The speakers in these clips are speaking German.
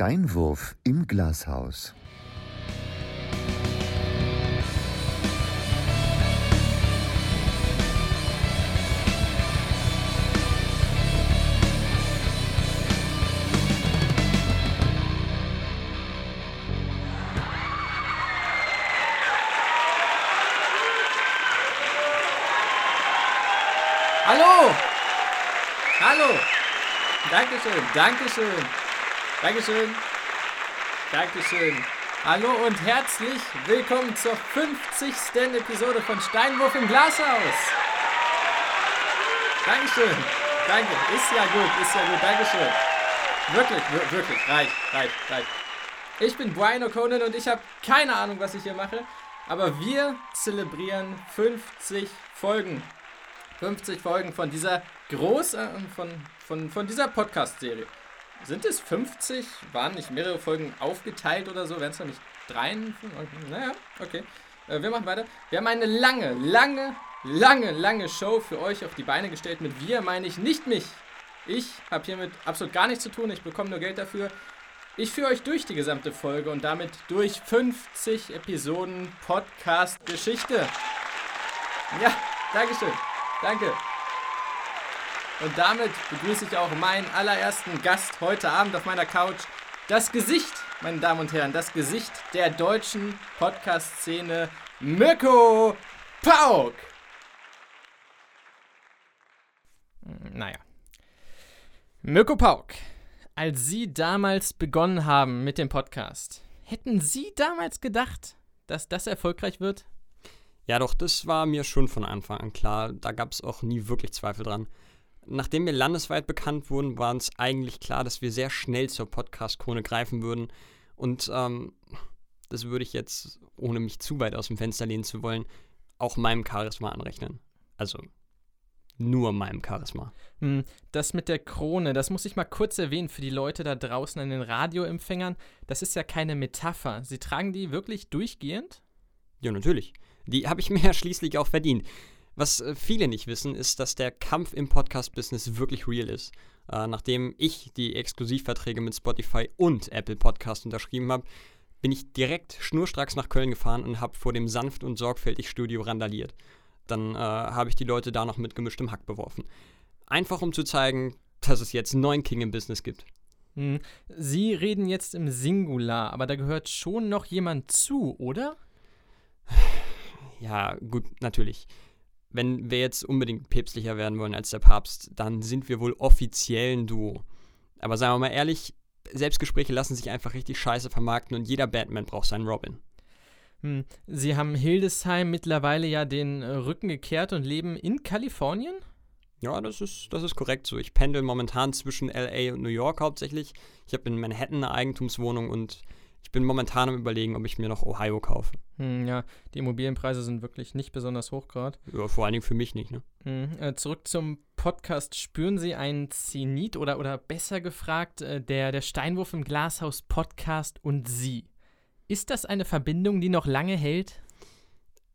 Steinwurf im Glashaus. Hallo! Hallo! Dankeschön, Dankeschön, Dankeschön, Dankeschön. Hallo und herzlich willkommen zur 50. Episode von Steinwurf im Glashaus. Dankeschön, danke, ist ja gut, ist ja gut, Dankeschön. Wirklich, wir- wirklich, reicht, reicht, reicht. Ich bin Brian O'Conan und ich habe keine Ahnung, was ich hier mache, aber wir zelebrieren 50 Folgen. 50 Folgen von dieser groß äh, von, von, von dieser Podcast-Serie. Sind es 50? Waren nicht mehrere Folgen aufgeteilt oder so? Wären es noch nicht 53? Naja, okay. Äh, wir machen weiter. Wir haben eine lange, lange, lange, lange Show für euch auf die Beine gestellt. Mit wir meine ich nicht mich. Ich habe hiermit absolut gar nichts zu tun. Ich bekomme nur Geld dafür. Ich führe euch durch die gesamte Folge und damit durch 50 Episoden Podcast-Geschichte. Ja, Dankeschön. Danke. Und damit begrüße ich auch meinen allerersten Gast heute Abend auf meiner Couch. Das Gesicht, meine Damen und Herren, das Gesicht der deutschen Podcast-Szene, Mirko Pauk. Naja. Mirko Pauk, als Sie damals begonnen haben mit dem Podcast, hätten Sie damals gedacht, dass das erfolgreich wird? Ja, doch, das war mir schon von Anfang an klar. Da gab es auch nie wirklich Zweifel dran. Nachdem wir landesweit bekannt wurden, war uns eigentlich klar, dass wir sehr schnell zur Podcast-Krone greifen würden. Und ähm, das würde ich jetzt, ohne mich zu weit aus dem Fenster lehnen zu wollen, auch meinem Charisma anrechnen. Also nur meinem Charisma. Hm, Das mit der Krone, das muss ich mal kurz erwähnen für die Leute da draußen an den Radioempfängern. Das ist ja keine Metapher. Sie tragen die wirklich durchgehend? Ja, natürlich. Die habe ich mir ja schließlich auch verdient. Was äh, viele nicht wissen, ist, dass der Kampf im Podcast-Business wirklich real ist. Äh, nachdem ich die Exklusivverträge mit Spotify und Apple Podcast unterschrieben habe, bin ich direkt schnurstracks nach Köln gefahren und habe vor dem sanft und sorgfältig Studio randaliert. Dann äh, habe ich die Leute da noch mit gemischtem Hack beworfen. Einfach um zu zeigen, dass es jetzt neuen King im Business gibt. Hm, Sie reden jetzt im Singular, aber da gehört schon noch jemand zu, oder? Ja, gut, natürlich. Wenn wir jetzt unbedingt päpstlicher werden wollen als der Papst, dann sind wir wohl offiziell ein Duo. Aber seien wir mal ehrlich, Selbstgespräche lassen sich einfach richtig scheiße vermarkten und jeder Batman braucht seinen Robin. Hm, Sie haben Hildesheim mittlerweile ja den äh, Rücken gekehrt und leben in Kalifornien? Ja, das ist, das ist korrekt so. Ich pendel momentan zwischen LA und New York hauptsächlich. Ich habe in Manhattan eine Eigentumswohnung und ich bin momentan am überlegen, ob ich mir noch Ohio kaufe. Hm, ja, die Immobilienpreise sind wirklich nicht besonders hoch gerade. Ja, vor allen Dingen für mich nicht, ne? Mhm. Äh, zurück zum Podcast. Spüren Sie einen Zenit oder, oder besser gefragt, äh, der, der Steinwurf im Glashaus Podcast und Sie? Ist das eine Verbindung, die noch lange hält?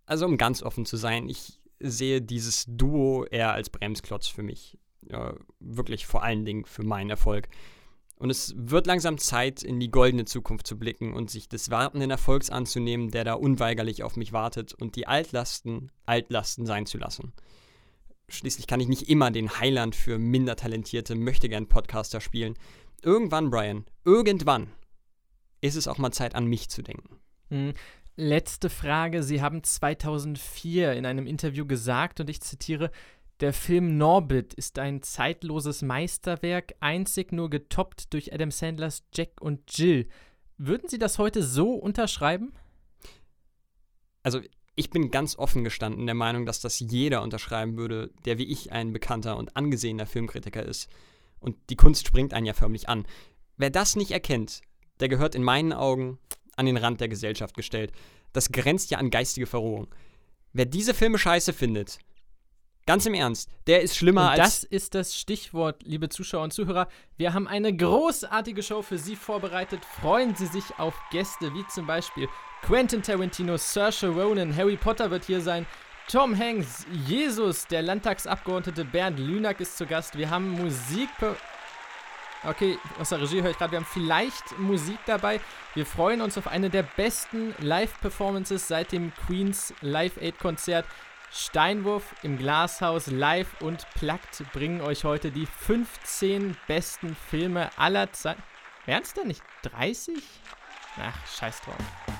Also um ganz offen zu sein, ich sehe dieses Duo eher als Bremsklotz für mich. Ja, wirklich vor allen Dingen für meinen Erfolg. Und es wird langsam Zeit, in die goldene Zukunft zu blicken und sich des wartenden Erfolgs anzunehmen, der da unweigerlich auf mich wartet und die Altlasten Altlasten sein zu lassen. Schließlich kann ich nicht immer den Heiland für minder talentierte Möchtegern-Podcaster spielen. Irgendwann, Brian, irgendwann ist es auch mal Zeit, an mich zu denken. Hm. Letzte Frage. Sie haben 2004 in einem Interview gesagt, und ich zitiere, der Film Norbit ist ein zeitloses Meisterwerk, einzig nur getoppt durch Adam Sandlers Jack und Jill. Würden Sie das heute so unterschreiben? Also ich bin ganz offen gestanden der Meinung, dass das jeder unterschreiben würde, der wie ich ein bekannter und angesehener Filmkritiker ist. Und die Kunst springt einen ja förmlich an. Wer das nicht erkennt, der gehört in meinen Augen an den Rand der Gesellschaft gestellt. Das grenzt ja an geistige Verrohung. Wer diese Filme scheiße findet, ganz im Ernst, der ist schlimmer Und als. das ist das Stichwort, liebe Zuschauer und Zuhörer. Wir haben eine großartige Show für Sie vorbereitet. Freuen Sie sich auf Gäste wie zum Beispiel Quentin Tarantino, Saoirse Ronan, Harry Potter wird hier sein. Tom Hanks, Jesus, der Landtagsabgeordnete Bernd Lünack ist zu Gast. Wir haben Musik. Okay, aus der Regie höre ich gerade, wir haben vielleicht Musik dabei. Wir freuen uns auf eine der besten Live-Performances seit dem Queens Live Aid-Konzert. Steinwurf im Glashaus live und plugged bringen euch heute die 15 besten Filme aller Zeiten. Wären es denn nicht 30? Ach, scheiß drauf.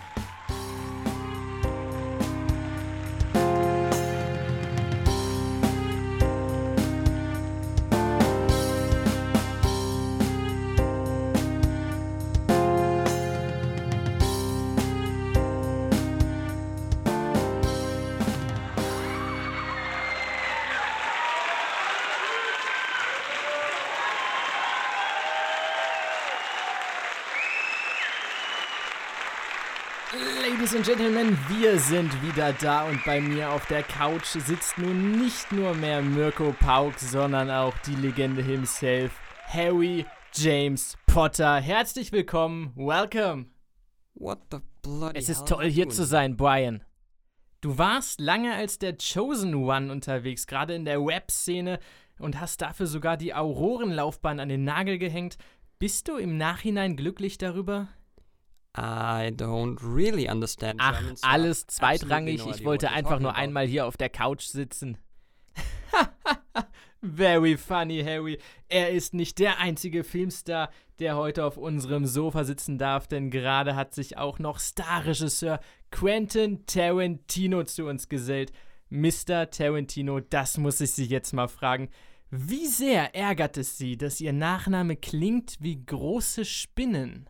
And Gentlemen, wir sind wieder da und bei mir auf der Couch sitzt nun nicht nur mehr Mirko Pauk, sondern auch die Legende himself, Harry James Potter. Herzlich willkommen, welcome. What the bloody Es ist toll hier zu sein, Brian. Du warst lange als der Chosen One unterwegs, gerade in der Web-Szene und hast dafür sogar die Aurorenlaufbahn an den Nagel gehängt. Bist du im Nachhinein glücklich darüber? I don't really understand. Ach, alles zweitrangig. Ich wollte einfach nur about. einmal hier auf der Couch sitzen. Very funny, Harry. Er ist nicht der einzige Filmstar, der heute auf unserem Sofa sitzen darf, denn gerade hat sich auch noch Starregisseur Quentin Tarantino zu uns gesellt. Mr. Tarantino, das muss ich Sie jetzt mal fragen. Wie sehr ärgert es Sie, dass Ihr Nachname klingt wie große Spinnen?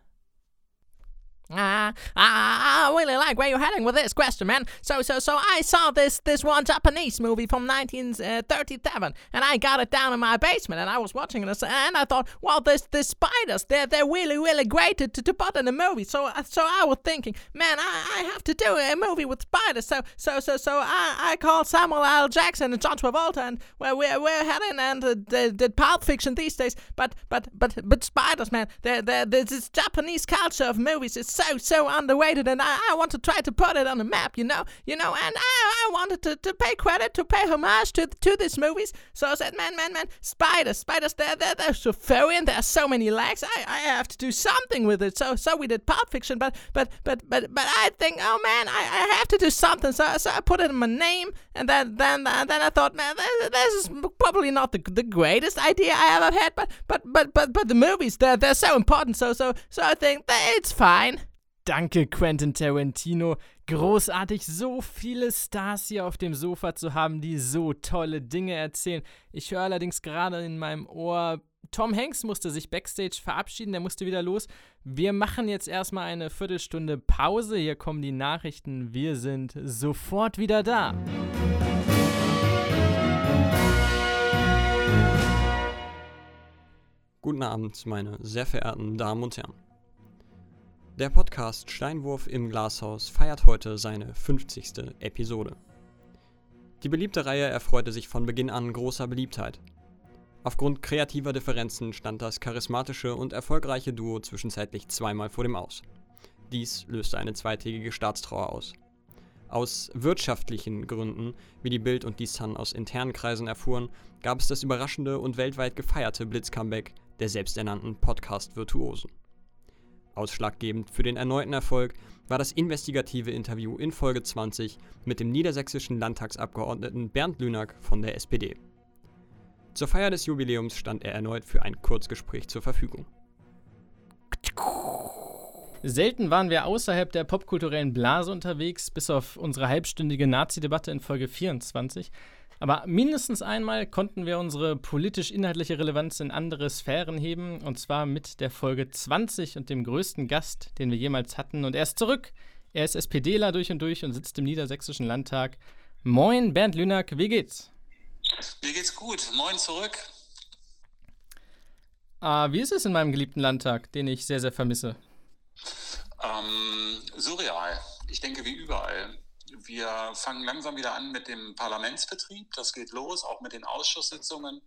Uh, I, I really like where you're heading with this question, man. So, so, so I saw this this one Japanese movie from 1937, and I got it down in my basement, and I was watching it, and I thought, well, this this spiders, they're they're really really great to, to, put in a movie. So, uh, so I was thinking, man, I, I have to do a movie with spiders. So, so, so, so I, I called Samuel L. Jackson and John Travolta, and we're we're, we're heading and uh, did, Pulp Fiction these days. But but but but spiders, man, they're, they're, this Japanese culture of movies. It's so so underrated, and I, I want to try to put it on the map, you know, you know. And I, I wanted to, to pay credit, to pay homage to to these movies. So I said, man, man, man, spiders, spiders, they're they're, they're so furry there are so many legs. I, I have to do something with it. So so we did Pulp Fiction, but but but but but I think, oh man, I, I have to do something. So so I put it in my name, and then then then I thought, man, this, this is probably not the the greatest idea I ever had, but but but but but the movies they're they're so important. So so so I think it's fine. Danke, Quentin Tarantino. Großartig, so viele Stars hier auf dem Sofa zu haben, die so tolle Dinge erzählen. Ich höre allerdings gerade in meinem Ohr, Tom Hanks musste sich backstage verabschieden, der musste wieder los. Wir machen jetzt erstmal eine Viertelstunde Pause. Hier kommen die Nachrichten. Wir sind sofort wieder da. Guten Abend, meine sehr verehrten Damen und Herren. Der Podcast Steinwurf im Glashaus feiert heute seine 50. Episode. Die beliebte Reihe erfreute sich von Beginn an großer Beliebtheit. Aufgrund kreativer Differenzen stand das charismatische und erfolgreiche Duo zwischenzeitlich zweimal vor dem Aus. Dies löste eine zweitägige Staatstrauer aus. Aus wirtschaftlichen Gründen, wie die Bild und die Sun aus internen Kreisen erfuhren, gab es das überraschende und weltweit gefeierte Blitzcomeback der selbsternannten Podcast-Virtuosen. Ausschlaggebend für den erneuten Erfolg war das investigative Interview in Folge 20 mit dem niedersächsischen Landtagsabgeordneten Bernd Lünack von der SPD. Zur Feier des Jubiläums stand er erneut für ein Kurzgespräch zur Verfügung. Selten waren wir außerhalb der popkulturellen Blase unterwegs, bis auf unsere halbstündige Nazi-Debatte in Folge 24. Aber mindestens einmal konnten wir unsere politisch-inhaltliche Relevanz in andere Sphären heben, und zwar mit der Folge 20 und dem größten Gast, den wir jemals hatten. Und er ist zurück. Er ist SPDler durch und durch und sitzt im Niedersächsischen Landtag. Moin, Bernd Lünack, wie geht's? Mir geht's gut. Moin zurück. Ah, wie ist es in meinem geliebten Landtag, den ich sehr, sehr vermisse? Ähm, surreal. Ich denke, wie überall. Wir fangen langsam wieder an mit dem Parlamentsbetrieb. Das geht los, auch mit den Ausschusssitzungen.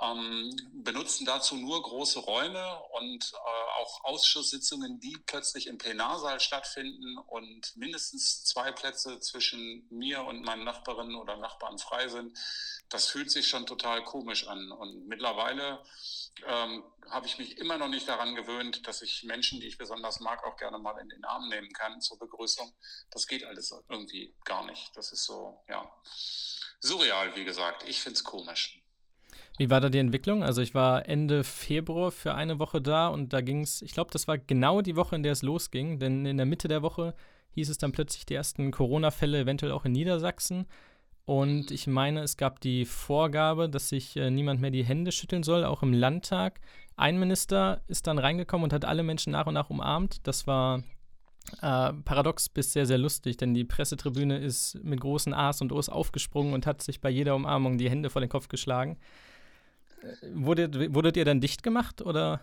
Ähm, benutzen dazu nur große Räume und äh, auch Ausschusssitzungen, die plötzlich im Plenarsaal stattfinden und mindestens zwei Plätze zwischen mir und meinen Nachbarinnen oder Nachbarn frei sind. Das fühlt sich schon total komisch an. Und mittlerweile ähm, habe ich mich immer noch nicht daran gewöhnt, dass ich Menschen, die ich besonders mag, auch gerne mal in den Arm nehmen kann zur Begrüßung. Das geht alles irgendwie gar nicht. Das ist so, ja, surreal, wie gesagt. Ich finde es komisch. Wie war da die Entwicklung? Also ich war Ende Februar für eine Woche da und da ging es, ich glaube, das war genau die Woche, in der es losging, denn in der Mitte der Woche hieß es dann plötzlich die ersten Corona-Fälle eventuell auch in Niedersachsen. Und ich meine, es gab die Vorgabe, dass sich äh, niemand mehr die Hände schütteln soll, auch im Landtag. Ein Minister ist dann reingekommen und hat alle Menschen nach und nach umarmt. Das war äh, paradox bis sehr, sehr lustig, denn die Pressetribüne ist mit großen A's und O's aufgesprungen und hat sich bei jeder Umarmung die Hände vor den Kopf geschlagen. Äh, wurdet, wurdet ihr dann dicht gemacht oder?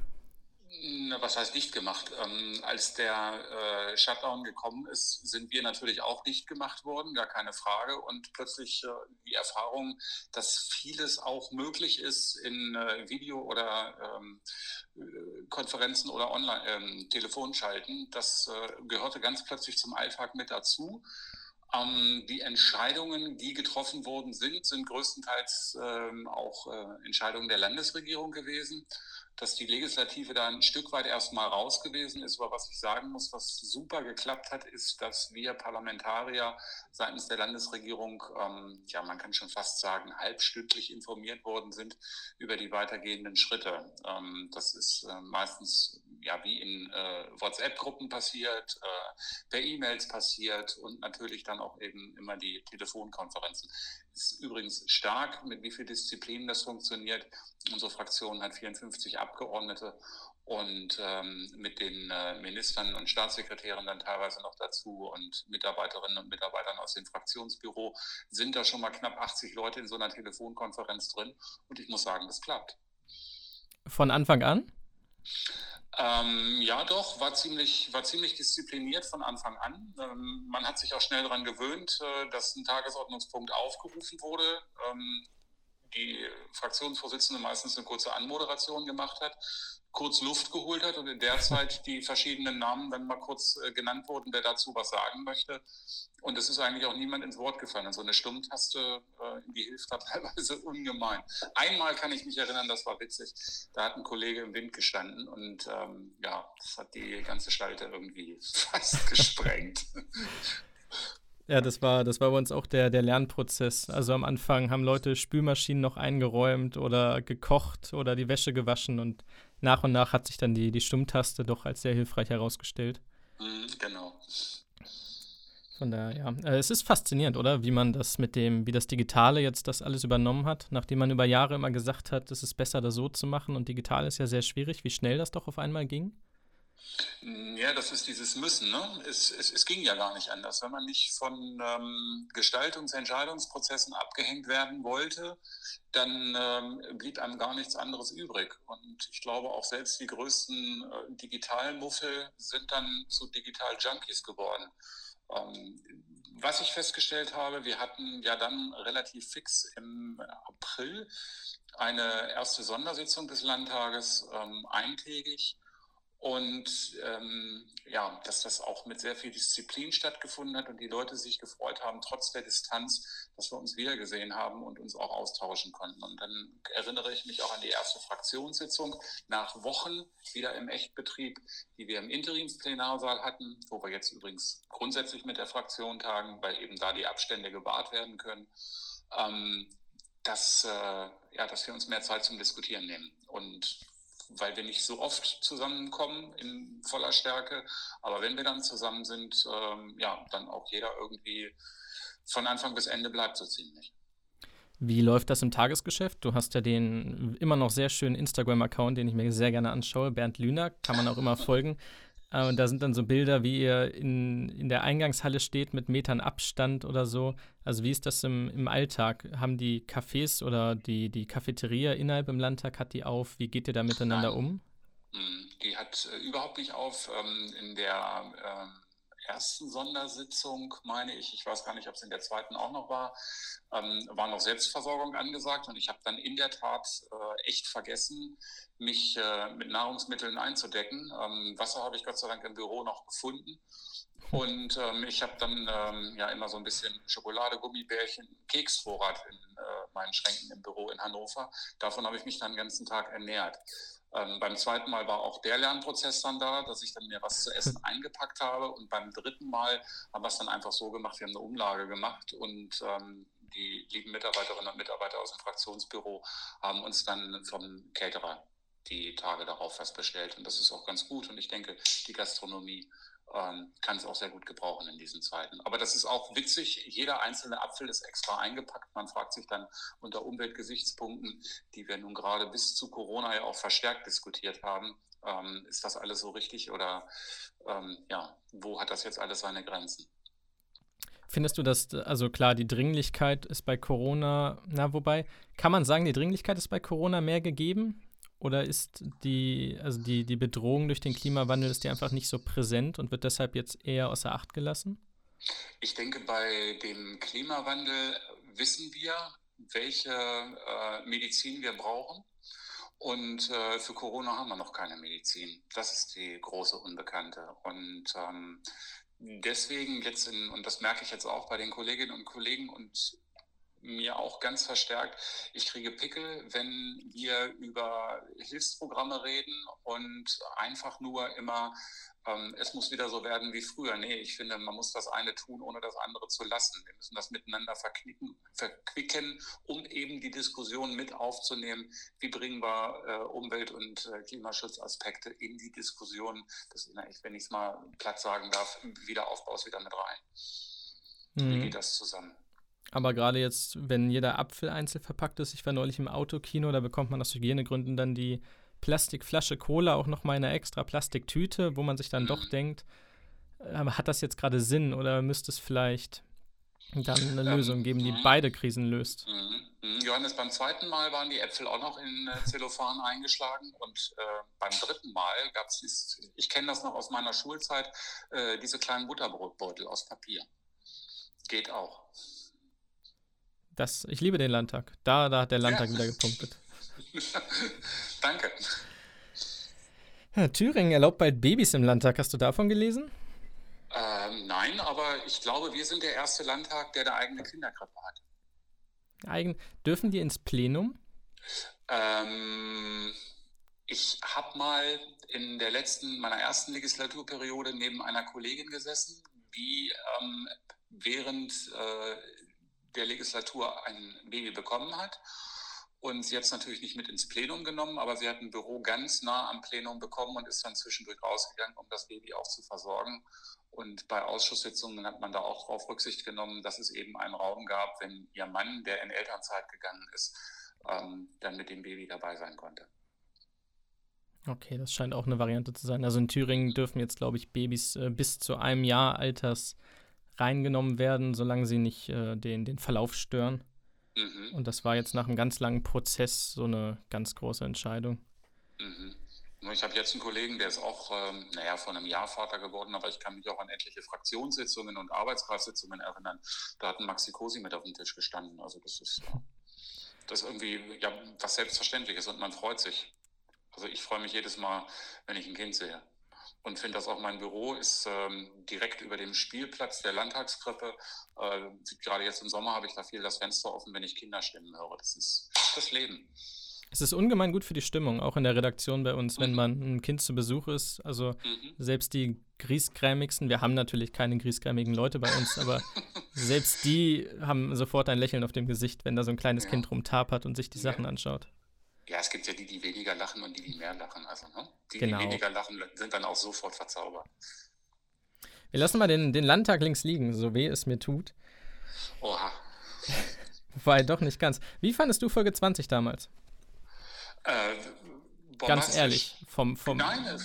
Was heißt dicht gemacht? Ähm, als der äh, Shutdown gekommen ist, sind wir natürlich auch dicht gemacht worden, gar keine Frage. Und plötzlich äh, die Erfahrung, dass vieles auch möglich ist in äh, Video- oder ähm, äh, Konferenzen oder Online-Telefonschalten, ähm, das äh, gehörte ganz plötzlich zum Alltag mit dazu. Ähm, die Entscheidungen, die getroffen worden sind, sind größtenteils ähm, auch äh, Entscheidungen der Landesregierung gewesen dass die Legislative da ein Stück weit erstmal raus gewesen ist. Aber was ich sagen muss, was super geklappt hat, ist, dass wir Parlamentarier seitens der Landesregierung, ähm, ja, man kann schon fast sagen, halbstündlich informiert worden sind über die weitergehenden Schritte. Ähm, das ist äh, meistens ja wie in äh, WhatsApp-Gruppen passiert, äh, per E-Mails passiert und natürlich dann auch eben immer die Telefonkonferenzen. Ist übrigens stark, mit wie viel Disziplin das funktioniert. Unsere Fraktion hat 54 Abgeordnete und ähm, mit den äh, Ministern und Staatssekretären dann teilweise noch dazu und Mitarbeiterinnen und Mitarbeitern aus dem Fraktionsbüro sind da schon mal knapp 80 Leute in so einer Telefonkonferenz drin und ich muss sagen, das klappt. Von Anfang an? Ähm, ja, doch, war ziemlich, war ziemlich diszipliniert von Anfang an. Ähm, man hat sich auch schnell daran gewöhnt, äh, dass ein Tagesordnungspunkt aufgerufen wurde. Ähm, die Fraktionsvorsitzende meistens eine kurze Anmoderation gemacht hat, kurz Luft geholt hat und in der Zeit die verschiedenen Namen dann mal kurz äh, genannt wurden, wer dazu was sagen möchte. Und es ist eigentlich auch niemand ins Wort gefallen. Und so eine Stummtaste, äh, die hilft da teilweise ungemein. Einmal kann ich mich erinnern, das war witzig. Da hat ein Kollege im Wind gestanden und ähm, ja, das hat die ganze Schalte irgendwie fast gesprengt. Ja, das war, das war bei uns auch der, der Lernprozess. Also am Anfang haben Leute Spülmaschinen noch eingeräumt oder gekocht oder die Wäsche gewaschen und nach und nach hat sich dann die, die Stummtaste doch als sehr hilfreich herausgestellt. Mhm, genau. Von daher, ja. Äh, es ist faszinierend, oder? Wie man das mit dem, wie das Digitale jetzt das alles übernommen hat, nachdem man über Jahre immer gesagt hat, es ist besser, das so zu machen und digital ist ja sehr schwierig, wie schnell das doch auf einmal ging. Ja, das ist dieses Müssen. Ne? Es, es, es ging ja gar nicht anders. Wenn man nicht von ähm, Gestaltungs-, Entscheidungsprozessen abgehängt werden wollte, dann ähm, blieb einem gar nichts anderes übrig. Und ich glaube, auch selbst die größten äh, Digitalmuffel sind dann zu Digital-Junkies geworden. Ähm, was ich festgestellt habe, wir hatten ja dann relativ fix im April eine erste Sondersitzung des Landtages ähm, eintägig und ähm, ja, dass das auch mit sehr viel Disziplin stattgefunden hat und die Leute sich gefreut haben, trotz der Distanz, dass wir uns wiedergesehen haben und uns auch austauschen konnten. Und dann erinnere ich mich auch an die erste Fraktionssitzung nach Wochen wieder im Echtbetrieb, die wir im Interimsplenarsaal hatten, wo wir jetzt übrigens grundsätzlich mit der Fraktion tagen, weil eben da die Abstände gewahrt werden können. Ähm, dass, äh, ja, dass wir uns mehr Zeit zum Diskutieren nehmen. Und weil wir nicht so oft zusammenkommen in voller Stärke. Aber wenn wir dann zusammen sind, ähm, ja, dann auch jeder irgendwie von Anfang bis Ende bleibt so ziemlich. Wie läuft das im Tagesgeschäft? Du hast ja den immer noch sehr schönen Instagram-Account, den ich mir sehr gerne anschaue. Bernd Lüner, kann man auch immer folgen. Äh, und da sind dann so Bilder, wie ihr in, in der Eingangshalle steht mit Metern Abstand oder so. Also wie ist das im, im Alltag? Haben die Cafés oder die, die Cafeteria innerhalb im Landtag, hat die auf? Wie geht ihr da miteinander um? Hm, die hat äh, überhaupt nicht auf. Ähm, in der ähm, ersten Sondersitzung, meine ich, ich weiß gar nicht, ob es in der zweiten auch noch war, ähm, war noch Selbstversorgung angesagt und ich habe dann in der Tat äh, echt vergessen, mich äh, mit Nahrungsmitteln einzudecken. Ähm, Wasser habe ich Gott sei Dank im Büro noch gefunden Und ähm, ich habe dann ähm, ja immer so ein bisschen Schokolade, Gummibärchen, Keksvorrat in äh, meinen Schränken im Büro in Hannover. Davon habe ich mich dann den ganzen Tag ernährt. Ähm, beim zweiten Mal war auch der Lernprozess dann da, dass ich dann mir was zu essen eingepackt habe. Und beim dritten Mal haben wir es dann einfach so gemacht, wir haben eine Umlage gemacht und ähm, die lieben Mitarbeiterinnen und Mitarbeiter aus dem Fraktionsbüro haben uns dann vom Caterer die Tage darauf was bestellt. Und das ist auch ganz gut. Und ich denke, die Gastronomie ähm, kann es auch sehr gut gebrauchen in diesen Zeiten. Aber das ist auch witzig. Jeder einzelne Apfel ist extra eingepackt. Man fragt sich dann unter Umweltgesichtspunkten, die wir nun gerade bis zu Corona ja auch verstärkt diskutiert haben, ähm, ist das alles so richtig oder ähm, ja, wo hat das jetzt alles seine Grenzen? Findest du, dass, also klar, die Dringlichkeit ist bei Corona, na, wobei, kann man sagen, die Dringlichkeit ist bei Corona mehr gegeben? Oder ist die, also die, die Bedrohung durch den Klimawandel, ist die einfach nicht so präsent und wird deshalb jetzt eher außer Acht gelassen? Ich denke, bei dem Klimawandel wissen wir, welche äh, Medizin wir brauchen. Und äh, für Corona haben wir noch keine Medizin. Das ist die große Unbekannte. Und ähm, deswegen jetzt, in, und das merke ich jetzt auch bei den Kolleginnen und Kollegen und mir auch ganz verstärkt, ich kriege Pickel, wenn wir über Hilfsprogramme reden und einfach nur immer, ähm, es muss wieder so werden wie früher. Nee, ich finde, man muss das eine tun, ohne das andere zu lassen. Wir müssen das miteinander verknicken, verquicken, um eben die Diskussion mit aufzunehmen. Wie bringen wir äh, Umwelt- und äh, Klimaschutzaspekte in die Diskussion, das, wenn ich es mal platt sagen darf, Wiederaufbaus wieder mit rein. Mhm. Wie geht das zusammen? Aber gerade jetzt, wenn jeder Apfel einzeln verpackt ist, ich war neulich im Autokino, da bekommt man aus Hygienegründen dann die Plastikflasche Cola auch nochmal in einer extra Plastiktüte, wo man sich dann doch denkt, äh, hat das jetzt gerade Sinn oder müsste es vielleicht dann eine ähm, Lösung geben, die mhm. beide Krisen löst? Mhm. Mhm. Johannes, beim zweiten Mal waren die Äpfel auch noch in äh, Zellophan eingeschlagen und äh, beim dritten Mal gab es, ich kenne das noch aus meiner Schulzeit, äh, diese kleinen Butterbrotbeutel aus Papier. Geht auch. Das, ich liebe den Landtag. Da, da hat der Landtag ja. wieder gepunktet. Danke. Ja, Thüringen erlaubt bald Babys im Landtag. Hast du davon gelesen? Ähm, nein, aber ich glaube, wir sind der erste Landtag, der eine eigene Kinderkrippe hat. Eigen Dürfen die ins Plenum? Ähm, ich habe mal in der letzten, meiner ersten Legislaturperiode neben einer Kollegin gesessen, die ähm, während äh, der Legislatur ein Baby bekommen hat und sie jetzt natürlich nicht mit ins Plenum genommen, aber sie hat ein Büro ganz nah am Plenum bekommen und ist dann zwischendurch rausgegangen, um das Baby auch zu versorgen. Und bei Ausschusssitzungen hat man da auch darauf Rücksicht genommen, dass es eben einen Raum gab, wenn ihr Mann, der in Elternzeit gegangen ist, ähm, dann mit dem Baby dabei sein konnte. Okay, das scheint auch eine Variante zu sein. Also in Thüringen dürfen jetzt, glaube ich, Babys äh, bis zu einem Jahr Alters reingenommen werden, solange sie nicht äh, den, den Verlauf stören. Mhm. Und das war jetzt nach einem ganz langen Prozess so eine ganz große Entscheidung. Mhm. Ich habe jetzt einen Kollegen, der ist auch, ähm, naja, vor einem Jahr Vater geworden, aber ich kann mich auch an etliche Fraktionssitzungen und Arbeitskreissitzungen erinnern. Da hat ein Maxi Cosi mit auf dem Tisch gestanden. Also das ist, das ist irgendwie ja, was Selbstverständliches und man freut sich. Also ich freue mich jedes Mal, wenn ich ein Kind sehe und finde, dass auch mein Büro ist ähm, direkt über dem Spielplatz der Landtagskrippe. Äh, gerade jetzt im Sommer habe ich da viel das Fenster offen, wenn ich Kinderstimmen höre. Das ist das Leben. Es ist ungemein gut für die Stimmung, auch in der Redaktion bei uns, wenn mhm. man ein Kind zu Besuch ist. Also mhm. selbst die griesgrämigsten, wir haben natürlich keine griesgrämigen Leute bei uns, aber selbst die haben sofort ein Lächeln auf dem Gesicht, wenn da so ein kleines ja. Kind rumtapert und sich die Sachen anschaut. Ja, es gibt ja die, die weniger lachen und die, die mehr lachen. Also, ne? Die, genau. die weniger lachen, sind dann auch sofort verzaubert. Wir lassen mal den, den Landtag links liegen, so weh es mir tut. Oha. Wobei doch nicht ganz. Wie fandest du Folge 20 damals? Äh, ganz ehrlich, vom. vom Nein,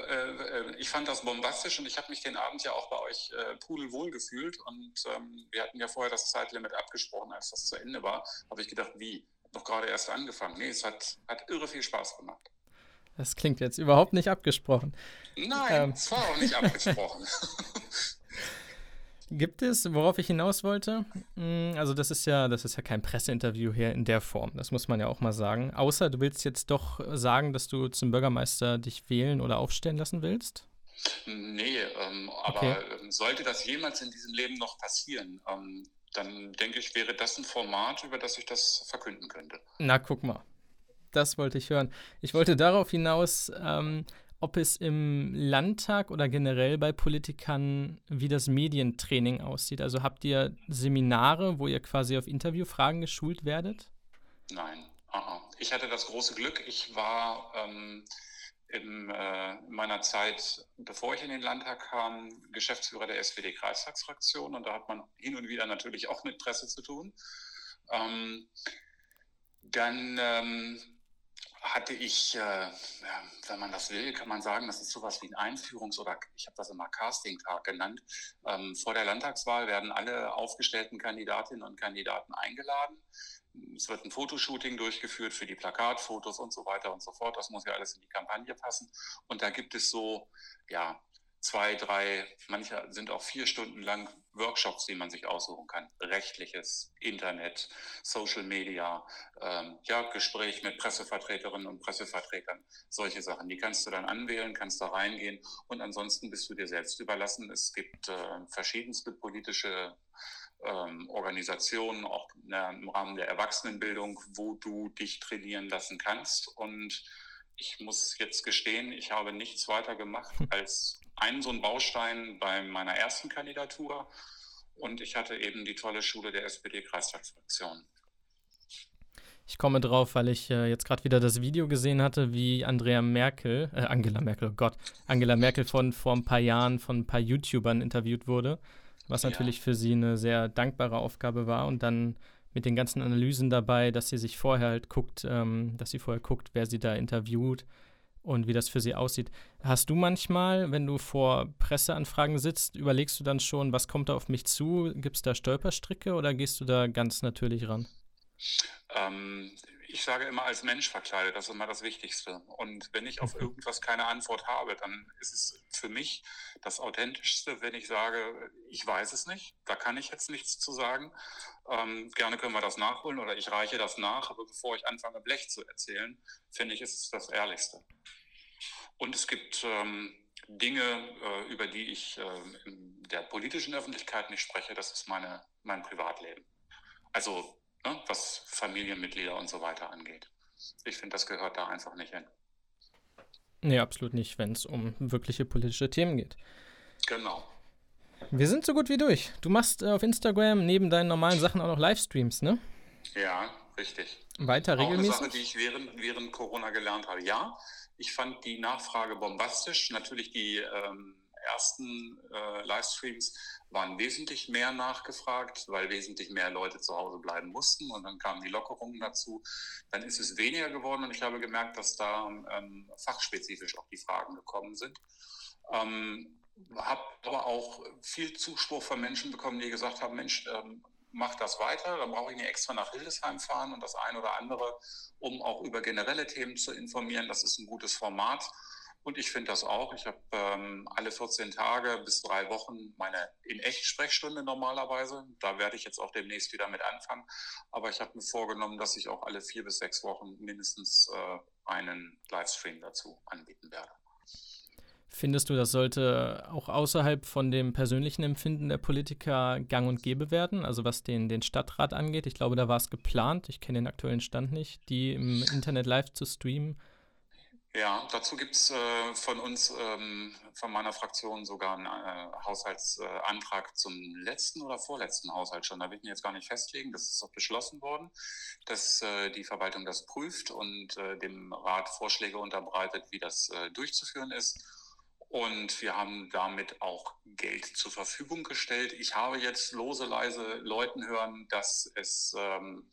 äh, äh, ich fand das bombastisch und ich habe mich den Abend ja auch bei euch äh, pudelwohl gefühlt. Und ähm, wir hatten ja vorher das Zeitlimit abgesprochen, als das zu Ende war. Habe ich gedacht, wie? Noch gerade erst angefangen. Nee, es hat, hat irre viel Spaß gemacht. Das klingt jetzt überhaupt nicht abgesprochen. Nein, ähm. es war auch nicht abgesprochen. Gibt es, worauf ich hinaus wollte? Hm, also das ist ja, das ist ja kein Presseinterview hier in der Form. Das muss man ja auch mal sagen. Außer du willst jetzt doch sagen, dass du zum Bürgermeister dich wählen oder aufstellen lassen willst? Nee, ähm, aber Okay. sollte das jemals in diesem Leben noch passieren, ähm, dann denke ich, wäre das ein Format, über das ich das verkünden könnte. Na, guck mal. Das wollte ich hören. Ich wollte darauf hinaus, ähm, ob es im Landtag oder generell bei Politikern wie das Medientraining aussieht. Also habt ihr Seminare, wo ihr quasi auf Interviewfragen geschult werdet? Nein. aha. Ich hatte das große Glück, ich war ähm, äh, in meiner Zeit, bevor ich in den Landtag kam, Geschäftsführer der SPD-Kreistagsfraktion und da hat man hin und wieder natürlich auch mit Presse zu tun. Ähm, dann ähm, hatte ich, äh, wenn man das will, kann man sagen, das ist sowas wie ein Einführungs- oder ich habe das immer Casting-Tag genannt. Ähm, vor der Landtagswahl werden alle aufgestellten Kandidatinnen und Kandidaten eingeladen. Es wird ein Fotoshooting durchgeführt für die Plakatfotos und so weiter und so fort. Das muss ja alles in die Kampagne passen. Und da gibt es so, ja, zwei, drei, manche sind auch vier Stunden lang Workshops, die man sich aussuchen kann. Rechtliches, Internet, Social Media, ähm, ja, Gespräch mit Pressevertreterinnen und Pressevertretern, solche Sachen. Die kannst du dann anwählen, kannst da reingehen und ansonsten bist du dir selbst überlassen. Es gibt äh, verschiedenste politische ähm, Organisationen, auch na, im Rahmen der Erwachsenenbildung, wo du dich trainieren lassen kannst. Und ich muss jetzt gestehen, ich habe nichts weiter gemacht als einen so einen Baustein bei meiner ersten Kandidatur. Und ich hatte eben die tolle Schule der SPD-Kreistagsfraktion. Ich komme drauf, weil ich äh, jetzt gerade wieder das Video gesehen hatte, wie Andrea Merkel, äh, Angela Merkel, oh Gott, Angela Merkel von vor ein paar Jahren von ein paar YouTubern interviewt wurde, was Ja. natürlich für sie eine sehr dankbare Aufgabe war und dann mit den ganzen Analysen dabei, dass sie sich vorher halt guckt, ähm, dass sie vorher guckt, wer sie da interviewt und wie das für sie aussieht. Hast du manchmal, wenn du vor Presseanfragen sitzt, überlegst du dann schon, was kommt da auf mich zu? Gibt es da Stolperstricke oder gehst du da ganz natürlich ran? Ähm, ich sage immer als Mensch verkleidet, das ist immer das Wichtigste. Und wenn ich auf irgendwas keine Antwort habe, dann ist es für mich das Authentischste, wenn ich sage, ich weiß es nicht, da kann ich jetzt nichts zu sagen. Ähm, gerne können wir das nachholen oder ich reiche das nach, aber bevor ich anfange, Blech zu erzählen, finde ich, ist es das Ehrlichste. Und es gibt ähm, Dinge, äh, über die ich äh, in der politischen Öffentlichkeit nicht spreche, das ist meine, mein Privatleben. Also ne, was Familienmitglieder und so weiter angeht. Ich finde, das gehört da einfach nicht hin. Nee, absolut nicht, wenn es um wirkliche politische Themen geht. Genau. Wir sind so gut wie durch. Du machst äh, auf Instagram neben deinen normalen Sachen auch noch Livestreams, ne? Ja, richtig. Weiter Auch eine regelmäßig? Sache, die ich während, während Corona gelernt habe. Ja, ich fand die Nachfrage bombastisch. Natürlich die ähm, ersten äh, Livestreams waren wesentlich mehr nachgefragt, weil wesentlich mehr Leute zu Hause bleiben mussten und dann kamen die Lockerungen dazu. Dann ist es weniger geworden und ich habe gemerkt, dass da ähm, fachspezifisch auch die Fragen gekommen sind. Ähm, habe aber auch viel Zuspruch von Menschen bekommen, die gesagt haben, Mensch, ähm, mach das weiter, dann brauche ich nicht extra nach Hildesheim fahren und das ein oder andere, um auch über generelle Themen zu informieren. Das ist ein gutes Format. Und ich finde das auch. Ich habe ähm, alle 14 Tage bis drei Wochen meine in echt Sprechstunde normalerweise. Da werde ich jetzt auch demnächst wieder mit anfangen. Aber ich habe mir vorgenommen, dass ich auch alle vier bis sechs Wochen mindestens äh, einen Livestream dazu anbieten werde. Findest du, das sollte auch außerhalb von dem persönlichen Empfinden der Politiker gang und gäbe werden? Also was den, den Stadtrat angeht. Ich glaube, da war es geplant, ich kenne den aktuellen Stand nicht, die im Internet live zu streamen. Ja, dazu gibt es äh, von uns, ähm, von meiner Fraktion sogar einen äh, Haushaltsantrag zum letzten oder vorletzten Haushalt schon. Da will ich mich jetzt gar nicht festlegen. Das ist auch beschlossen worden, dass äh, die Verwaltung das prüft und äh, dem Rat Vorschläge unterbreitet, wie das äh, durchzuführen ist. Und wir haben damit auch Geld zur Verfügung gestellt. Ich habe jetzt lose, leise Leuten hören, dass es ähm,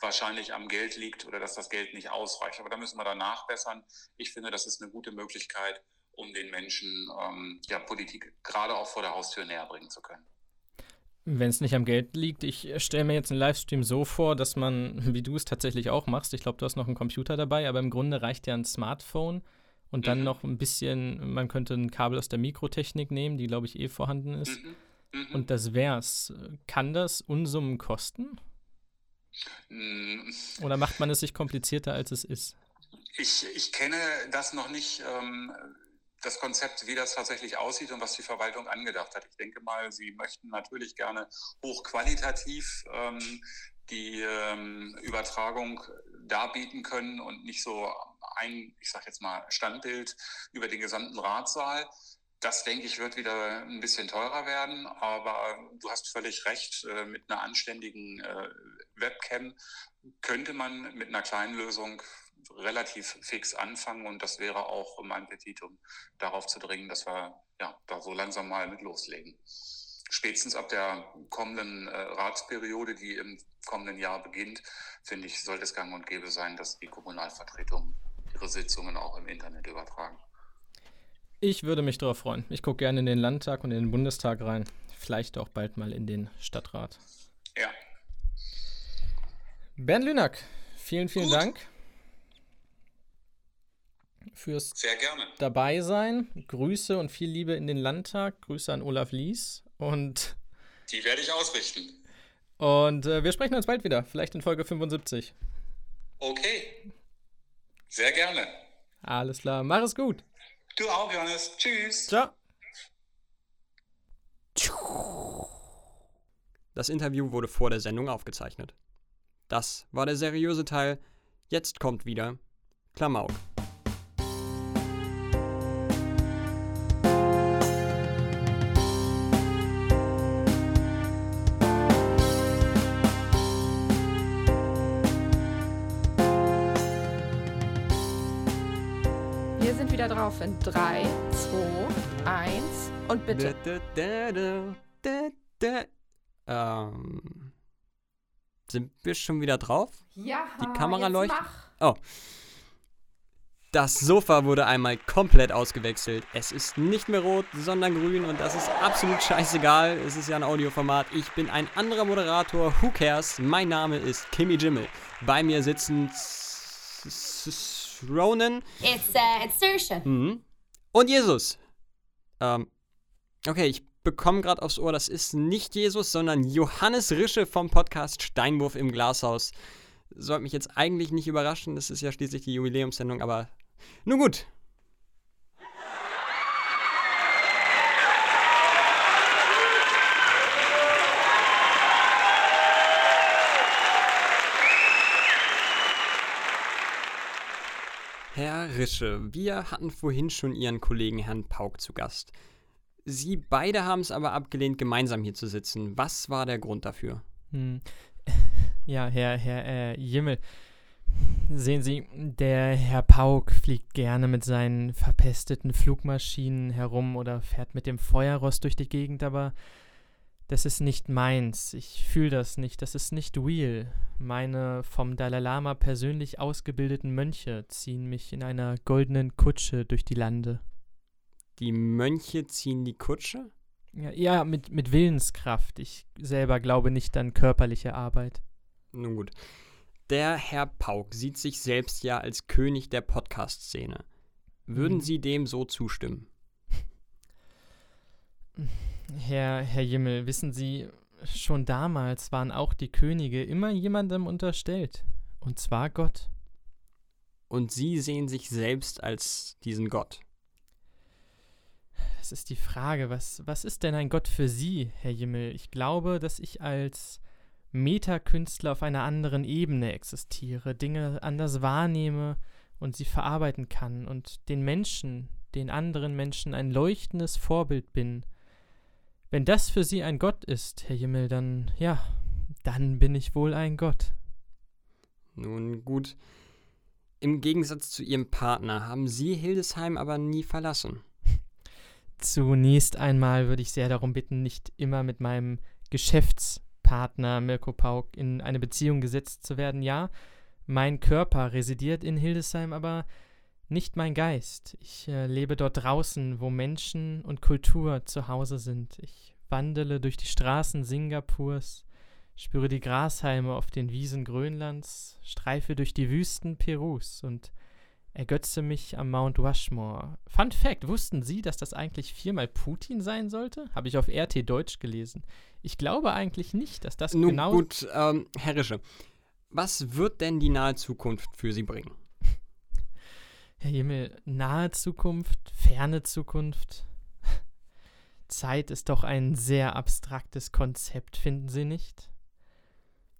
wahrscheinlich am Geld liegt oder dass das Geld nicht ausreicht. Aber da müssen wir dann nachbessern. Ich finde, das ist eine gute Möglichkeit, um den Menschen ähm, ja, Politik gerade auch vor der Haustür näher bringen zu können. Wenn es nicht am Geld liegt, ich stelle mir jetzt einen Livestream so vor, dass man, wie du es tatsächlich auch machst, ich glaube, du hast noch einen Computer dabei, aber im Grunde reicht ja ein Smartphone und dann Mhm. noch ein bisschen, man könnte ein Kabel aus der Mikrotechnik nehmen, die, glaube ich, eh vorhanden ist. Mhm. Mhm. Und das wär's. Kann das Unsummen kosten? Mm, Oder macht man es sich komplizierter, als es ist? Ich, ich kenne das noch nicht. Ähm, das Konzept, wie das tatsächlich aussieht und was die Verwaltung angedacht hat. Ich denke mal, sie möchten natürlich gerne hochqualitativ ähm, die ähm, Übertragung darbieten können und nicht so ein, ich sage jetzt mal, Standbild über den gesamten Ratssaal. Das, denke ich, wird wieder ein bisschen teurer werden, aber du hast völlig recht, äh, mit einer anständigen äh, Webcam könnte man mit einer kleinen Lösung relativ fix anfangen und das wäre auch mein Petitum, darauf zu dringen, dass wir ja, da so langsam mal mit loslegen. Spätestens ab der kommenden äh, Ratsperiode, die im kommenden Jahr beginnt, finde ich, sollte es gang und gäbe sein, dass die Kommunalvertretungen ihre Sitzungen auch im Internet übertragen. Ich würde mich darauf freuen. Ich gucke gerne in den Landtag und in den Bundestag rein. Vielleicht auch bald mal in den Stadtrat. Ja. Bernd Lünack, vielen, vielen Gut. Dank fürs dabei sein. Grüße und viel Liebe in den Landtag. Grüße an Olaf Lies. Und, Die werde ich ausrichten. und äh, wir sprechen uns bald wieder. Vielleicht in Folge 75. Okay. Sehr gerne. Alles klar. Mach es gut. Du auch, Johannes. Tschüss. Ciao. Das Interview wurde vor der Sendung aufgezeichnet. Das war der seriöse Teil. Jetzt kommt wieder Klamauk. Drauf in 3, 2, 1 und bitte. Da, da, da. Ähm, sind wir schon wieder drauf? Ja, Die Kamera leuchtet. Oh. Das Sofa wurde einmal komplett ausgewechselt. Es ist nicht mehr rot, sondern grün und das ist absolut scheißegal. Es ist ja ein Audioformat. Ich bin ein anderer Moderator. Who cares? Mein Name ist Kimmy Jimmel. Bei mir sitzen Ronan It's uh, it's mhm. und Jesus. Ähm, okay, ich bekomme gerade aufs Ohr, das ist nicht Jesus, sondern Johannes Rische vom Podcast Steinwurf im Glashaus. Sollte mich jetzt eigentlich nicht überraschen, das ist ja schließlich die Jubiläumssendung, aber nun gut. Herr Rische, wir hatten vorhin schon Ihren Kollegen Herrn Pauk zu Gast. Sie beide haben es aber abgelehnt, gemeinsam hier zu sitzen. Was war der Grund dafür? Hm. Ja, Herr, Herr äh, Jimmel. Sehen Sie, der Herr Pauk fliegt gerne mit seinen verpesteten Flugmaschinen herum oder fährt mit dem Feuerrost durch die Gegend, aber das ist nicht meins. Ich fühle das nicht. Das ist nicht real. Meine vom Dalai Lama persönlich ausgebildeten Mönche ziehen mich in einer goldenen Kutsche durch die Lande. Die Mönche ziehen die Kutsche? Ja, ja mit, mit Willenskraft. Ich selber glaube nicht an körperliche Arbeit. Nun gut. Der Herr Pauk sieht sich selbst ja als König der Podcast-Szene. Würden Mhm. Sie dem so zustimmen? Herr, Herr Jimmel, wissen Sie, schon damals waren auch die Könige immer jemandem unterstellt. Und zwar Gott. Und Sie sehen sich selbst als diesen Gott. Das ist die Frage, was, was ist denn ein Gott für Sie, Herr Jimmel? Ich glaube, dass ich als Metakünstler auf einer anderen Ebene existiere, Dinge anders wahrnehme und sie verarbeiten kann und den Menschen, den anderen Menschen ein leuchtendes Vorbild bin. Wenn das für Sie ein Gott ist, Herr Jimmel, dann ja, dann bin ich wohl ein Gott. Nun gut. Im Gegensatz zu Ihrem Partner haben Sie Hildesheim aber nie verlassen. Zunächst einmal würde ich sehr darum bitten, nicht immer mit meinem Geschäftspartner Mirko Pauk in eine Beziehung gesetzt zu werden. Ja, mein Körper residiert in Hildesheim, aber nicht mein Geist. Ich äh, lebe dort draußen, wo Menschen und Kultur zu Hause sind. Ich wandele durch die Straßen Singapurs, spüre die Grashalme auf den Wiesen Grönlands, streife durch die Wüsten Perus und ergötze mich am Mount Rushmore. Fun Fact: Wussten Sie, dass das eigentlich viermal Putin sein sollte? Habe ich auf RT Deutsch gelesen. Ich glaube eigentlich nicht, dass das Nun genau. gut, ähm, Herr Rische. Was wird denn die nahe Zukunft für Sie bringen? Herr Himmel, nahe Zukunft, ferne Zukunft. Zeit ist doch ein sehr abstraktes Konzept, finden Sie nicht?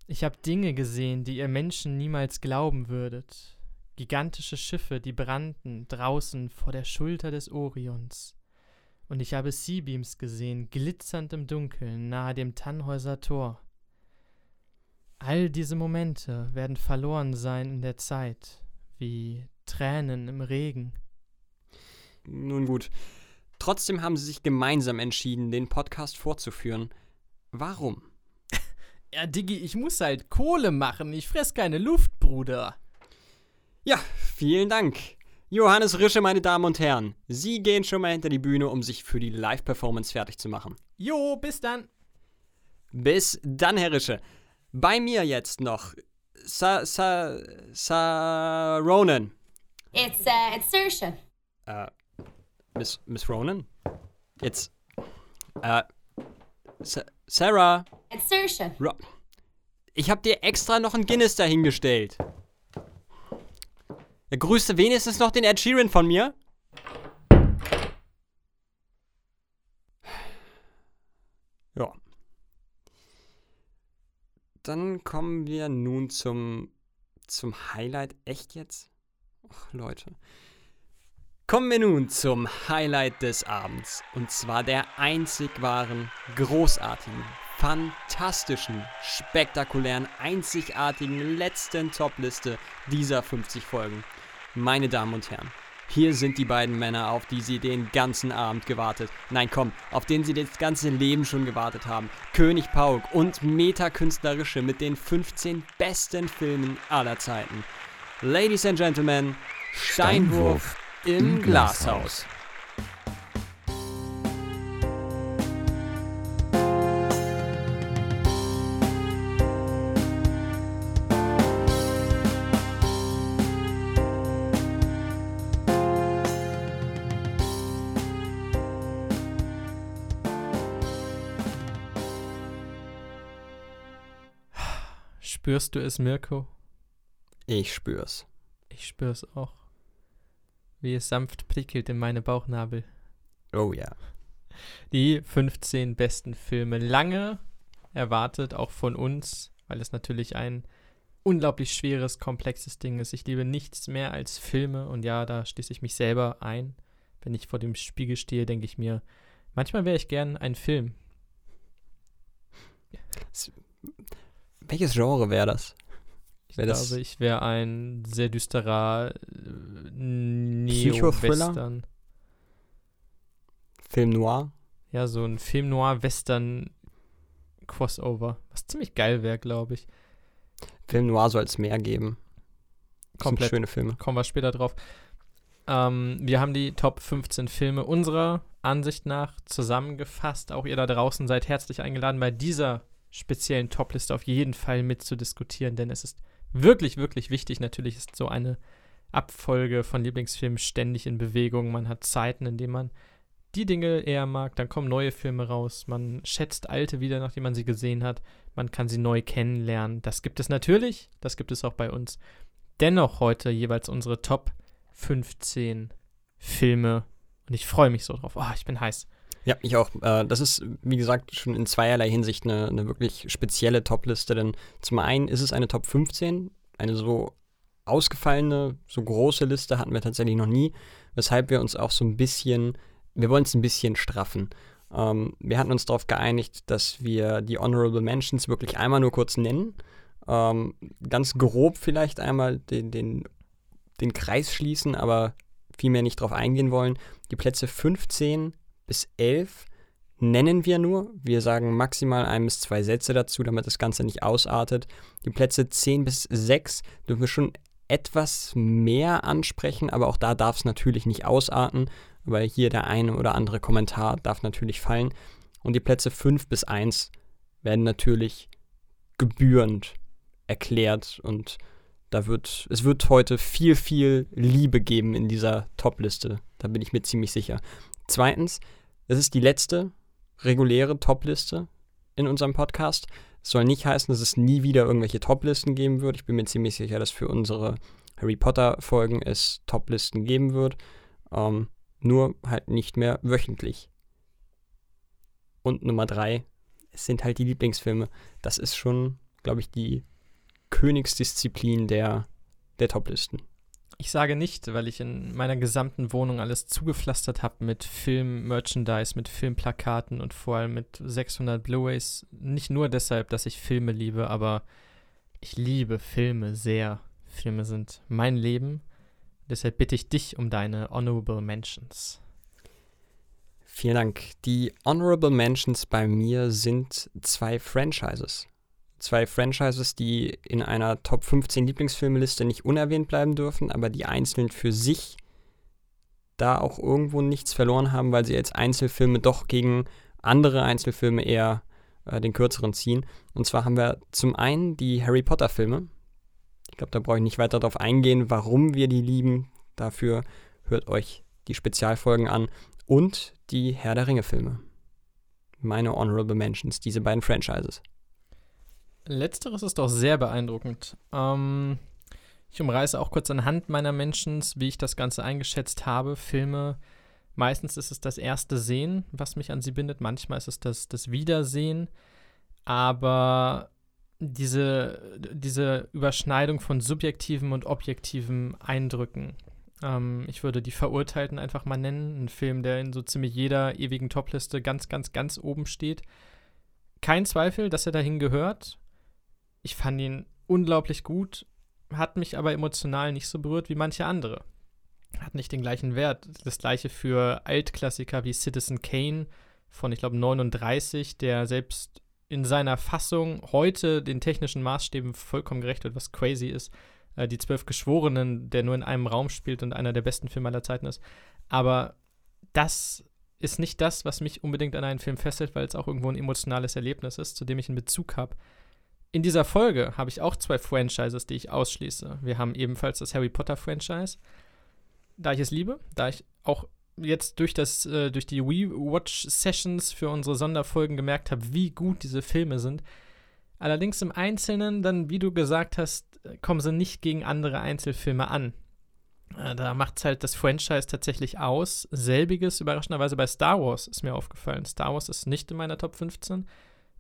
Ich habe Dinge gesehen, die ihr Menschen niemals glauben würdet. Gigantische Schiffe, die brannten draußen vor der Schulter des Orions. Und ich habe Seabeams gesehen, glitzernd im Dunkeln, nahe dem Tannhäuser Tor. All diese Momente werden verloren sein in der Zeit, wie Tränen im Regen. Nun gut. Trotzdem haben sie sich gemeinsam entschieden, den Podcast fortzuführen. Warum? Ja, Diggi, ich muss halt Kohle machen. Ich fress keine Luft, Bruder. Ja, vielen Dank. Johannes Rische, meine Damen und Herren. Sie gehen schon mal hinter die Bühne, um sich für die Live-Performance fertig zu machen. Jo, bis dann. Bis dann, Herr Rische. Bei mir jetzt noch Sa Sa Sa Ronan. It's uh, it's Saoirse. Äh, Miss Miss Ronan? Jetzt äh Sa Sarah. It's Saoirse. Ro ich hab dir extra noch ein Guinness dahingestellt. Ja, grüßte wenigstens noch den Ed Sheeran von mir. Ja. Dann kommen wir nun zum, zum Highlight. Echt jetzt? Leute. Kommen wir nun zum Highlight des Abends. Und zwar der einzig wahren, großartigen, fantastischen, spektakulären, einzigartigen letzten Topliste dieser 50 Folgen. Meine Damen und Herren, hier sind die beiden Männer, auf die sie den ganzen Abend gewartet. Nein, komm, auf den sie das ganze Leben schon gewartet haben. König Pauk und Metakünstlerische mit den 15 besten Filmen aller Zeiten. Ladies and Gentlemen, Steinwurf, im Glashaus. Spürst du es, Mirko? Ich spür's. Ich spür's auch. Wie es sanft prickelt in meine Bauchnabel. Oh ja. Die 15 besten Filme. Lange erwartet, auch von uns, weil es natürlich ein unglaublich schweres, komplexes Ding ist. Ich liebe nichts mehr als Filme und ja, da schließe ich mich selber ein. Wenn ich vor dem Spiegel stehe, denke ich mir, manchmal wäre ich gern ein Film. Welches Genre wäre das? Ich Wär glaube, ich wäre ein sehr düsterer äh? Neo-Western. Film Noir? Ja, so ein Film Noir-Western Crossover. Was ziemlich geil wäre, glaube ich. Film Noir soll es mehr geben. Das Komplett. Schöne Filme. Kommen wir später drauf. Ähm, wir haben die Top 15 Filme unserer Ansicht nach zusammengefasst. Auch ihr da draußen seid herzlich eingeladen, bei dieser speziellen Topliste auf jeden Fall mitzudiskutieren, denn es ist wirklich, wirklich wichtig. Natürlich ist so eine Abfolge von Lieblingsfilmen ständig in Bewegung. Man hat Zeiten, in denen man die Dinge eher mag, dann kommen neue Filme raus, man schätzt alte wieder, nachdem man sie gesehen hat, man kann sie neu kennenlernen. Das gibt es natürlich, das gibt es auch bei uns. Dennoch heute jeweils unsere Top 15 Filme und ich freue mich so drauf. Oh, ich bin heiß. Ja, ich auch. Äh, das ist, wie gesagt, schon in zweierlei Hinsicht eine, eine wirklich spezielle Top-Liste, denn zum einen ist es eine Top 15, eine so ausgefallene, so große Liste hatten wir tatsächlich noch nie, weshalb wir uns auch so ein bisschen, wir wollen es ein bisschen straffen. Ähm, wir hatten uns darauf geeinigt, dass wir die Honorable Mentions wirklich einmal nur kurz nennen, ähm, ganz grob vielleicht einmal den, den, den Kreis schließen, aber viel mehr nicht drauf eingehen wollen. Die Plätze 15 bis 11 nennen wir nur. Wir sagen maximal ein bis zwei Sätze dazu, damit das Ganze nicht ausartet. Die Plätze 10 bis 6 dürfen wir schon etwas mehr ansprechen, aber auch da darf es natürlich nicht ausarten, weil hier der eine oder andere Kommentar darf natürlich fallen. Und die Plätze 5 bis 1 werden natürlich gebührend erklärt und da wird, es wird heute viel, viel Liebe geben in dieser Top-Liste. Da bin ich mir ziemlich sicher. Zweitens, es ist die letzte reguläre Top-Liste in unserem Podcast. Es soll nicht heißen, dass es nie wieder irgendwelche Top-Listen geben wird. Ich bin mir ziemlich sicher, dass für unsere Harry Potter-Folgen es Top-Listen geben wird. Ähm, nur halt nicht mehr wöchentlich. Und Nummer drei, es sind halt die Lieblingsfilme. Das ist schon, glaube ich, die Königsdisziplin der, der Top-Listen. Ich sage nicht, weil ich in meiner gesamten Wohnung alles zugepflastert habe mit Film-Merchandise, mit Filmplakaten und vor allem mit 600 Blu-rays. Nicht nur deshalb, dass ich Filme liebe, aber ich liebe Filme sehr. Filme sind mein Leben. Deshalb bitte ich dich um deine Honorable Mentions. Vielen Dank. Die Honorable Mentions bei mir sind zwei Franchises zwei Franchises, die in einer Top 15 Lieblingsfilmeliste nicht unerwähnt bleiben dürfen, aber die einzeln für sich da auch irgendwo nichts verloren haben, weil sie als Einzelfilme doch gegen andere Einzelfilme eher äh, den kürzeren ziehen. Und zwar haben wir zum einen die Harry Potter Filme. Ich glaube, da brauche ich nicht weiter darauf eingehen, warum wir die lieben. Dafür hört euch die Spezialfolgen an. Und die Herr der Ringe Filme. Meine Honorable Mentions, diese beiden Franchises. Letzteres ist doch sehr beeindruckend. Ähm, ich umreiße auch kurz anhand meiner Mentions, wie ich das Ganze eingeschätzt habe. Filme, meistens ist es das erste Sehen, was mich an sie bindet. Manchmal ist es das, das Wiedersehen. Aber diese, diese Überschneidung von subjektiven und objektiven Eindrücken. Ähm, ich würde die Verurteilten einfach mal nennen. Ein Film, der in so ziemlich jeder ewigen Topliste ganz, ganz, ganz oben steht. Kein Zweifel, dass er dahin gehört. Ich fand ihn unglaublich gut, hat mich aber emotional nicht so berührt wie manche andere. Hat nicht den gleichen Wert. Das gleiche für Altklassiker wie Citizen Kane von, ich glaube, 39, der selbst in seiner Fassung heute den technischen Maßstäben vollkommen gerecht wird, was crazy ist. Äh, die Zwölf Geschworenen, der nur in einem Raum spielt und einer der besten Filme aller Zeiten ist. Aber das ist nicht das, was mich unbedingt an einen Film fesselt, weil es auch irgendwo ein emotionales Erlebnis ist, zu dem ich einen Bezug habe. In dieser Folge habe ich auch zwei Franchises, die ich ausschließe. Wir haben ebenfalls das Harry Potter Franchise. Da ich es liebe, da ich auch jetzt durch, das, äh, durch die Rewatch-Sessions für unsere Sonderfolgen gemerkt habe, wie gut diese Filme sind. Allerdings im Einzelnen, dann, wie du gesagt hast, kommen sie nicht gegen andere Einzelfilme an. Äh, da macht es halt das Franchise tatsächlich aus. Selbiges, überraschenderweise bei Star Wars ist mir aufgefallen. Star Wars ist nicht in meiner Top 15.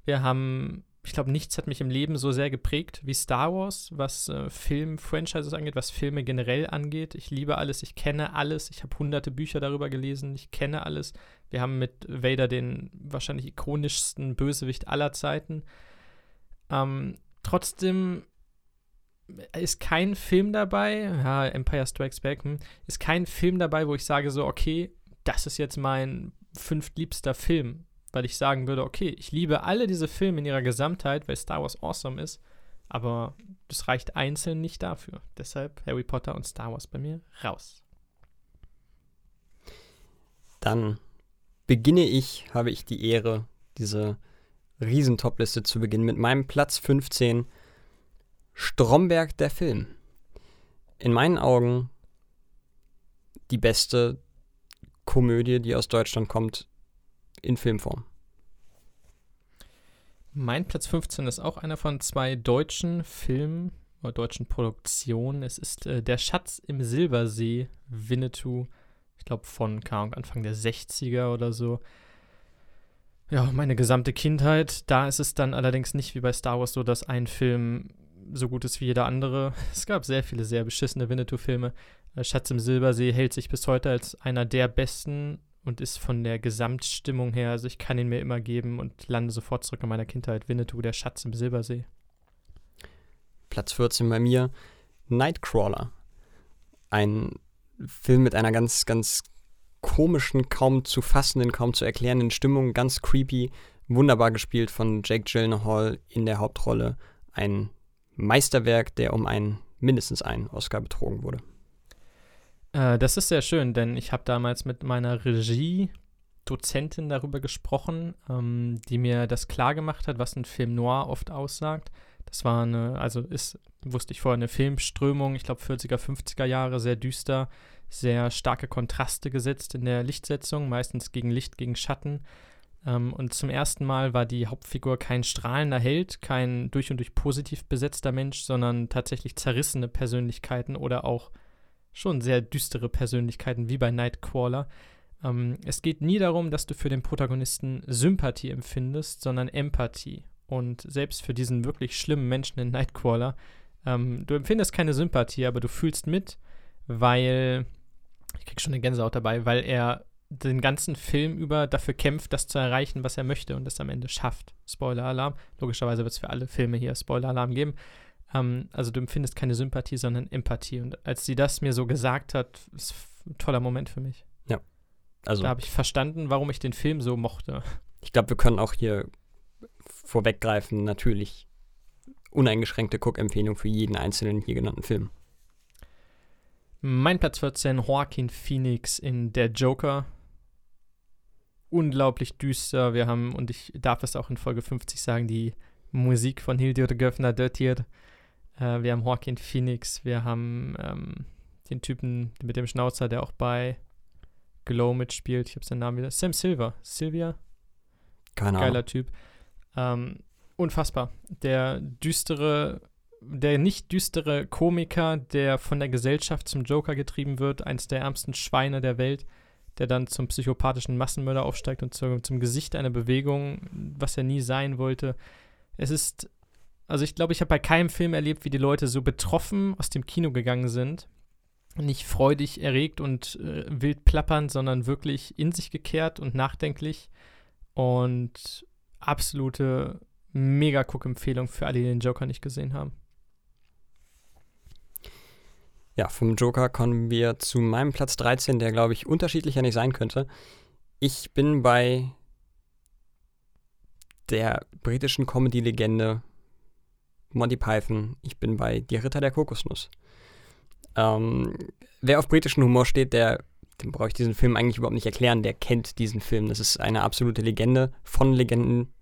Wir haben ich glaube, nichts hat mich im Leben so sehr geprägt wie Star Wars, was äh, Film-Franchises angeht, was Filme generell angeht. Ich liebe alles, ich kenne alles, ich habe hunderte Bücher darüber gelesen, ich kenne alles. Wir haben mit Vader den wahrscheinlich ikonischsten Bösewicht aller Zeiten. Ähm, trotzdem ist kein Film dabei, ja, Empire Strikes Back, hm, ist kein Film dabei, wo ich sage so, okay, das ist jetzt mein fünftliebster Film weil ich sagen würde, okay, ich liebe alle diese Filme in ihrer Gesamtheit, weil Star Wars awesome ist, aber das reicht einzeln nicht dafür. Deshalb Harry Potter und Star Wars bei mir raus. Dann beginne ich, habe ich die Ehre, diese Riesentopliste zu beginnen mit meinem Platz 15, Stromberg der Film. In meinen Augen die beste Komödie, die aus Deutschland kommt, in Filmform. Mein Platz 15 ist auch einer von zwei deutschen Filmen oder deutschen Produktionen. Es ist äh, Der Schatz im Silbersee, Winnetou, ich glaube von Anfang der 60er oder so. Ja, meine gesamte Kindheit. Da ist es dann allerdings nicht wie bei Star Wars so, dass ein Film so gut ist wie jeder andere. Es gab sehr viele sehr beschissene Winnetou-Filme. Äh, Schatz im Silbersee hält sich bis heute als einer der besten und ist von der Gesamtstimmung her, also ich kann ihn mir immer geben und lande sofort zurück in meiner Kindheit. Winnetou, der Schatz im Silbersee. Platz 14 bei mir, Nightcrawler. Ein Film mit einer ganz, ganz komischen, kaum zu fassenden, kaum zu erklärenden Stimmung, ganz creepy, wunderbar gespielt von Jake Gyllenhaal in der Hauptrolle. Ein Meisterwerk, der um einen, mindestens einen Oscar betrogen wurde. Äh, das ist sehr schön, denn ich habe damals mit meiner Regie-Dozentin darüber gesprochen, ähm, die mir das klar gemacht hat, was ein Film noir oft aussagt. Das war eine, also ist, wusste ich vorher, eine Filmströmung, ich glaube 40er, 50er Jahre, sehr düster, sehr starke Kontraste gesetzt in der Lichtsetzung, meistens gegen Licht, gegen Schatten. Ähm, und zum ersten Mal war die Hauptfigur kein strahlender Held, kein durch und durch positiv besetzter Mensch, sondern tatsächlich zerrissene Persönlichkeiten oder auch schon sehr düstere Persönlichkeiten wie bei Nightcrawler. Ähm, es geht nie darum, dass du für den Protagonisten Sympathie empfindest, sondern Empathie. Und selbst für diesen wirklich schlimmen Menschen in Nightcrawler, ähm, du empfindest keine Sympathie, aber du fühlst mit, weil, ich krieg schon eine Gänsehaut dabei, weil er den ganzen Film über dafür kämpft, das zu erreichen, was er möchte und es am Ende schafft. Spoiler-Alarm. Logischerweise wird es für alle Filme hier Spoiler-Alarm geben. Ähm, also du empfindest keine Sympathie, sondern Empathie. Und als sie das mir so gesagt hat, ist ein toller Moment für mich. Ja. Also, Da habe ich verstanden, warum ich den Film so mochte. ich glaube, wir können auch hier vorweggreifen, natürlich uneingeschränkte Cook-Empfehlung für jeden einzelnen hier genannten Film. Mein Platz 14, Joaquin Phoenix in Der Joker. Unglaublich düster. Wir haben, und ich darf es auch in Folge 50 sagen, die Musik von Hildur Göffner datiert. Äh, wir haben Joaquin Phoenix, wir haben ähm, den Typen mit dem Schnauzer, der auch bei Glow mitspielt. Ich habe seinen Namen wieder. Sam Silver. Sylvia? Keine Geiler Ahnung. Typ. Ähm, unfassbar. Der düstere, der nicht düstere Komiker, der von der Gesellschaft zum Joker getrieben wird, eins der ärmsten Schweine der Welt, der dann zum psychopathischen Massenmörder aufsteigt und zu, zum Gesicht einer Bewegung, was er nie sein wollte. Es ist, also ich glaube, ich habe bei keinem Film erlebt, wie die Leute so betroffen aus dem Kino gegangen sind. Nicht freudig erregt und äh, wild plappernd, sondern wirklich in sich gekehrt und nachdenklich. Und absolute Mega-Guck-Empfehlung für alle, die den Joker nicht gesehen haben. Ja, vom Joker kommen wir zu meinem Platz 13, der, glaube ich, unterschiedlicher nicht sein könnte. Ich bin bei der britischen Comedy-Legende Monty Python. Ich bin bei Die Ritter der Kokosnuss. Ähm, wer auf britischen Humor steht, der, dem brauche ich diesen Film eigentlich überhaupt nicht erklären. Der kennt diesen Film. Das ist eine absolute Legende von Legenden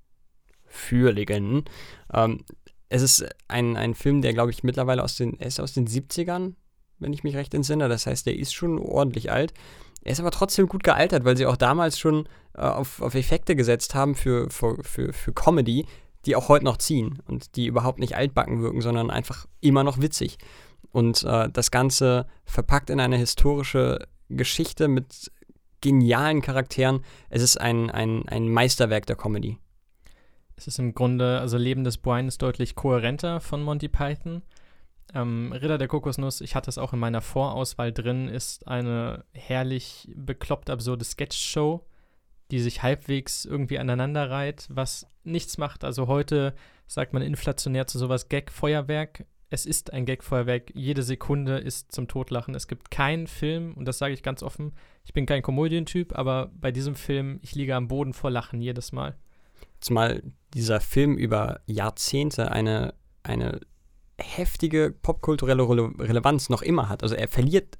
für Legenden. Ähm, es ist ein, ein Film, der, glaube ich, mittlerweile aus den, ist aus den 70ern, wenn ich mich recht entsinne. Das heißt, der ist schon ordentlich alt. Er ist aber trotzdem gut gealtert, weil sie auch damals schon äh, auf, auf Effekte gesetzt haben für, für, für, für Comedy, die auch heute noch ziehen und die überhaupt nicht altbacken wirken, sondern einfach immer noch witzig. Und äh, das Ganze verpackt in eine historische Geschichte mit genialen Charakteren. Es ist ein, ein, ein Meisterwerk der Comedy. Es ist im Grunde, also Leben des Brian ist deutlich kohärenter von Monty Python. Ähm, Ritter der Kokosnuss, ich hatte es auch in meiner Vorauswahl drin, ist eine herrlich bekloppt absurde Sketch-Show, die sich halbwegs irgendwie aneinander reiht, was nichts macht. Also heute sagt man inflationär zu sowas Gag-Feuerwerk. Es ist ein Gag-Feuerwerk. Jede Sekunde ist zum Totlachen. Es gibt keinen Film, und das sage ich ganz offen, ich bin kein Komödientyp, aber bei diesem Film, ich liege am Boden vor Lachen jedes Mal. Zumal dieser Film über Jahrzehnte eine, eine heftige popkulturelle Rele Relevanz noch immer hat. Also er verliert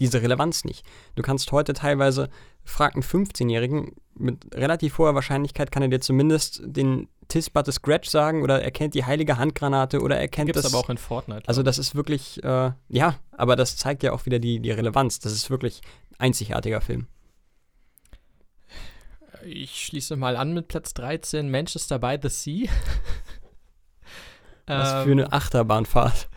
diese Relevanz nicht. Du kannst heute teilweise, frag einen 15-Jährigen, mit relativ hoher Wahrscheinlichkeit kann er dir zumindest den Tisbate Scratch sagen oder er kennt die heilige Handgranate oder er kennt Gibt es das. aber auch in Fortnite. also das ist wirklich, äh, ja, aber das zeigt ja auch wieder die, die Relevanz. Das ist wirklich ein einzigartiger Film. ich. ich schließe mal an mit Platz 13, Manchester by the Sea. Was Ähm, für eine Achterbahnfahrt.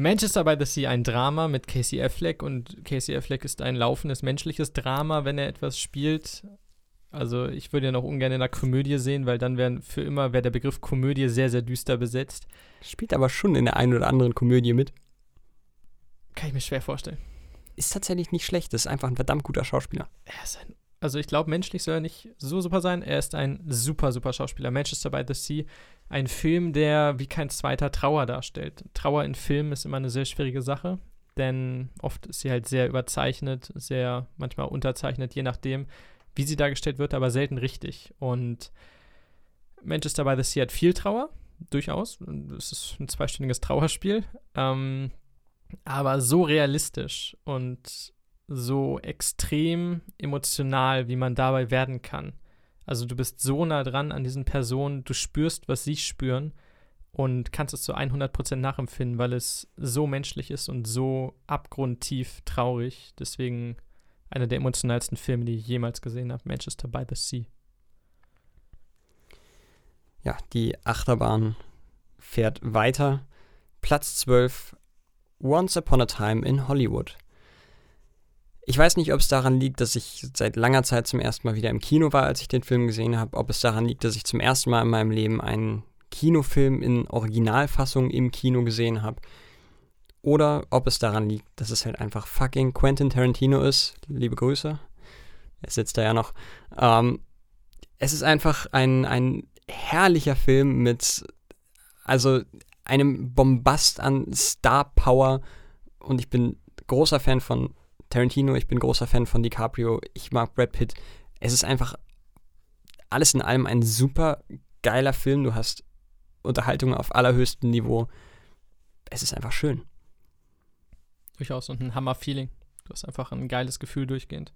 Manchester by the Sea, ein Drama mit Casey Affleck und Casey Affleck ist ein laufendes menschliches Drama, wenn er etwas spielt. Also ich würde ja noch ungern in einer Komödie sehen, weil dann wäre für immer wär der Begriff Komödie sehr, sehr düster besetzt. Spielt aber schon in der einen oder anderen Komödie mit. Kann ich mir schwer vorstellen. Ist tatsächlich nicht schlecht. Ist einfach ein verdammt guter Schauspieler. Er ist ein, also ich glaube, menschlich soll er nicht so super sein. Er ist ein super, super Schauspieler. Manchester by the Sea, ein Film, der wie kein zweiter Trauer darstellt. Trauer in Filmen ist immer eine sehr schwierige Sache, denn oft ist sie halt sehr überzeichnet, sehr manchmal unterzeichnet, je nachdem, wie sie dargestellt wird, aber selten richtig. Und Manchester by the Sea hat viel Trauer, durchaus. Es ist ein zweistündiges Trauerspiel, ähm, aber so realistisch und so extrem emotional, wie man dabei werden kann. Also du bist so nah dran an diesen Personen, du spürst, was sie spüren und kannst es zu 100% nachempfinden, weil es so menschlich ist und so abgrundtief traurig. Deswegen einer der emotionalsten Filme, die ich jemals gesehen habe, Manchester by the Sea. ja, die Achterbahn fährt weiter. Platz 12, Once Upon a Time in Hollywood. Ich weiß nicht, ob es daran liegt, dass ich seit langer Zeit zum ersten Mal wieder im Kino war, als ich den Film gesehen habe, ob es daran liegt, dass ich zum ersten Mal in meinem Leben einen Kinofilm in Originalfassung im Kino gesehen habe, oder ob es daran liegt, dass es halt einfach fucking Quentin Tarantino ist. Liebe Grüße. Er sitzt da ja noch. Ähm, es ist einfach ein, ein herrlicher Film mit, also einem Bombast an Star Power. Und ich bin großer Fan von Tarantino, ich bin großer Fan von DiCaprio, ich mag Brad Pitt. Es ist einfach alles in allem ein super geiler Film. Du hast Unterhaltung auf allerhöchstem Niveau. Es ist einfach schön. Durchaus und ein Hammer-Feeling. Du hast einfach ein geiles Gefühl durchgehend.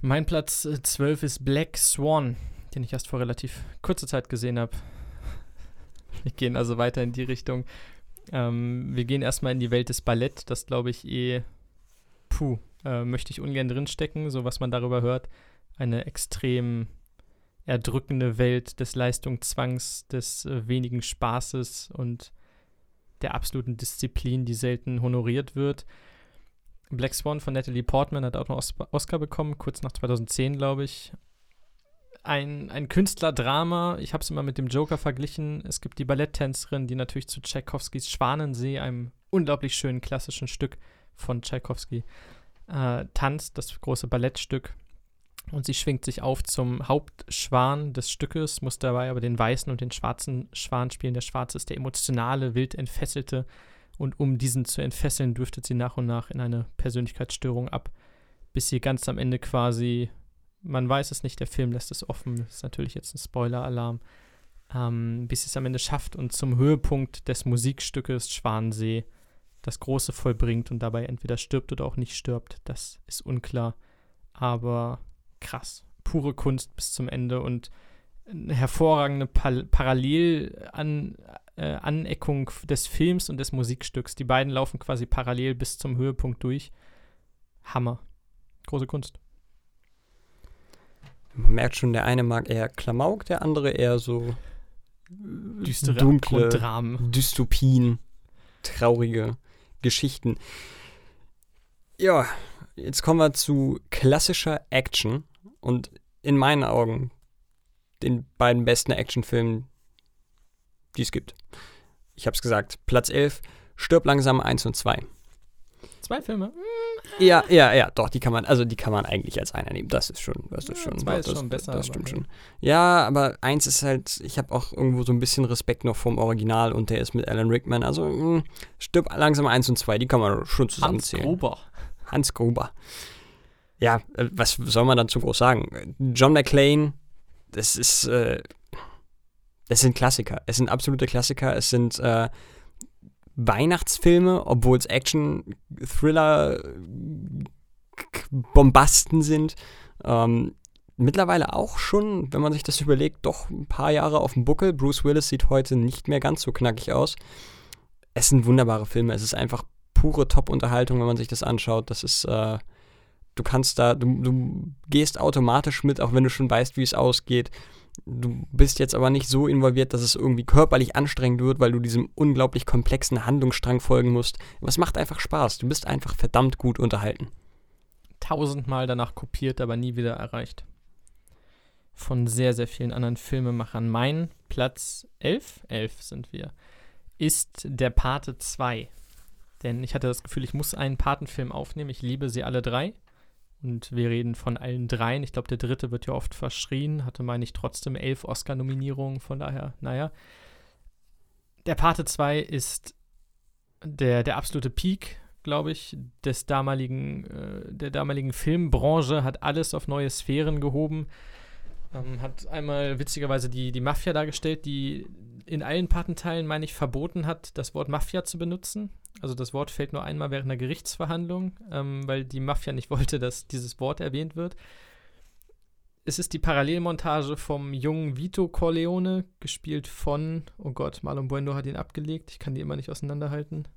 Mein Platz 12 ist Black Swan, den ich erst vor relativ kurzer Zeit gesehen habe. Wir gehen also weiter in die Richtung. Ähm, wir gehen erstmal in die Welt des Ballett. Das glaube ich eh, puh, äh, möchte ich ungern drinstecken, so was man darüber hört. Eine extrem erdrückende Welt des Leistungszwangs, des äh, wenigen Spaßes und der absoluten Disziplin, die selten honoriert wird. Black Swan von Natalie Portman hat auch einen Oscar bekommen, kurz nach 2010, glaube ich. Ein, ein Künstlerdrama, ich habe es immer mit dem Joker verglichen. Es gibt die Balletttänzerin, die natürlich zu Tchaikovskis Schwanensee, einem unglaublich schönen klassischen Stück von Tchaikovsky, äh, tanzt, das große Ballettstück. Und sie schwingt sich auf zum Hauptschwan des Stückes, muss dabei aber den weißen und den schwarzen Schwan spielen. Der schwarze ist der emotionale, wild entfesselte. Und um diesen zu entfesseln, driftet sie nach und nach in eine Persönlichkeitsstörung ab, bis sie ganz am Ende quasi, man weiß es nicht, der Film lässt es offen, das ist natürlich jetzt ein Spoiler-Alarm, ähm, bis sie es am Ende schafft und zum Höhepunkt des Musikstückes Schwansee das Große vollbringt und dabei entweder stirbt oder auch nicht stirbt. Das ist unklar. Aber krass. Pure Kunst bis zum Ende und eine hervorragende pa Parallel-Aneckung äh, des Films und des Musikstücks. Die beiden laufen quasi parallel bis zum Höhepunkt durch. Hammer. Große Kunst. Man merkt schon, der eine mag eher Klamauk, der andere eher so düstere dunkle Dramen. Dystopien, traurige Geschichten. Ja, jetzt kommen wir zu klassischer Action und in meinen Augen den beiden besten Actionfilmen, die es gibt. Ich habe es gesagt, Platz 11, Stirb langsam 1 und 2. Zwei Filme? Ja, ja, ja, doch, die kann man, also die kann man eigentlich als einer nehmen. Das ist schon, das ist schon, zwei das, ist schon besser, Das stimmt schon. Ja, aber eins ist halt, ich habe auch irgendwo so ein bisschen Respekt noch vom Original und der ist mit Alan Rickman. Also mh, Stirb langsam 1 und 2, die kann man schon Hans zusammenzählen. Gruber. Hans Gruber. Ja, äh, was soll man dazu groß sagen? John McClane, das ist, äh, das sind Klassiker. Es sind absolute Klassiker. Es sind äh, Weihnachtsfilme, obwohl es Action, Thriller, Bombasten sind. Ähm, mittlerweile auch schon, wenn man sich das überlegt, doch ein paar Jahre auf dem Buckel. Bruce Willis sieht heute nicht mehr ganz so knackig aus. Es sind wunderbare Filme. Es ist einfach pure Top-Unterhaltung, wenn man sich das anschaut. Das ist, äh, du kannst da, du, du gehst automatisch mit, auch wenn du schon weißt, wie es ausgeht. Du bist jetzt aber nicht so involviert, dass es irgendwie körperlich anstrengend wird, weil du diesem unglaublich komplexen Handlungsstrang folgen musst. Es macht einfach Spaß. Du bist einfach verdammt gut unterhalten. tausendmal danach kopiert, aber nie wieder erreicht. Von sehr, sehr vielen anderen Filmemachern. Mein Platz 11, 11 sind wir, ist der Pate 2. Denn ich hatte das Gefühl, ich muss einen Patenfilm aufnehmen. Ich liebe sie alle drei. Und wir reden von allen dreien. Ich glaube, der dritte wird ja oft verschrien. Hatte, meine ich, trotzdem elf Oscar-Nominierungen. Von daher, naja. Der Pate 2 ist der, der absolute Peak, glaube ich, des damaligen, äh, der damaligen Filmbranche, hat alles auf neue Sphären gehoben. Ähm, hat einmal witzigerweise die, die Mafia dargestellt, die in allen Patenteilen, meine ich, verboten hat, das Wort Mafia zu benutzen. Also das Wort fällt nur einmal während einer Gerichtsverhandlung, ähm, weil die Mafia nicht wollte, dass dieses Wort erwähnt wird. Es ist die Parallelmontage vom jungen Vito Corleone, gespielt von, oh Gott, Marlon Buendo hat ihn abgelegt, ich kann die immer nicht auseinanderhalten.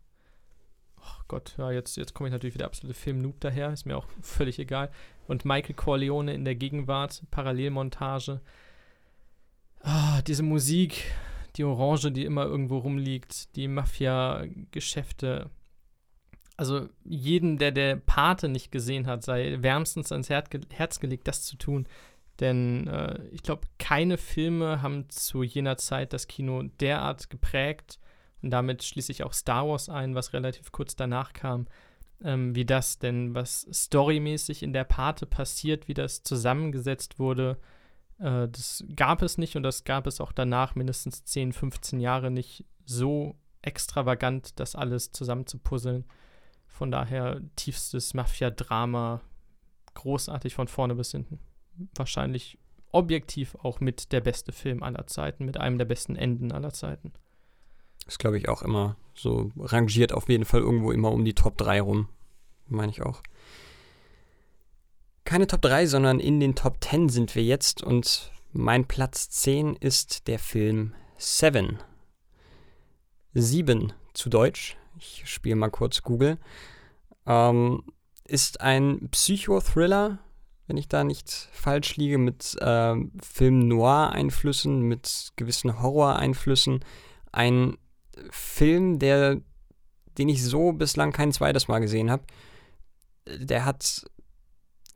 Oh Gott, ja, jetzt, jetzt komme ich natürlich wieder absolute Film-Noob daher, ist mir auch völlig egal. Und Michael Corleone in der Gegenwart, Parallelmontage. Ah, diese Musik, die Orange, die immer irgendwo rumliegt, die Mafia-Geschäfte. Also jeden, der der Pate nicht gesehen hat, sei wärmstens ans Her Herz gelegt, das zu tun. Denn äh, ich glaube, keine Filme haben zu jener Zeit das Kino derart geprägt und damit schließe ich auch Star Wars ein, was relativ kurz danach kam, ähm, wie das. Denn was storymäßig in der Pate passiert, wie das zusammengesetzt wurde, äh, das gab es nicht und das gab es auch danach mindestens 10, 15 Jahre nicht so extravagant, das alles zusammenzupuzzeln. Von daher tiefstes Mafia-Drama, großartig von vorne bis hinten. Wahrscheinlich objektiv auch mit der beste Film aller Zeiten, mit einem der besten Enden aller Zeiten. Das glaube ich auch immer so rangiert auf jeden Fall irgendwo immer um die Top 3 rum. Meine ich auch. Keine Top 3, sondern in den Top 10 sind wir jetzt und mein Platz 10 ist der Film Seven. Sieben zu Deutsch. Ich spiele mal kurz Google. Ähm, ist ein Psychothriller, wenn ich da nicht falsch liege, mit äh, Film-Noir-Einflüssen, mit gewissen Horror-Einflüssen. Ein Film, der, den ich so bislang kein zweites Mal gesehen habe. Der hat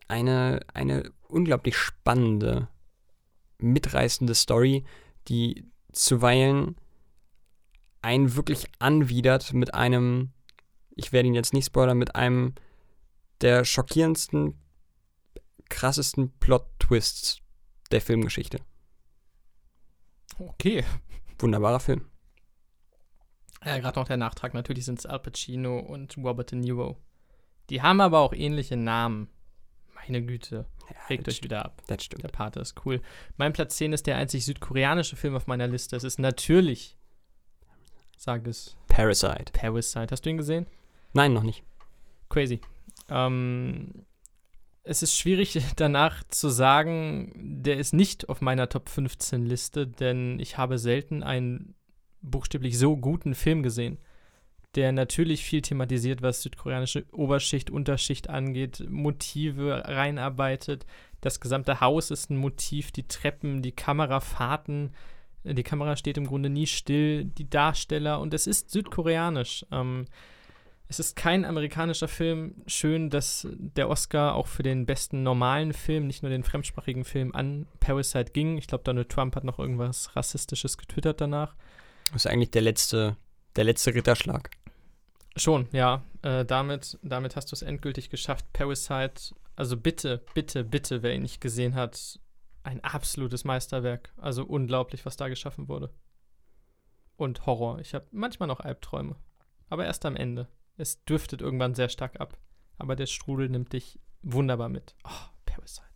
eine, eine unglaublich spannende, mitreißende Story, die zuweilen einen wirklich anwidert mit einem, ich werde ihn jetzt nicht spoilern, mit einem der schockierendsten, krassesten Plot-Twists der Filmgeschichte. Okay. Wunderbarer Film. Ja, gerade noch der Nachtrag. Natürlich sind es Al Pacino und Robert De Niro. Die haben aber auch ähnliche Namen. Meine Güte. Ja, Regt euch wieder ab. Das stimmt. Der Pate ist cool. Mein Platz 10 ist der einzig südkoreanische Film auf meiner Liste. Es ist natürlich, sag es, Parasite. Parasite. Hast du ihn gesehen? Nein, noch nicht. Crazy. Ähm, es ist schwierig danach zu sagen, der ist nicht auf meiner Top 15 Liste, denn ich habe selten einen buchstäblich so guten Film gesehen, der natürlich viel thematisiert, was südkoreanische Oberschicht, Unterschicht angeht, Motive reinarbeitet. Das gesamte Haus ist ein Motiv, die Treppen, die Kamerafahrten, die Kamera steht im Grunde nie still, die Darsteller und es ist südkoreanisch. Ähm, es ist kein amerikanischer Film. Schön, dass der Oscar auch für den besten normalen Film, nicht nur den fremdsprachigen Film, an Parasite ging. Ich glaube, Donald Trump hat noch irgendwas Rassistisches getwittert danach. Das ist eigentlich der letzte, der letzte Ritterschlag. Schon, ja. Äh, damit, damit hast du es endgültig geschafft. Parasite, also bitte, bitte, bitte, wer ihn nicht gesehen hat, ein absolutes Meisterwerk. Also unglaublich, was da geschaffen wurde. Und Horror. Ich habe manchmal noch Albträume. Aber erst am Ende. Es dürftet irgendwann sehr stark ab. Aber der Strudel nimmt dich wunderbar mit. Oh, Parasite.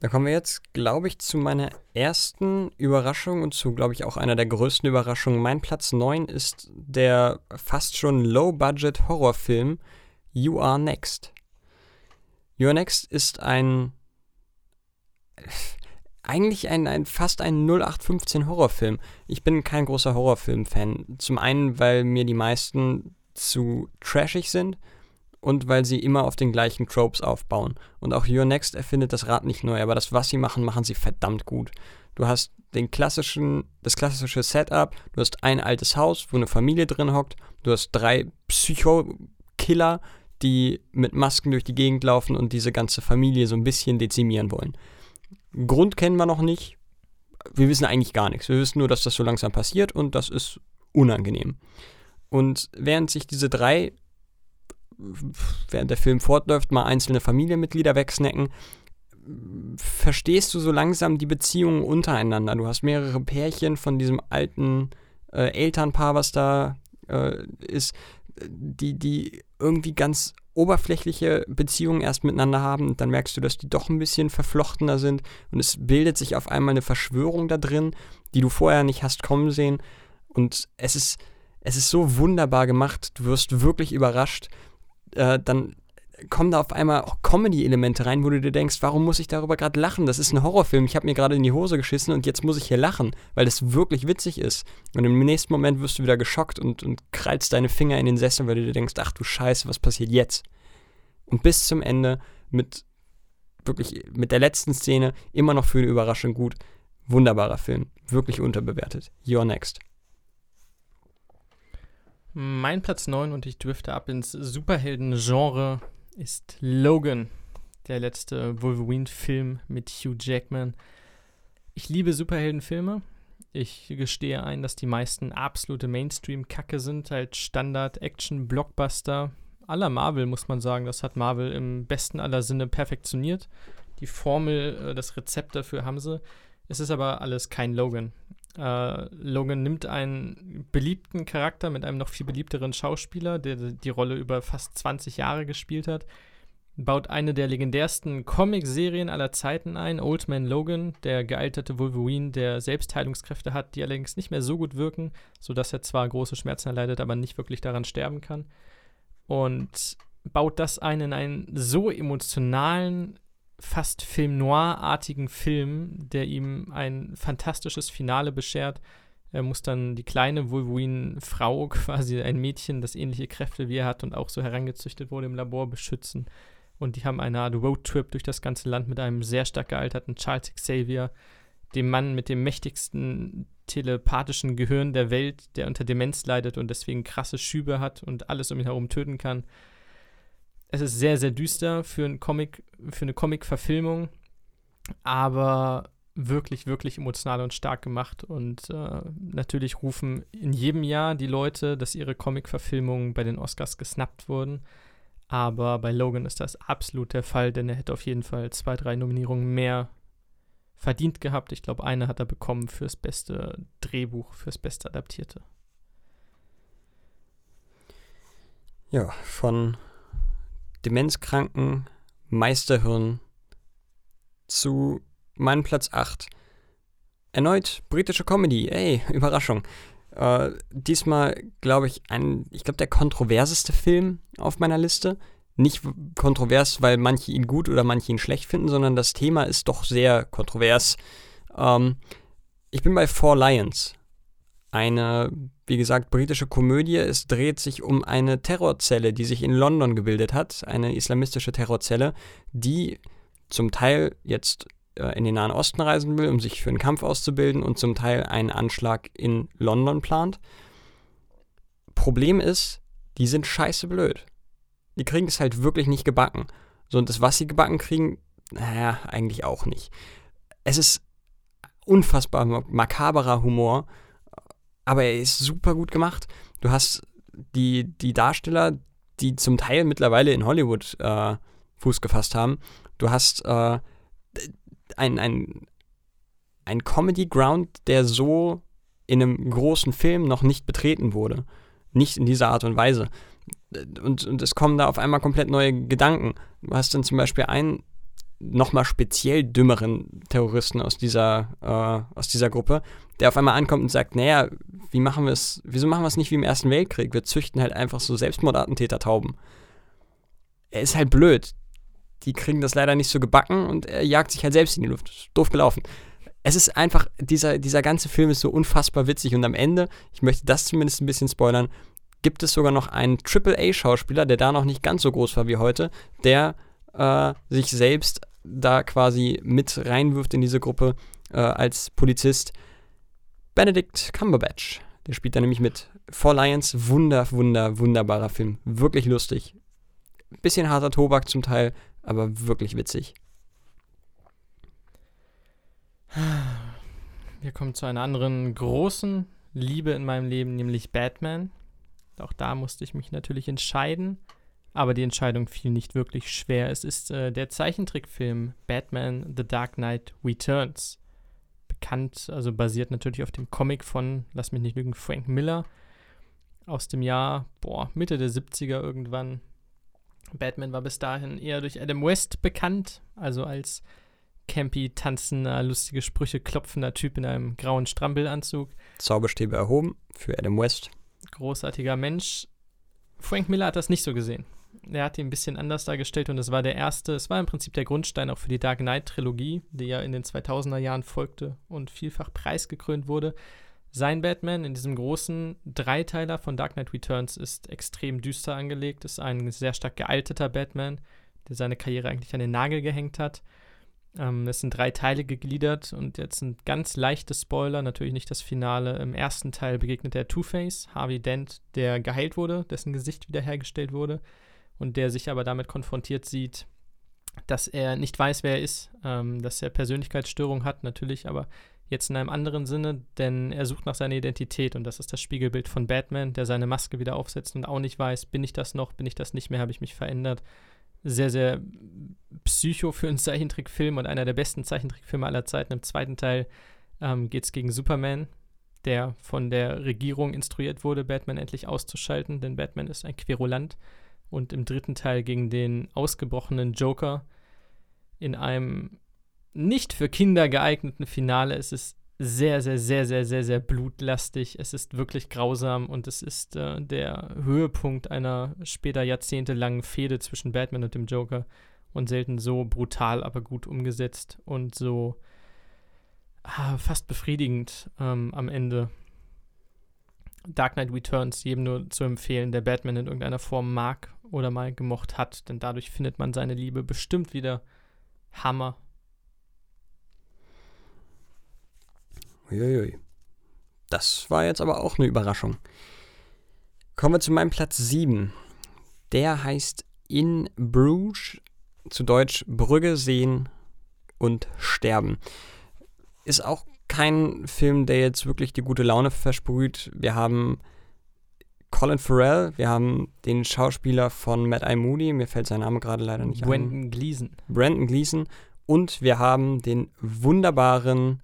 Da kommen wir jetzt, glaube ich, zu meiner ersten Überraschung und zu, glaube ich, auch einer der größten Überraschungen. Mein Platz 9 ist der fast schon Low-Budget-Horrorfilm You Are Next. You Are Next ist ein eigentlich ein, ein fast ein 0815 Horrorfilm. Ich bin kein großer Horrorfilm-Fan. Zum einen, weil mir die meisten zu trashig sind und weil sie immer auf den gleichen Tropes aufbauen. Und auch Your Next erfindet das Rad nicht neu, aber das, was sie machen, machen sie verdammt gut. Du hast den klassischen, das klassische Setup, du hast ein altes Haus, wo eine Familie drin hockt, du hast drei Psycho-Killer, die mit Masken durch die Gegend laufen und diese ganze Familie so ein bisschen dezimieren wollen. Grund kennen wir noch nicht. Wir wissen eigentlich gar nichts. Wir wissen nur, dass das so langsam passiert und das ist unangenehm. Und während sich diese drei, während der Film fortläuft, mal einzelne Familienmitglieder wegsnacken, verstehst du so langsam die Beziehungen untereinander. Du hast mehrere Pärchen von diesem alten äh, Elternpaar, was da äh, ist, die, die irgendwie ganz oberflächliche Beziehungen erst miteinander haben. Und dann merkst du, dass die doch ein bisschen verflochtener sind. Und es bildet sich auf einmal eine Verschwörung da drin, die du vorher nicht hast kommen sehen. Und es ist, es ist so wunderbar gemacht, du wirst wirklich überrascht, äh, dann kommen da auf einmal auch Comedy-Elemente rein, wo du dir denkst, warum muss ich darüber gerade lachen? Das ist ein Horrorfilm, ich habe mir gerade in die Hose geschissen und jetzt muss ich hier lachen, weil das wirklich witzig ist. Und im nächsten Moment wirst du wieder geschockt und, und krallst deine Finger in den Sessel, weil du dir denkst, ach du Scheiße, was passiert jetzt? Und bis zum Ende mit wirklich mit der letzten Szene immer noch für eine Überraschung gut. Wunderbarer Film. Wirklich unterbewertet. You're next. Mein Platz 9 und ich drifte ab ins Superhelden-Genre ist Logan, der letzte Wolverine-Film mit Hugh Jackman. Ich liebe Superheldenfilme. Ich gestehe ein, dass die meisten absolute Mainstream-Kacke sind, halt Standard-Action-Blockbuster aller Marvel, muss man sagen. Das hat Marvel im besten aller Sinne perfektioniert. Die Formel, äh, das Rezept dafür haben sie. Es ist aber alles kein Logan. Äh, Logan nimmt einen beliebten Charakter mit einem noch viel beliebteren Schauspieler, der die Rolle über fast 20 Jahre gespielt hat, baut eine der legendärsten Comic-Serien aller Zeiten ein, Old Man Logan, der gealterte Wolverine, der Selbstheilungskräfte hat, die allerdings nicht mehr so gut wirken, sodass er zwar große Schmerzen erleidet, aber nicht wirklich daran sterben kann. Und baut das ein in einen so emotionalen, fast Film Noir-artigen Film, der ihm ein fantastisches Finale beschert. Er muss dann die kleine Wolverine-Frau, quasi ein Mädchen, das ähnliche Kräfte wie er hat und auch so herangezüchtet wurde im Labor, beschützen. Und die haben eine Art Roadtrip durch das ganze Land mit einem sehr stark gealterten Charles Xavier, dem Mann mit dem mächtigsten telepathischen Gehirn der Welt, der unter Demenz leidet und deswegen krasse Schübe hat und alles um ihn herum töten kann es ist sehr, sehr düster für, ein Comic, für eine Comic-Verfilmung, aber wirklich, wirklich emotional und stark gemacht. Und äh, natürlich rufen in jedem Jahr die Leute, dass ihre Comic-Verfilmungen bei den Oscars gesnappt wurden. Aber bei Logan ist das absolut der Fall, denn er hätte auf jeden Fall zwei, drei Nominierungen mehr verdient gehabt. Ich glaube, eine hat er bekommen fürs beste Drehbuch, fürs beste Adaptierte. Ja, von demenzkranken Meisterhirn zu meinem Platz 8. Erneut britische Comedy. Ey, Überraschung. Äh, diesmal, glaube ich, ein, ich glaube, der kontroverseste Film auf meiner Liste. Nicht kontrovers, weil manche ihn gut oder manche ihn schlecht finden, sondern das Thema ist doch sehr kontrovers. Ähm, ich bin bei Four Lions. Eine wie gesagt, britische Komödie. Es dreht sich um eine Terrorzelle, die sich in London gebildet hat, eine islamistische Terrorzelle, die zum Teil jetzt äh, in den Nahen Osten reisen will, um sich für einen Kampf auszubilden und zum Teil einen Anschlag in London plant. Problem ist, die sind scheiße blöd. Die kriegen es halt wirklich nicht gebacken. So, und das, was sie gebacken kriegen, naja, eigentlich auch nicht. Es ist unfassbar makaberer Humor aber er ist super gut gemacht. Du hast die, die Darsteller, die zum Teil mittlerweile in Hollywood äh, Fuß gefasst haben. Du hast äh, ein, ein, ein Comedy-Ground, der so in einem großen Film noch nicht betreten wurde. Nicht in dieser Art und Weise. Und, und es kommen da auf einmal komplett neue Gedanken. Du hast dann zum Beispiel einen nochmal speziell dümmeren Terroristen aus dieser, äh, aus dieser Gruppe, der auf einmal ankommt und sagt, naja, wie machen wir es, wieso machen wir es nicht wie im Ersten Weltkrieg? Wir züchten halt einfach so Selbstmordattentäter-Tauben. Er ist halt blöd. Die kriegen das leider nicht so gebacken und er jagt sich halt selbst in die Luft. Doof gelaufen. Es ist einfach, dieser, dieser ganze Film ist so unfassbar witzig und am Ende, ich möchte das zumindest ein bisschen spoilern, gibt es sogar noch einen Triple-A-Schauspieler, der da noch nicht ganz so groß war wie heute, der äh, sich selbst da quasi mit reinwirft in diese Gruppe äh, als Polizist. Benedict Cumberbatch. Der spielt da nämlich mit. Four Lions, wunder, wunder, wunderbarer Film. Wirklich lustig. Bisschen harter Tobak zum Teil, aber wirklich witzig. Wir kommen zu einer anderen großen Liebe in meinem Leben, nämlich Batman. Auch da musste ich mich natürlich entscheiden, aber die Entscheidung fiel nicht wirklich schwer. Es ist äh, der Zeichentrickfilm Batman The Dark Knight Returns bekannt, also basiert natürlich auf dem Comic von, lass mich nicht lügen, Frank Miller aus dem Jahr, boah, Mitte der 70er irgendwann. Batman war bis dahin eher durch Adam West bekannt, also als campy, tanzender, lustige Sprüche klopfender Typ in einem grauen Strampelanzug. Zauberstäbe erhoben für Adam West. Großartiger Mensch. Frank Miller hat das nicht so gesehen er hat ihn ein bisschen anders dargestellt und es war der erste, es war im Prinzip der Grundstein auch für die Dark Knight-Trilogie, die ja in den 2000er Jahren folgte und vielfach preisgekrönt wurde. Sein Batman in diesem großen Dreiteiler von Dark Knight Returns ist extrem düster angelegt, ist ein sehr stark gealterter Batman, der seine Karriere eigentlich an den Nagel gehängt hat. Ähm, es sind drei Teile gegliedert und jetzt ein ganz leichtes Spoiler, natürlich nicht das Finale. Im ersten Teil begegnet der Two-Face, Harvey Dent, der geheilt wurde, dessen Gesicht wiederhergestellt wurde und der sich aber damit konfrontiert sieht, dass er nicht weiß, wer er ist, ähm, dass er Persönlichkeitsstörung hat, natürlich, aber jetzt in einem anderen Sinne, denn er sucht nach seiner Identität und das ist das Spiegelbild von Batman, der seine Maske wieder aufsetzt und auch nicht weiß, bin ich das noch, bin ich das nicht mehr, habe ich mich verändert. Sehr, sehr psycho für einen Zeichentrickfilm und einer der besten Zeichentrickfilme aller Zeiten. Im zweiten Teil ähm, geht es gegen Superman, der von der Regierung instruiert wurde, Batman endlich auszuschalten, denn Batman ist ein Querulant. Und im dritten Teil gegen den ausgebrochenen Joker in einem nicht für Kinder geeigneten Finale. Es ist sehr, sehr, sehr, sehr, sehr, sehr blutlastig. Es ist wirklich grausam und es ist äh, der Höhepunkt einer später jahrzehntelangen Fehde zwischen Batman und dem Joker und selten so brutal, aber gut umgesetzt und so ah, fast befriedigend ähm, am Ende. Dark Knight Returns jedem nur zu empfehlen, der Batman in irgendeiner Form mag oder mal gemocht hat, denn dadurch findet man seine Liebe bestimmt wieder. Hammer. Uiuiui. Das war jetzt aber auch eine Überraschung. Kommen wir zu meinem Platz 7. Der heißt In Bruges, zu Deutsch Brügge sehen und sterben. Ist auch kein Film, der jetzt wirklich die gute Laune versprüht. Wir haben Colin Farrell, wir haben den Schauspieler von Mad Eye Moody, mir fällt sein Name gerade leider nicht Brandon ein. Gleason. Brandon Gleason. Und wir haben den wunderbaren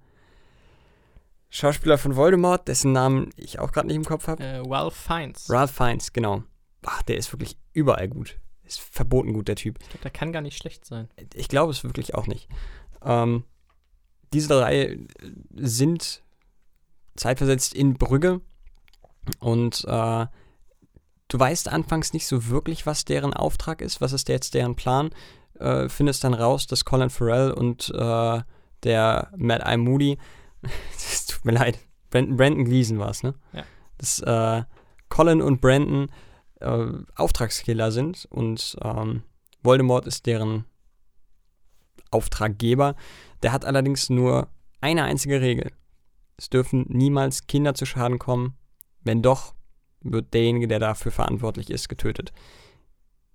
Schauspieler von Voldemort, dessen Namen ich auch gerade nicht im Kopf habe. Äh, Ralph Fiennes. Ralph Fiennes, genau. Ach, der ist wirklich überall gut. Ist verboten gut, der Typ. ich glaube, der kann gar nicht schlecht sein. Ich glaube es wirklich auch nicht. Ähm, diese drei sind zeitversetzt in Brügge und äh, du weißt anfangs nicht so wirklich, was deren Auftrag ist, was ist jetzt deren Plan. Äh, findest dann raus, dass Colin Farrell und äh, der Mad Eye Moody, es tut mir leid, Brandon, Brandon Gleason war es, ne? Ja. Dass äh, Colin und Brandon äh, Auftragskiller sind und ähm, Voldemort ist deren Auftraggeber. Der hat allerdings nur eine einzige Regel. Es dürfen niemals Kinder zu Schaden kommen. Wenn doch, wird derjenige, der dafür verantwortlich ist, getötet.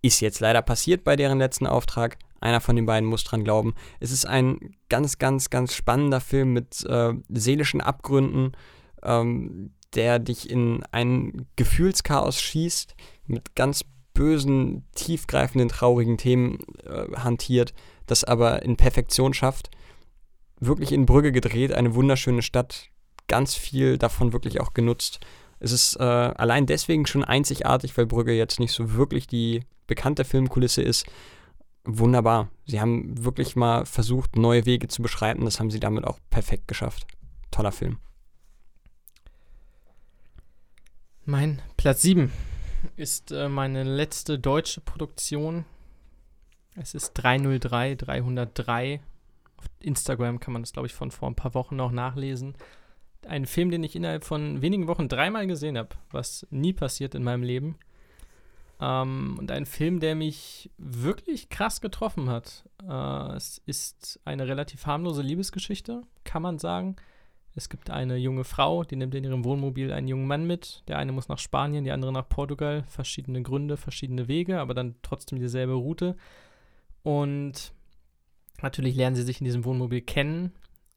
Ist jetzt leider passiert bei deren letzten Auftrag. Einer von den beiden muss dran glauben. Es ist ein ganz, ganz, ganz spannender Film mit äh, seelischen Abgründen, ähm, der dich in ein Gefühlschaos schießt, mit ganz bösen, tiefgreifenden, traurigen Themen äh, hantiert, das aber in Perfektion schafft. Wirklich in Brügge gedreht, eine wunderschöne Stadt, ganz viel davon wirklich auch genutzt. Es ist äh, allein deswegen schon einzigartig, weil Brügge jetzt nicht so wirklich die bekannte Filmkulisse ist. Wunderbar. Sie haben wirklich mal versucht, neue Wege zu beschreiten. Das haben sie damit auch perfekt geschafft. Toller Film. Mein Platz 7 ist äh, meine letzte deutsche Produktion. Es ist 303, 303. Auf Instagram kann man das, glaube ich, von vor ein paar Wochen noch nachlesen. Ein Film, den ich innerhalb von wenigen Wochen dreimal gesehen habe, was nie passiert in meinem Leben. Ähm, und ein Film, der mich wirklich krass getroffen hat. Äh, es ist eine relativ harmlose Liebesgeschichte, kann man sagen. Es gibt eine junge Frau, die nimmt in ihrem Wohnmobil einen jungen Mann mit. Der eine muss nach Spanien, die andere nach Portugal. Verschiedene Gründe, verschiedene Wege, aber dann trotzdem dieselbe Route. Und natürlich lernen sie sich in diesem Wohnmobil kennen.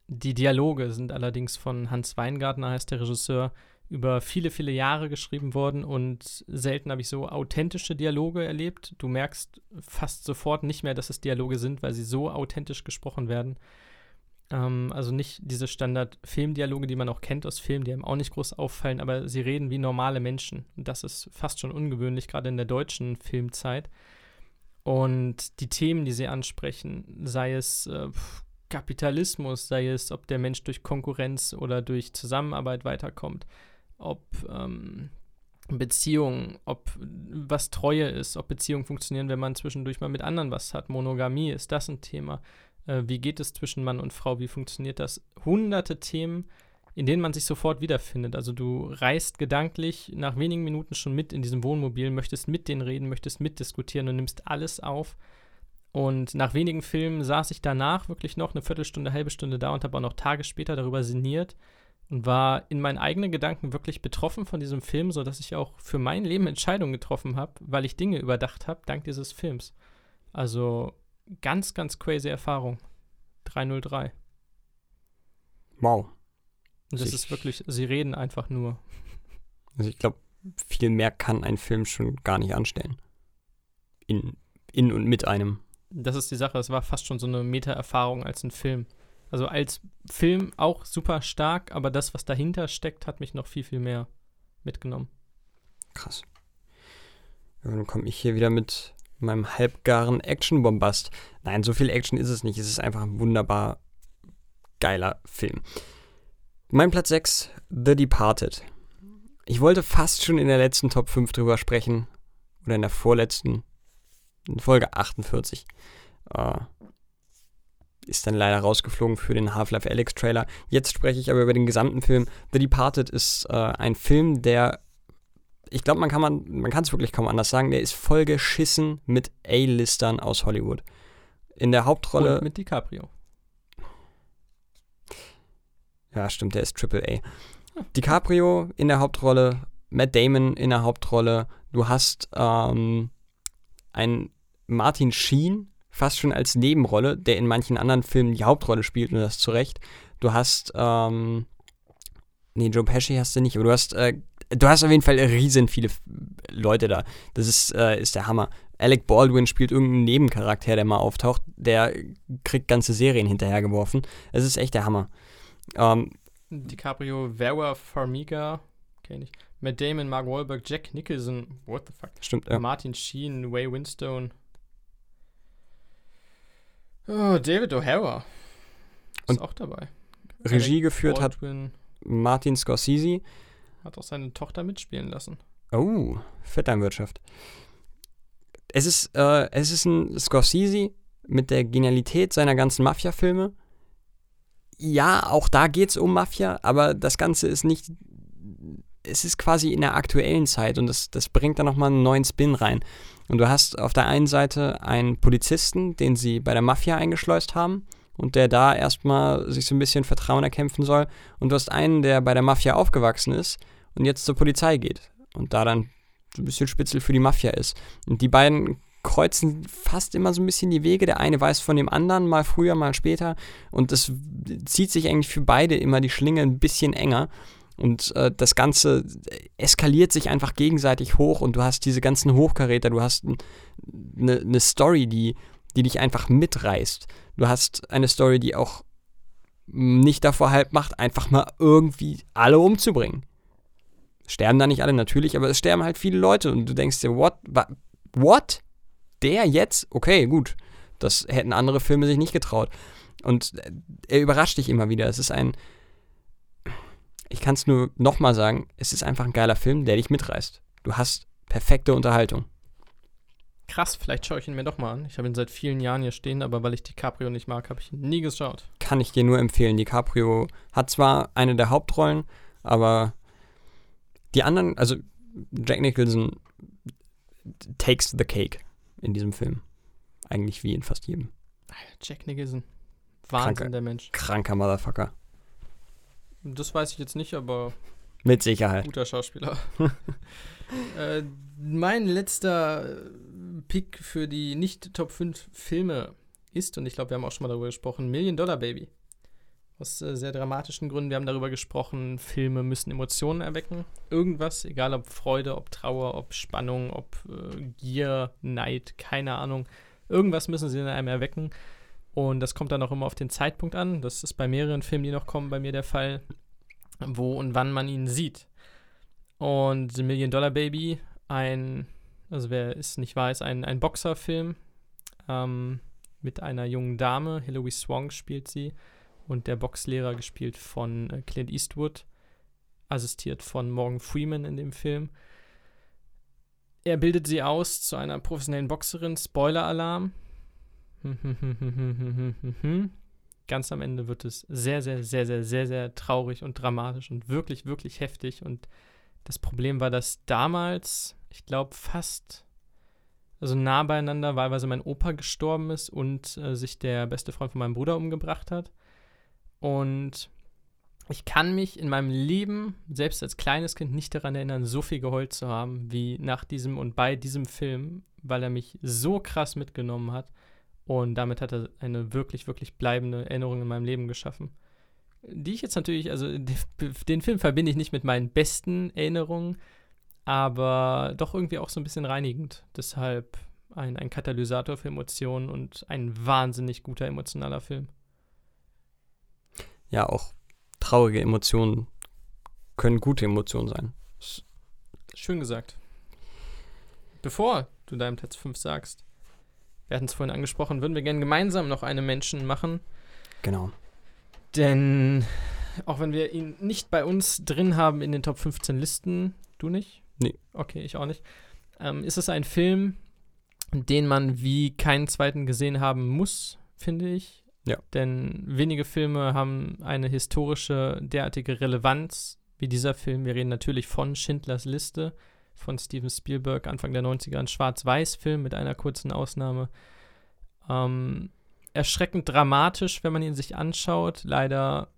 Die Dialoge sind allerdings von Hans Weingartner, heißt der Regisseur, über viele, viele Jahre geschrieben worden und selten habe ich so authentische Dialoge erlebt. Du merkst fast sofort nicht mehr, dass es Dialoge sind, weil sie so authentisch gesprochen werden. Ähm, also nicht diese Standard-Filmdialoge, die man auch kennt aus Filmen, die einem auch nicht groß auffallen, aber sie reden wie normale Menschen. Und das ist fast schon ungewöhnlich, gerade in der deutschen Filmzeit. Und die Themen, die sie ansprechen, sei es äh, Kapitalismus, sei es, ob der Mensch durch Konkurrenz oder durch Zusammenarbeit weiterkommt, ob ähm, Beziehungen, ob was Treue ist, ob Beziehungen funktionieren, wenn man zwischendurch mal mit anderen was hat. Monogamie, ist das ein Thema? Äh, wie geht es zwischen Mann und Frau? Wie funktioniert das? Hunderte Themen, in denen man sich sofort wiederfindet. Also du reist gedanklich nach wenigen Minuten schon mit in diesem Wohnmobil, möchtest mit denen reden, möchtest mitdiskutieren und nimmst alles auf. Und nach wenigen Filmen saß ich danach wirklich noch eine Viertelstunde, halbe Stunde da und habe auch noch Tage später darüber sinniert und war in meinen eigenen Gedanken wirklich betroffen von diesem Film, sodass ich auch für mein Leben Entscheidungen getroffen habe, weil ich Dinge überdacht habe, dank dieses Films. Also ganz, ganz crazy Erfahrung. 303. Wow. Und das Ich- ist wirklich, sie reden einfach nur. Also ich glaube, viel mehr kann ein Film schon gar nicht anstellen. In, in und mit einem. Das ist die Sache, es war fast schon so eine Meta-Erfahrung als ein Film. Also als Film auch super stark, aber das, was dahinter steckt, hat mich noch viel, viel mehr mitgenommen. Krass. Ja, dann komme ich hier wieder mit meinem halbgaren Action-Bombast. Nein, so viel Action ist es nicht. Es ist einfach ein wunderbar geiler Film. Mein Platz 6, The Departed. Ich wollte fast schon in der letzten Top 5 drüber sprechen. Oder in der vorletzten. In Folge 48. Äh, ist dann leider rausgeflogen für den Half-Life Alyx Trailer. Jetzt spreche ich aber über den gesamten Film. The Departed ist äh, ein Film, der ich glaube, man kann man, man kann es wirklich kaum anders sagen, der ist voll geschissen mit A-Listern aus Hollywood. In der Hauptrolle, Und mit DiCaprio. ja stimmt, der ist Triple A. DiCaprio in der Hauptrolle, Matt Damon in der Hauptrolle, du hast ähm, einen Martin Sheen, fast schon als Nebenrolle, der in manchen anderen Filmen die Hauptrolle spielt und das zu Recht. Du hast, ähm, nee, Joe Pesci hast du nicht, aber du hast, äh, du hast auf jeden Fall riesen viele Leute da. Das ist, äh, ist der Hammer. Alec Baldwin spielt irgendeinen Nebencharakter, der mal auftaucht, der kriegt ganze Serien hinterhergeworfen. Es ist echt der Hammer. Ähm, DiCaprio, Vera Farmiga, kenn ich. Matt Damon, Mark Wahlberg, Jack Nicholson, what the fuck? stimmt, ja. Martin Sheen, Way Winstone. Oh, David O'Hara. Ist Und auch dabei. Regie Alec geführt hat Baldwin Martin Scorsese. hat auch seine Tochter mitspielen lassen. Oh, Vetternwirtschaft. Es ist, äh, es ist ein Scorsese mit der Genialität seiner ganzen Mafia-Filme. Ja, auch da geht es um Mafia, aber das Ganze ist nicht. Es ist quasi in der aktuellen Zeit und das, das bringt da nochmal einen neuen Spin rein. Und du hast auf der einen Seite einen Polizisten, den sie bei der Mafia eingeschleust haben und der da erstmal sich so ein bisschen Vertrauen erkämpfen soll. Und du hast einen, der bei der Mafia aufgewachsen ist und jetzt zur Polizei geht und da dann so ein bisschen Spitzel für die Mafia ist. Und die beiden kreuzen fast immer so ein bisschen die Wege. Der eine weiß von dem anderen, mal früher, mal später. Und das zieht sich eigentlich für beide immer die Schlinge ein bisschen enger. Und äh, das Ganze eskaliert sich einfach gegenseitig hoch und du hast diese ganzen Hochkaräter, du hast eine ne Story, die, die dich einfach mitreißt. Du hast eine Story, die auch nicht davor halt macht, einfach mal irgendwie alle umzubringen. Sterben da nicht alle natürlich, aber es sterben halt viele Leute und du denkst dir, what? What? Der jetzt? Okay, gut. Das hätten andere Filme sich nicht getraut. Und äh, er überrascht dich immer wieder. Es ist ein. Ich kann es nur nochmal sagen, es ist einfach ein geiler Film, der dich mitreißt. Du hast perfekte Unterhaltung. Krass, vielleicht schaue ich ihn mir doch mal an. Ich habe ihn seit vielen Jahren hier stehen, aber weil ich DiCaprio nicht mag, habe ich ihn nie geschaut. Kann ich dir nur empfehlen. DiCaprio hat zwar eine der Hauptrollen, aber die anderen, also Jack Nicholson takes the cake in diesem Film. Eigentlich wie in fast jedem. Jack Nicholson. Wahnsinn, Kranke. der Mensch. Kranker Motherfucker. Das weiß ich jetzt nicht, aber Mit Sicherheit. guter Schauspieler. äh, mein letzter äh, Pick für die nicht Top 5 Filme ist, und ich glaube, wir haben auch schon mal darüber gesprochen, Million Dollar Baby. Aus äh, sehr dramatischen Gründen. Wir haben darüber gesprochen, Filme müssen Emotionen erwecken. Irgendwas, egal ob Freude, ob Trauer, ob Spannung, ob äh, Gier, Neid, keine Ahnung. Irgendwas müssen sie in einem erwecken. Und das kommt dann auch immer auf den Zeitpunkt an. Das ist bei mehreren Filmen, die noch kommen, bei mir der Fall, wo und wann man ihn sieht. Und The Million Dollar Baby, ein, also wer es nicht weiß, ein, ein Boxerfilm ähm, mit einer jungen Dame. Hilary Swank spielt sie. Und der Boxlehrer gespielt von äh, Clint Eastwood, assistiert von Morgan Freeman in dem Film. Er bildet sie aus zu einer professionellen Boxerin. Spoiler-Alarm. Ganz am Ende wird es sehr, sehr, sehr, sehr, sehr, sehr traurig und dramatisch und wirklich, wirklich heftig. Und das Problem war, dass damals, ich glaube, fast, also nah beieinander, wahlweise mein Opa gestorben ist und äh, sich der beste Freund von meinem Bruder umgebracht hat. Und ich kann mich in meinem Leben, selbst als kleines Kind, nicht daran erinnern, so viel geheult zu haben wie nach diesem und bei diesem Film, weil er mich so krass mitgenommen hat. Und damit hat er eine wirklich, wirklich bleibende Erinnerung in meinem Leben geschaffen. Die ich jetzt natürlich, also den Film verbinde ich nicht mit meinen besten Erinnerungen, aber doch irgendwie auch so ein bisschen reinigend. Deshalb ein, ein Katalysator für Emotionen und ein wahnsinnig guter emotionaler Film. Ja, auch traurige Emotionen können gute Emotionen sein. Schön gesagt. Bevor du deinem Platz 5 sagst, wir hatten es vorhin angesprochen, würden wir gerne gemeinsam noch einen Menschen machen. Genau. Denn auch wenn wir ihn nicht bei uns drin haben in den Top 15 Listen, du nicht? Nee. Okay, ich auch nicht. Ähm, ist es ein Film, den man wie keinen zweiten gesehen haben muss, finde ich. Ja. Denn wenige Filme haben eine historische derartige Relevanz wie dieser Film. Wir reden natürlich von Schindlers Liste von Steven Spielberg, Anfang der 90er, ein Schwarz-Weiß-Film mit einer kurzen Ausnahme. Ähm, erschreckend dramatisch, wenn man ihn sich anschaut. Leider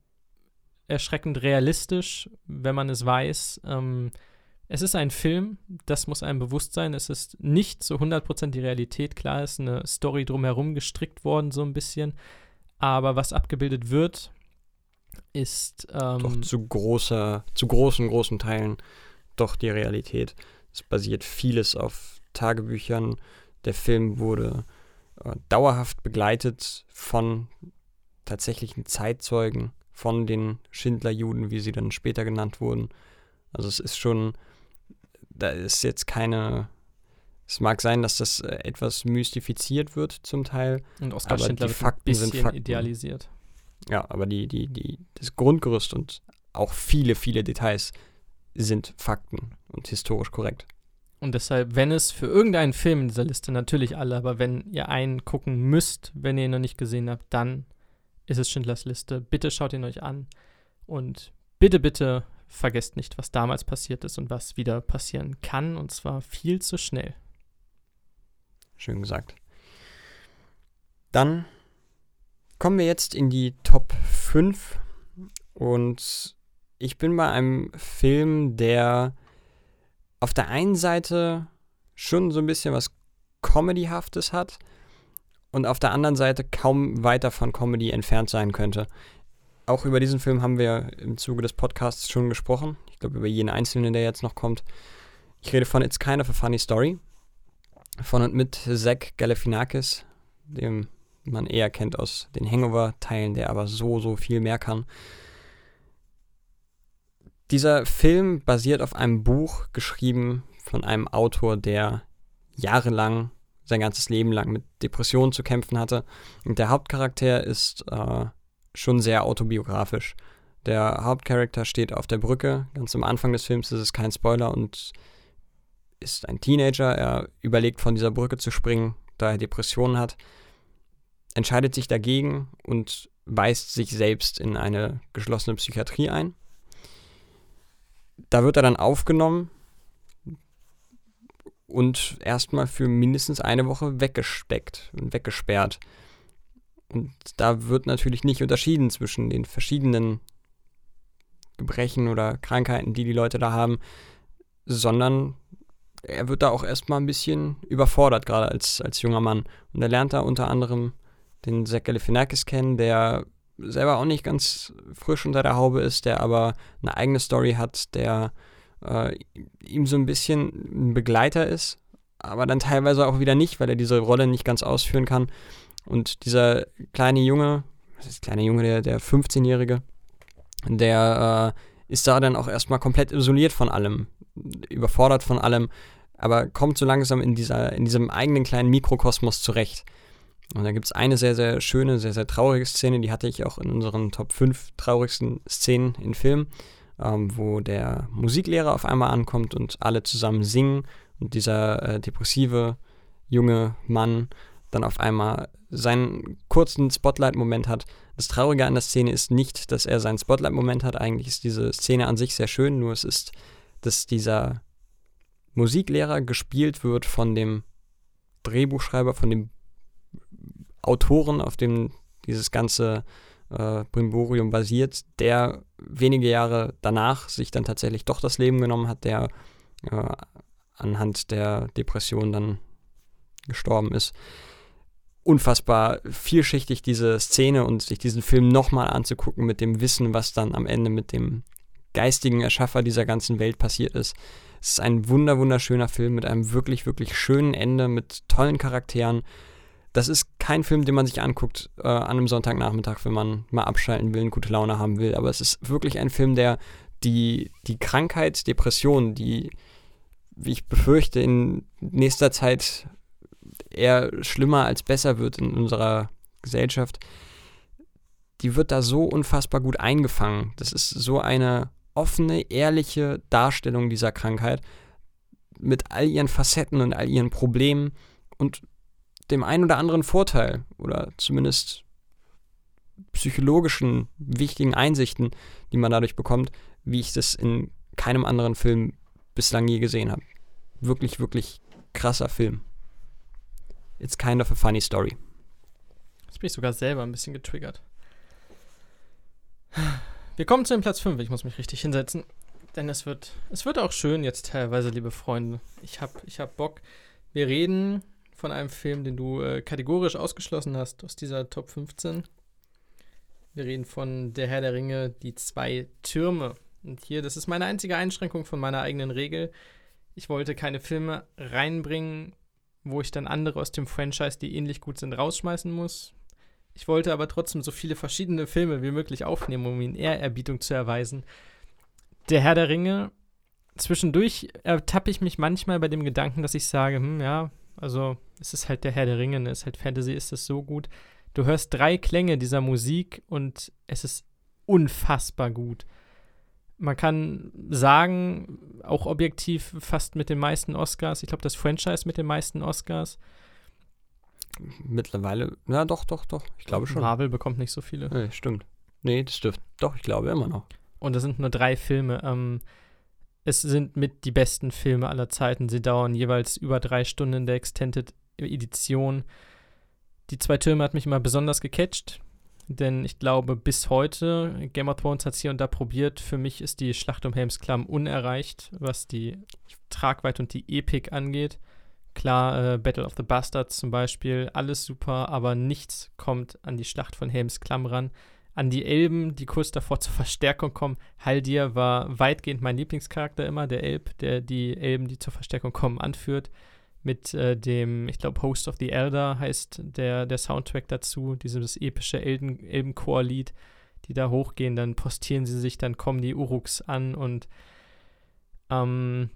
erschreckend realistisch, wenn man es weiß. Ähm, es ist ein Film, das muss einem bewusst sein. Es ist nicht zu 100% die Realität. Klar ist eine Story drumherum gestrickt worden, so ein bisschen. Aber was abgebildet wird, ist. Ähm, doch zu großer, zu großen, großen Teilen doch die Realität. Es basiert vieles auf Tagebüchern. Der Film wurde äh, dauerhaft begleitet von tatsächlichen Zeitzeugen, von den Schindlerjuden, wie sie dann später genannt wurden. Also es ist schon da ist jetzt keine. Es mag sein, dass das äh, etwas mystifiziert wird zum Teil. Und Oskar aber Schindler die wird Fakten ein bisschen sind Fakten. idealisiert. Ja, aber die, die, die, das Grundgerüst und auch viele, viele Details sind Fakten und historisch korrekt. Und deshalb, wenn es für irgendeinen Film in dieser Liste, natürlich alle, aber wenn ihr einen gucken müsst, wenn ihr ihn noch nicht gesehen habt, dann ist es Schindlers Liste. Bitte schaut ihn euch an. Und bitte, bitte vergesst nicht, was damals passiert ist und was wieder passieren kann, und zwar viel zu schnell. Schön gesagt. Dann kommen wir jetzt in die Top 5 und ich bin bei einem Film, der auf der einen Seite schon so ein bisschen was Comedyhaftes hat und auf der anderen Seite kaum weiter von Comedy entfernt sein könnte. Auch über diesen Film haben wir im Zuge des Podcasts schon gesprochen. Ich glaube, über jeden einzelnen, der jetzt noch kommt. Ich rede von It's Kind of a Funny Story. Von und mit Zach Galifianakis, dem man eher kennt aus den Hangover-Teilen, der aber so, so viel mehr kann. Dieser Film basiert auf einem Buch geschrieben von einem Autor, der jahrelang, sein ganzes Leben lang mit Depressionen zu kämpfen hatte. Und der Hauptcharakter ist äh, schon sehr autobiografisch. Der Hauptcharakter steht auf der Brücke, ganz am Anfang des Films ist es kein Spoiler und ist ein Teenager. Er überlegt von dieser Brücke zu springen, da er Depressionen hat, entscheidet sich dagegen und weist sich selbst in eine geschlossene Psychiatrie ein. Da wird er dann aufgenommen und erstmal für mindestens eine Woche weggesteckt und weggesperrt. Und da wird natürlich nicht unterschieden zwischen den verschiedenen Gebrechen oder Krankheiten, die die Leute da haben, sondern er wird da auch erstmal ein bisschen überfordert, gerade als, als junger Mann. Und er lernt da unter anderem den Zach Galifianakis kennen, der selber auch nicht ganz frisch unter der Haube ist, der aber eine eigene Story hat, der äh, ihm so ein bisschen ein Begleiter ist, aber dann teilweise auch wieder nicht, weil er diese Rolle nicht ganz ausführen kann. Und dieser kleine Junge, was ist kleine Junge, der, der 15-Jährige, der äh, ist da dann auch erstmal komplett isoliert von allem, überfordert von allem, aber kommt so langsam in, dieser, in diesem eigenen kleinen Mikrokosmos zurecht. Und da gibt es eine sehr, sehr schöne, sehr, sehr traurige Szene, die hatte ich auch in unseren Top 5 traurigsten Szenen in Filmen, ähm, wo der Musiklehrer auf einmal ankommt und alle zusammen singen und dieser äh, depressive junge Mann dann auf einmal seinen kurzen Spotlight-Moment hat. Das Traurige an der Szene ist nicht, dass er seinen Spotlight-Moment hat. Eigentlich ist diese Szene an sich sehr schön, nur es ist, dass dieser Musiklehrer gespielt wird von dem Drehbuchschreiber, von dem Autoren, auf dem dieses ganze äh, Brimborium basiert, der wenige Jahre danach sich dann tatsächlich doch das Leben genommen hat, der äh, anhand der Depression dann gestorben ist. Unfassbar vielschichtig diese Szene und sich diesen Film nochmal anzugucken mit dem Wissen, was dann am Ende mit dem geistigen Erschaffer dieser ganzen Welt passiert ist. Es ist ein wunder wunderschöner Film mit einem wirklich, wirklich schönen Ende, mit tollen Charakteren. Das ist kein Film, den man sich anguckt äh, an einem Sonntagnachmittag, wenn man mal abschalten will, und gute Laune haben will. Aber es ist wirklich ein Film, der die, die Krankheit, Depression, die, wie ich befürchte, in nächster Zeit eher schlimmer als besser wird in unserer Gesellschaft, die wird da so unfassbar gut eingefangen. Das ist so eine offene, ehrliche Darstellung dieser Krankheit mit all ihren Facetten und all ihren Problemen und dem einen oder anderen Vorteil oder zumindest psychologischen wichtigen Einsichten, die man dadurch bekommt, wie ich das in keinem anderen Film bislang je gesehen habe. Wirklich, wirklich krasser Film. It's kind of a funny story. Jetzt bin ich sogar selber ein bisschen getriggert. Wir kommen zu dem Platz 5. Ich muss mich richtig hinsetzen. Denn es wird, es wird auch schön jetzt teilweise, liebe Freunde. Ich hab, ich hab Bock. Wir reden von einem Film, den du äh, kategorisch ausgeschlossen hast aus dieser Top 15. Wir reden von Der Herr der Ringe, die zwei Türme. Und hier, das ist meine einzige Einschränkung von meiner eigenen Regel. Ich wollte keine Filme reinbringen, wo ich dann andere aus dem Franchise, die ähnlich gut sind, rausschmeißen muss. Ich wollte aber trotzdem so viele verschiedene Filme wie möglich aufnehmen, um ihnen Ehrerbietung zu erweisen. Der Herr der Ringe, zwischendurch ertappe ich mich manchmal bei dem Gedanken, dass ich sage, hm, ja, also es ist halt der Herr der Ringe, ne, es ist halt Fantasy, ist das so gut. Du hörst drei Klänge dieser Musik und es ist unfassbar gut. Man kann sagen, auch objektiv fast mit den meisten Oscars, ich glaube das Franchise mit den meisten Oscars. Mittlerweile, ja doch, doch, doch, ich glaube schon. Marvel bekommt nicht so viele. Nee, stimmt. Nee, das stimmt. Doch, ich glaube immer noch. Und das sind nur drei Filme. Ähm, es sind mit die besten Filme aller Zeiten. Sie dauern jeweils über drei Stunden in der Extended Edition. Die zwei Türme hat mich immer besonders gecatcht, denn ich glaube, bis heute, Game of Thrones hat es hier und da probiert. Für mich ist die Schlacht um Helms Klamm unerreicht, was die Tragweite und die Epik angeht. Klar, äh, Battle of the Bastards zum Beispiel, alles super, aber nichts kommt an die Schlacht von Helms Klamm ran. An die Elben, die kurz davor zur Verstärkung kommen. Haldir war weitgehend mein Lieblingscharakter immer, der Elb, der die Elben, die zur Verstärkung kommen, anführt. Mit äh, dem, ich glaube, Host of the Elder heißt der, der Soundtrack dazu, dieses epische Elben Elbenchor-Lied, die da hochgehen, dann postieren sie sich, dann kommen die Uruks an und ähm,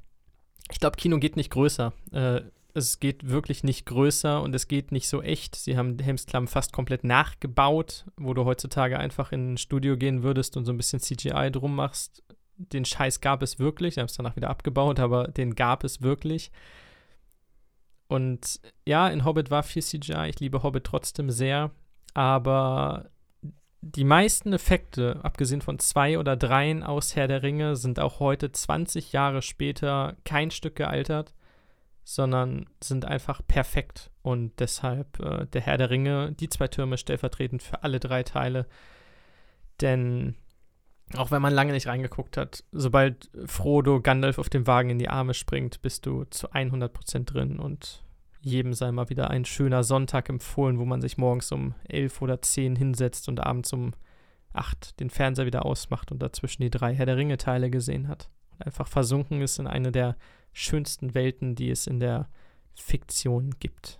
ich glaube, Kino geht nicht größer. Äh, es geht wirklich nicht größer und es geht nicht so echt. Sie haben Helmsklamm fast komplett nachgebaut, wo du heutzutage einfach in ein Studio gehen würdest und so ein bisschen CGI drum machst. Den Scheiß gab es wirklich. Sie haben es danach wieder abgebaut, aber den gab es wirklich. Und ja, in Hobbit war viel CGI. Ich liebe Hobbit trotzdem sehr. Aber die meisten Effekte, abgesehen von zwei oder dreien aus Herr der Ringe, sind auch heute 20 Jahre später kein Stück gealtert sondern sind einfach perfekt. Und deshalb äh, der Herr der Ringe, die zwei Türme stellvertretend für alle drei Teile. Denn auch wenn man lange nicht reingeguckt hat, sobald Frodo Gandalf auf dem Wagen in die Arme springt, bist du zu 100% drin und jedem sei mal wieder ein schöner Sonntag empfohlen, wo man sich morgens um 11 oder 10 hinsetzt und abends um 8 den Fernseher wieder ausmacht und dazwischen die drei Herr der Ringe Teile gesehen hat. Einfach versunken ist in eine der schönsten Welten, die es in der Fiktion gibt.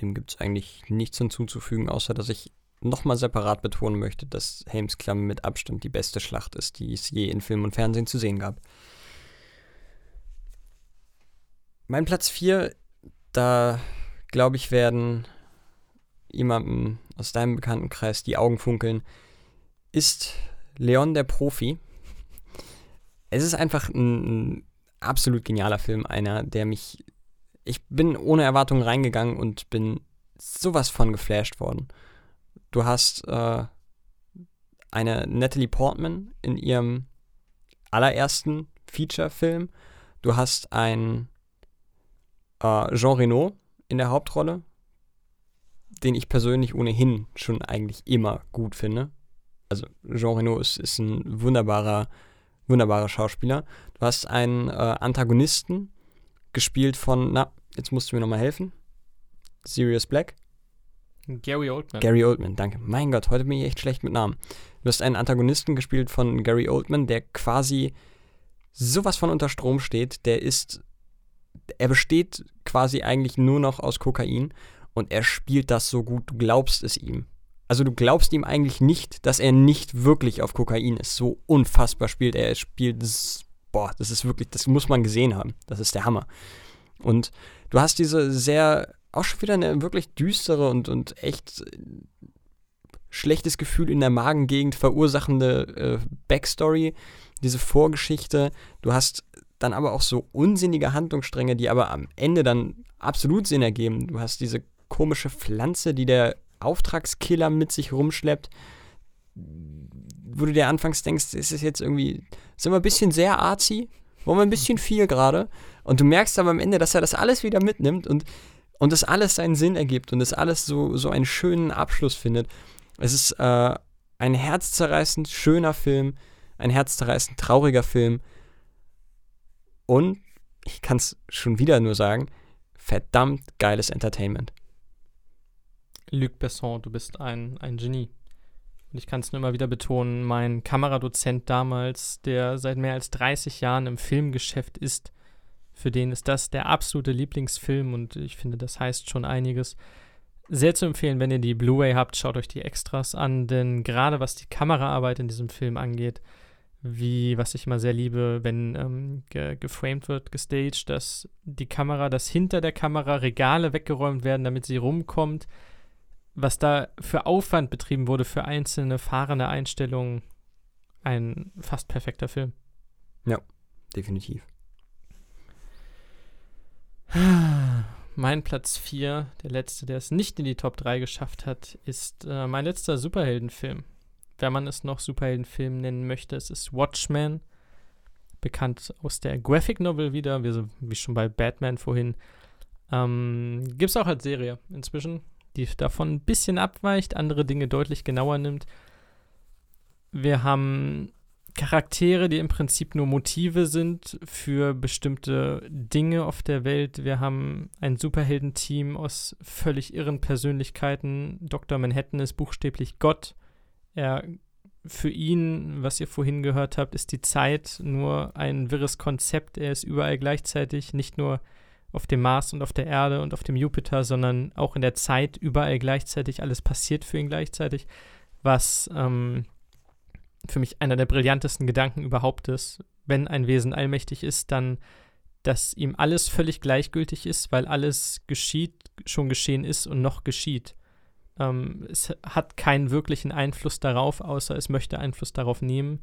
Dem gibt es eigentlich nichts hinzuzufügen, außer dass ich nochmal separat betonen möchte, dass Helms Klamm mit Abstand die beste Schlacht ist, die es je in Film und Fernsehen zu sehen gab. Mein Platz 4, da glaube ich, werden jemandem aus deinem Bekanntenkreis die Augen funkeln, ist Leon der Profi es ist einfach ein, ein absolut genialer Film, einer, der mich. Ich bin ohne Erwartungen reingegangen und bin sowas von geflasht worden. Du hast äh, eine Natalie Portman in ihrem allerersten Feature-Film. Du hast einen äh, Jean Reno in der Hauptrolle, den ich persönlich ohnehin schon eigentlich immer gut finde. Also Jean Reno ist, ist ein wunderbarer, wunderbarer Schauspieler. Du hast einen äh, Antagonisten gespielt von, na, jetzt musst du mir nochmal helfen. Sirius Black. Gary Oldman. Gary Oldman, danke. Mein Gott, heute bin ich echt schlecht mit Namen. Du hast einen Antagonisten gespielt von Gary Oldman, der quasi sowas von unter Strom steht. Der ist, er besteht quasi eigentlich nur noch aus Kokain und er spielt das so gut, du glaubst es ihm. Also du glaubst ihm eigentlich nicht, dass er nicht wirklich auf Kokain ist. So unfassbar spielt er. Er spielt, das, boah, das ist wirklich, das muss man gesehen haben. Das ist der Hammer. Und du hast diese sehr, auch schon wieder eine wirklich düstere und, und echt äh, schlechtes Gefühl in der Magengegend verursachende äh, Backstory, diese Vorgeschichte. Du hast dann aber auch so unsinnige Handlungsstränge, die aber am Ende dann absolut Sinn ergeben. Du hast diese komische Pflanze, die der Auftragskiller mit sich rumschleppt, wo du dir anfangs denkst, ist es jetzt irgendwie, sind wir ein bisschen sehr arzi, wollen wir ein bisschen viel gerade und du merkst aber am Ende, dass er das alles wieder mitnimmt und, und das alles seinen Sinn ergibt und das alles so, so einen schönen Abschluss findet. Es ist äh, ein herzzerreißend schöner Film, ein herzzerreißend trauriger Film und ich kann es schon wieder nur sagen, verdammt geiles Entertainment. Luc Besson, du bist ein, ein Genie. Und ich kann es nur immer wieder betonen, mein Kameradozent damals, der seit mehr als 30 Jahren im Filmgeschäft ist, für den ist das der absolute Lieblingsfilm und ich finde, das heißt schon einiges. Sehr zu empfehlen, wenn ihr die Blu-ray habt, schaut euch die Extras an, denn gerade was die Kameraarbeit in diesem Film angeht, wie, was ich immer sehr liebe, wenn ähm, ge geframed wird, gestaged, dass die Kamera, dass hinter der Kamera Regale weggeräumt werden, damit sie rumkommt, was da für Aufwand betrieben wurde für einzelne fahrende Einstellungen, ein fast perfekter Film. Ja, definitiv. Mein Platz 4, der letzte, der es nicht in die Top 3 geschafft hat, ist äh, mein letzter Superheldenfilm. Wenn man es noch Superheldenfilm nennen möchte, es ist Watchmen, bekannt aus der Graphic Novel wieder, wie, wie schon bei Batman vorhin. Ähm, Gibt es auch als Serie inzwischen die davon ein bisschen abweicht, andere Dinge deutlich genauer nimmt. Wir haben Charaktere, die im Prinzip nur Motive sind für bestimmte Dinge auf der Welt. Wir haben ein Superheldenteam aus völlig irren Persönlichkeiten. Dr. Manhattan ist buchstäblich Gott. Er, für ihn, was ihr vorhin gehört habt, ist die Zeit nur ein wirres Konzept. Er ist überall gleichzeitig, nicht nur auf dem Mars und auf der Erde und auf dem Jupiter, sondern auch in der Zeit überall gleichzeitig. Alles passiert für ihn gleichzeitig, was ähm, für mich einer der brillantesten Gedanken überhaupt ist. Wenn ein Wesen allmächtig ist, dann, dass ihm alles völlig gleichgültig ist, weil alles geschieht, schon geschehen ist und noch geschieht. Ähm, es hat keinen wirklichen Einfluss darauf, außer es möchte Einfluss darauf nehmen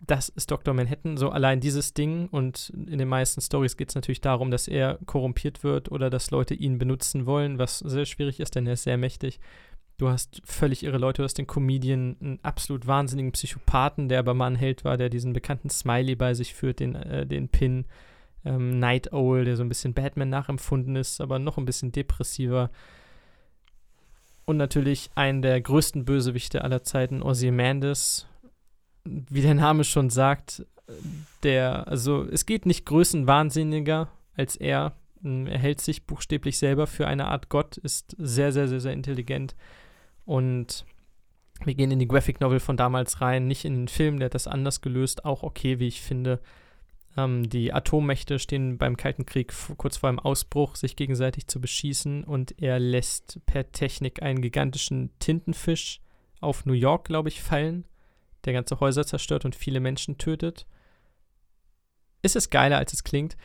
das ist Dr. Manhattan, so allein dieses Ding. Und in den meisten Stories geht es natürlich darum, dass er korrumpiert wird oder dass Leute ihn benutzen wollen, was sehr schwierig ist, denn er ist sehr mächtig. Du hast völlig irre Leute, du hast den Comedian, einen absolut wahnsinnigen Psychopathen, der aber mal ein Held war, der diesen bekannten Smiley bei sich führt, den, äh, den Pin. Ähm, Night Owl, der so ein bisschen Batman nachempfunden ist, aber noch ein bisschen depressiver. Und natürlich einen der größten Bösewichte aller Zeiten, Ozymandias, wie der Name schon sagt, der, also es geht nicht größenwahnsinniger als er. Er hält sich buchstäblich selber für eine Art Gott, ist sehr, sehr, sehr, sehr intelligent. Und wir gehen in die Graphic Novel von damals rein, nicht in den Film, der hat das anders gelöst, auch okay, wie ich finde. Ähm, die Atommächte stehen beim Kalten Krieg kurz vor dem Ausbruch, sich gegenseitig zu beschießen und er lässt per Technik einen gigantischen Tintenfisch auf New York, glaube ich, fallen der ganze Häuser zerstört und viele Menschen tötet. Ist es geiler, als es klingt.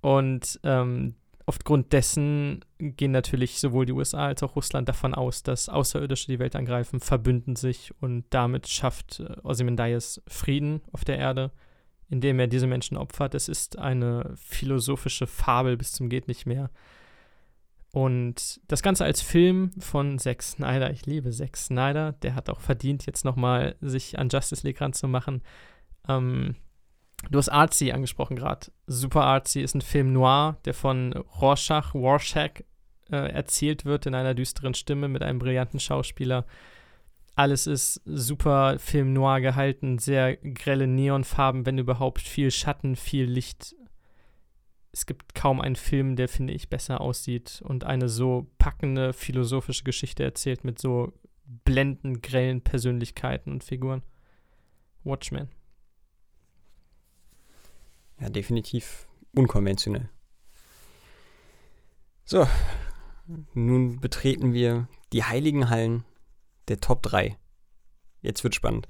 Und ähm, aufgrund dessen gehen natürlich sowohl die USA als auch Russland davon aus, dass Außerirdische die Welt angreifen, verbünden sich und damit schafft äh, Ozymandias Frieden auf der Erde, indem er diese Menschen opfert. Es ist eine philosophische Fabel bis zum geht nicht mehr. Und das Ganze als Film von Zack Snyder. Ich liebe Zack Snyder. Der hat auch verdient, jetzt nochmal sich an Justice League ranzumachen. Ähm, Du hast Artsy angesprochen gerade. Super Artsy ist ein Film noir, der von Rorschach, Rorschach äh, erzählt wird in einer düsteren Stimme mit einem brillanten Schauspieler. Alles ist super Film noir gehalten, sehr grelle Neonfarben, wenn überhaupt, viel Schatten, viel Licht. Es gibt kaum einen Film, der, finde ich, besser aussieht und eine so packende philosophische Geschichte erzählt mit so blendend grellen Persönlichkeiten und Figuren. Watchmen. Ja, definitiv unkonventionell. So, nun betreten wir die heiligen Hallen der Top 3. Jetzt wird spannend.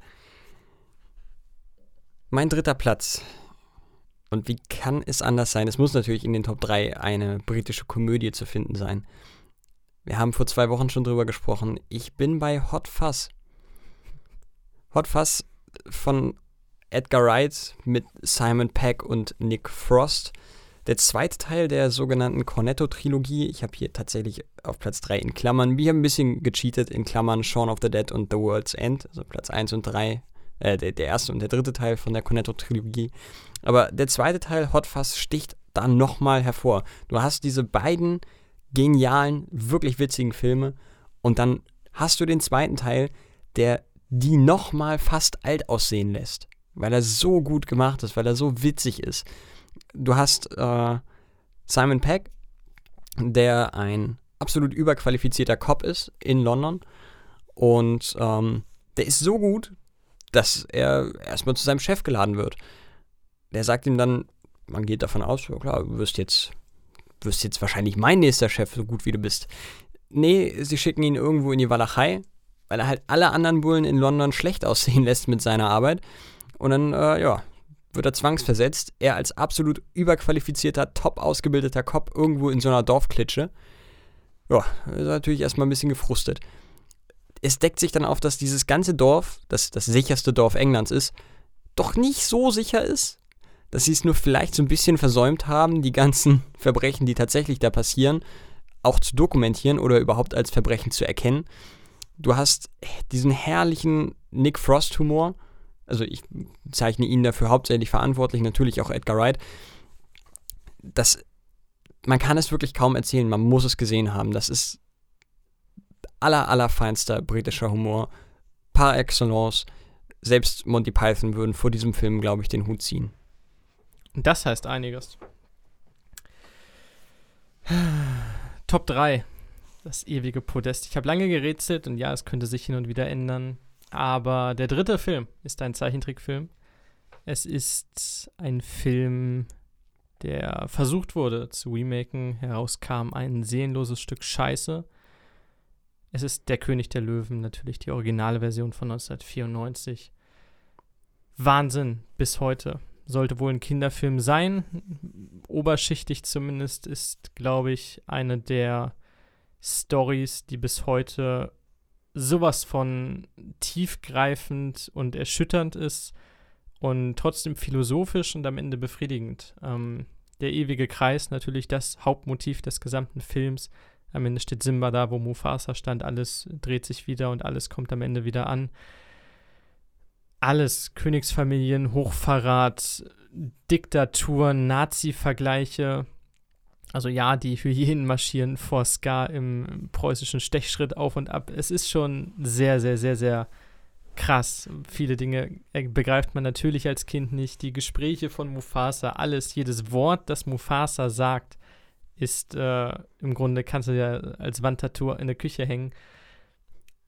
Mein dritter Platz. Und wie kann es anders sein? Es muss natürlich in den Top 3 eine britische Komödie zu finden sein. Wir haben vor zwei Wochen schon drüber gesprochen. Ich bin bei Hot Fuzz. Hot Fuzz von Edgar Wright mit Simon Peck und Nick Frost. Der zweite Teil der sogenannten Cornetto-Trilogie. Ich habe hier tatsächlich auf Platz 3 in Klammern. Wir haben ein bisschen gecheatet in Klammern Shaun of the Dead und The World's End. Also Platz 1 und 3. Äh, der, der erste und der dritte Teil von der Cornetto-Trilogie. Aber der zweite Teil, Hot Fuzz, sticht da nochmal hervor. Du hast diese beiden genialen, wirklich witzigen Filme und dann hast du den zweiten Teil, der die nochmal fast alt aussehen lässt weil er so gut gemacht ist, weil er so witzig ist. Du hast äh, Simon Peck, der ein absolut überqualifizierter Cop ist in London und ähm, der ist so gut, dass er erstmal zu seinem Chef geladen wird. Der sagt ihm dann, man geht davon aus, ja klar, du wirst jetzt, wirst jetzt wahrscheinlich mein nächster Chef, so gut wie du bist. Nee, sie schicken ihn irgendwo in die Walachei, weil er halt alle anderen Bullen in London schlecht aussehen lässt mit seiner Arbeit. Und dann, äh, ja, wird er zwangsversetzt. Er als absolut überqualifizierter, top ausgebildeter Cop irgendwo in so einer Dorfklitsche. Ja, ist natürlich erstmal ein bisschen gefrustet. Es deckt sich dann auf, dass dieses ganze Dorf, das das sicherste Dorf Englands ist, doch nicht so sicher ist. Dass sie es nur vielleicht so ein bisschen versäumt haben, die ganzen Verbrechen, die tatsächlich da passieren, auch zu dokumentieren oder überhaupt als Verbrechen zu erkennen. Du hast diesen herrlichen Nick Frost-Humor also ich zeichne ihn dafür hauptsächlich verantwortlich, natürlich auch Edgar Wright, das, man kann es wirklich kaum erzählen, man muss es gesehen haben. Das ist aller, allerfeinster britischer Humor, par excellence. Selbst Monty Python würden vor diesem Film, glaube ich, den Hut ziehen. Das heißt einiges. Top 3. Das ewige Podest. Ich habe lange gerätselt und ja, es könnte sich hin und wieder ändern. Aber der dritte Film ist ein Zeichentrickfilm. Es ist ein Film, der versucht wurde zu remaken. Herauskam ein seelenloses Stück Scheiße. Es ist Der König der Löwen, natürlich die originale Version von 1994. Wahnsinn bis heute. Sollte wohl ein Kinderfilm sein. Oberschichtig zumindest ist, glaube ich, eine der Stories, die bis heute sowas von tiefgreifend und erschütternd ist und trotzdem philosophisch und am Ende befriedigend. Ähm, der ewige Kreis, natürlich das Hauptmotiv des gesamten Films. Am Ende steht Simba da, wo Mufasa stand. Alles dreht sich wieder und alles kommt am Ende wieder an. Alles, Königsfamilien, Hochverrat, Diktatur, Nazi-Vergleiche, also ja, die Hyänen marschieren vor Ska im preußischen Stechschritt auf und ab. Es ist schon sehr, sehr, sehr, sehr krass. Viele Dinge begreift man natürlich als Kind nicht. Die Gespräche von Mufasa, alles, jedes Wort, das Mufasa sagt, ist äh, im Grunde, kannst du ja als Wandtattoo in der Küche hängen.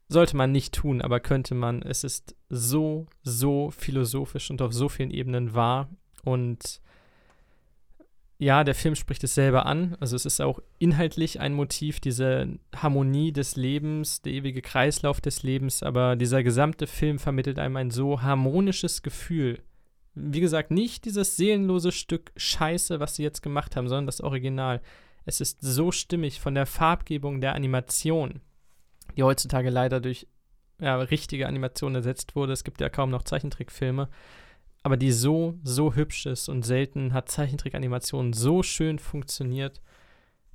Sollte man nicht tun, aber könnte man. Es ist so, so philosophisch und auf so vielen Ebenen wahr. Und ja, der Film spricht es selber an. Also es ist auch inhaltlich ein Motiv, diese Harmonie des Lebens, der ewige Kreislauf des Lebens, aber dieser gesamte Film vermittelt einem ein so harmonisches Gefühl. Wie gesagt, nicht dieses seelenlose Stück Scheiße, was sie jetzt gemacht haben, sondern das Original. Es ist so stimmig von der Farbgebung der Animation, die heutzutage leider durch ja, richtige Animation ersetzt wurde. Es gibt ja kaum noch Zeichentrickfilme aber die so, so hübsch ist und selten hat Zeichentrick-Animation so schön funktioniert.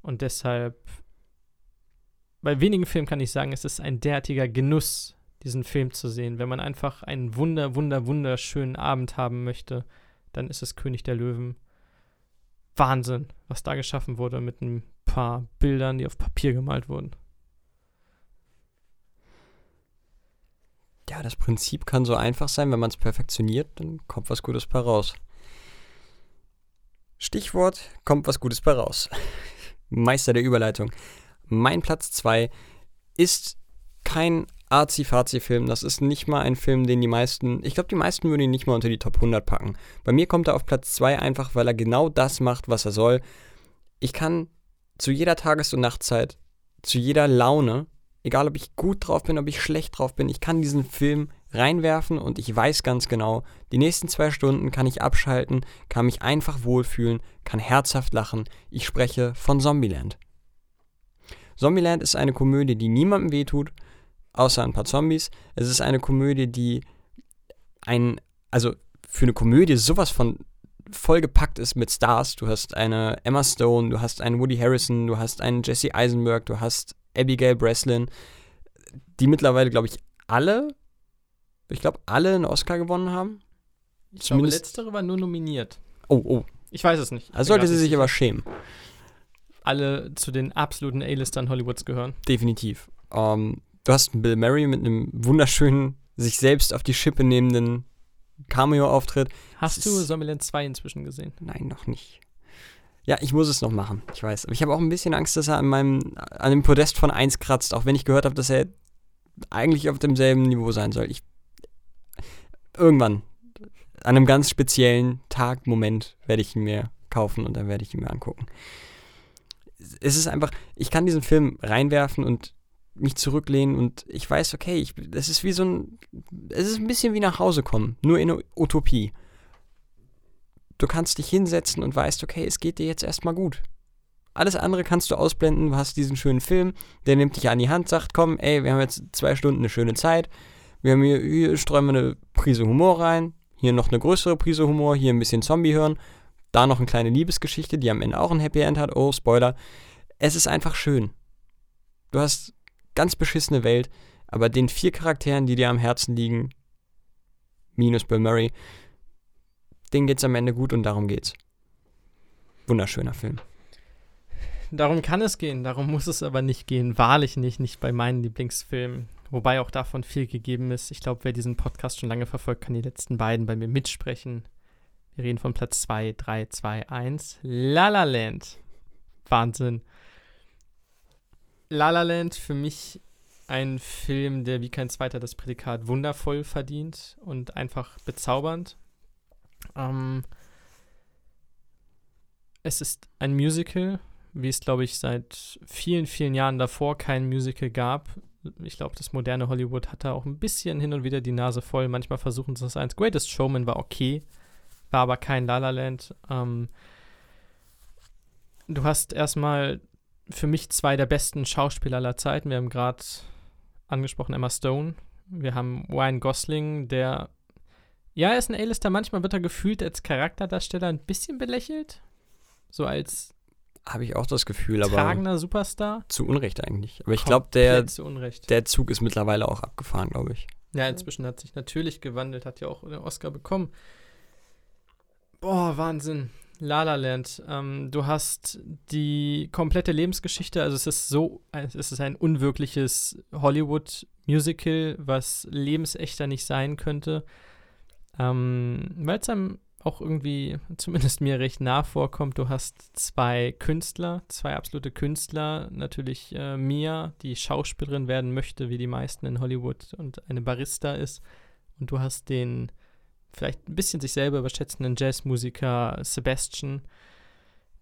Und deshalb, bei wenigen Filmen kann ich sagen, es ist ein derartiger Genuss, diesen Film zu sehen. Wenn man einfach einen wunder, wunder, wunderschönen Abend haben möchte, dann ist es König der Löwen. Wahnsinn, was da geschaffen wurde mit ein paar Bildern, die auf Papier gemalt wurden. Ja, das Prinzip kann so einfach sein, wenn man es perfektioniert, dann kommt was Gutes bei raus. Stichwort, kommt was Gutes bei raus. Meister der Überleitung. Mein Platz 2 ist kein Arzi-Fazi-Film. Das ist nicht mal ein Film, den die meisten, ich glaube, die meisten würden ihn nicht mal unter die Top 100 packen. Bei mir kommt er auf Platz 2 einfach, weil er genau das macht, was er soll. Ich kann zu jeder Tages- und Nachtzeit, zu jeder Laune, egal ob ich gut drauf bin, ob ich schlecht drauf bin, ich kann diesen Film reinwerfen und ich weiß ganz genau, die nächsten zwei Stunden kann ich abschalten, kann mich einfach wohlfühlen, kann herzhaft lachen. Ich spreche von Zombieland. Zombieland ist eine Komödie, die niemandem wehtut, außer ein paar Zombies. Es ist eine Komödie, die ein, also für eine Komödie sowas von vollgepackt ist mit Stars. Du hast eine Emma Stone, du hast einen Woody Harrison, du hast einen Jesse Eisenberg, du hast Abigail Breslin, die mittlerweile, glaube ich, alle, ich glaube, alle einen Oscar gewonnen haben. Ich Zumindest- glaube, letztere war nur nominiert. Oh, oh. Ich weiß es nicht. Also sollte sie sich aber schämen. alle zu den absoluten A-Listern Hollywoods gehören. Definitiv. Ähm, du hast einen Bill Murray mit einem wunderschönen, sich selbst auf die Schippe nehmenden Cameo-Auftritt. Hast Es du Zombieland 2 inzwischen gesehen? Nein, noch nicht. Ja, ich muss es noch machen, ich weiß. Aber ich habe auch ein bisschen Angst, dass er an meinem, an dem Podest von 1 kratzt, auch wenn ich gehört habe, dass er eigentlich auf demselben Niveau sein soll. Ich, irgendwann, an einem ganz speziellen Tag, Moment, werde ich ihn mir kaufen und dann werde ich ihn mir angucken. Es ist einfach, ich kann diesen Film reinwerfen und mich zurücklehnen und ich weiß, okay, ich, das ist wie so ein, es ist ein bisschen wie nach Hause kommen, nur in Utopie du kannst dich hinsetzen und weißt, okay, es geht dir jetzt erstmal gut. Alles andere kannst du ausblenden, du hast diesen schönen Film, der nimmt dich an die Hand, sagt, komm, ey, wir haben jetzt zwei Stunden eine schöne Zeit, wir haben hier, hier streuen wir eine Prise Humor rein, hier noch eine größere Prise Humor, hier ein bisschen Zombie hören, da noch eine kleine Liebesgeschichte, die am Ende auch ein Happy End hat, oh, Spoiler. Es ist einfach schön. Du hast ganz beschissene Welt, aber den vier Charakteren, die dir am Herzen liegen, minus Bill Murray, denen geht's am Ende gut und darum geht's. Wunderschöner Film. Darum kann es gehen, darum muss es aber nicht gehen. Wahrlich nicht, nicht bei meinen Lieblingsfilmen. Wobei auch davon viel gegeben ist. Ich glaube, wer diesen Podcast schon lange verfolgt, kann die letzten beiden bei mir mitsprechen. Wir reden von Platz 2, 3, 2, 1. La La Land. Wahnsinn. La La Land für mich ein Film, der wie kein zweiter das Prädikat wundervoll verdient und einfach bezaubernd. Ähm, es ist ein Musical, wie es, glaube ich, seit vielen, vielen Jahren davor kein Musical gab. Ich glaube, das moderne Hollywood hat da auch ein bisschen hin und wieder die Nase voll. Manchmal versuchen sie das eins. Greatest Showman war okay, war aber kein La La Land. Ähm, du hast erstmal für mich zwei der besten Schauspieler aller Zeiten. Wir haben gerade angesprochen Emma Stone. Wir haben Ryan Gosling, der ja, er ist ein A-Lister. Manchmal wird er gefühlt als Charakterdarsteller ein bisschen belächelt. So als Habe ich auch das Gefühl, aber tragender Superstar. zu Unrecht eigentlich. Aber ich glaube, der, der Zug ist mittlerweile auch abgefahren, glaube ich. Ja, inzwischen hat sich natürlich gewandelt, hat ja auch den Oscar bekommen. Boah, Wahnsinn. La La Land. Ähm, du hast die komplette Lebensgeschichte, also es ist so, es ist ein unwirkliches Hollywood-Musical, was lebensechter nicht sein könnte. Ähm, Weil es einem auch irgendwie, zumindest mir recht nah vorkommt, du hast zwei Künstler, zwei absolute Künstler. Natürlich äh, Mia, die Schauspielerin werden möchte, wie die meisten in Hollywood und eine Barista ist. Und du hast den vielleicht ein bisschen sich selber überschätzenden Jazzmusiker Sebastian,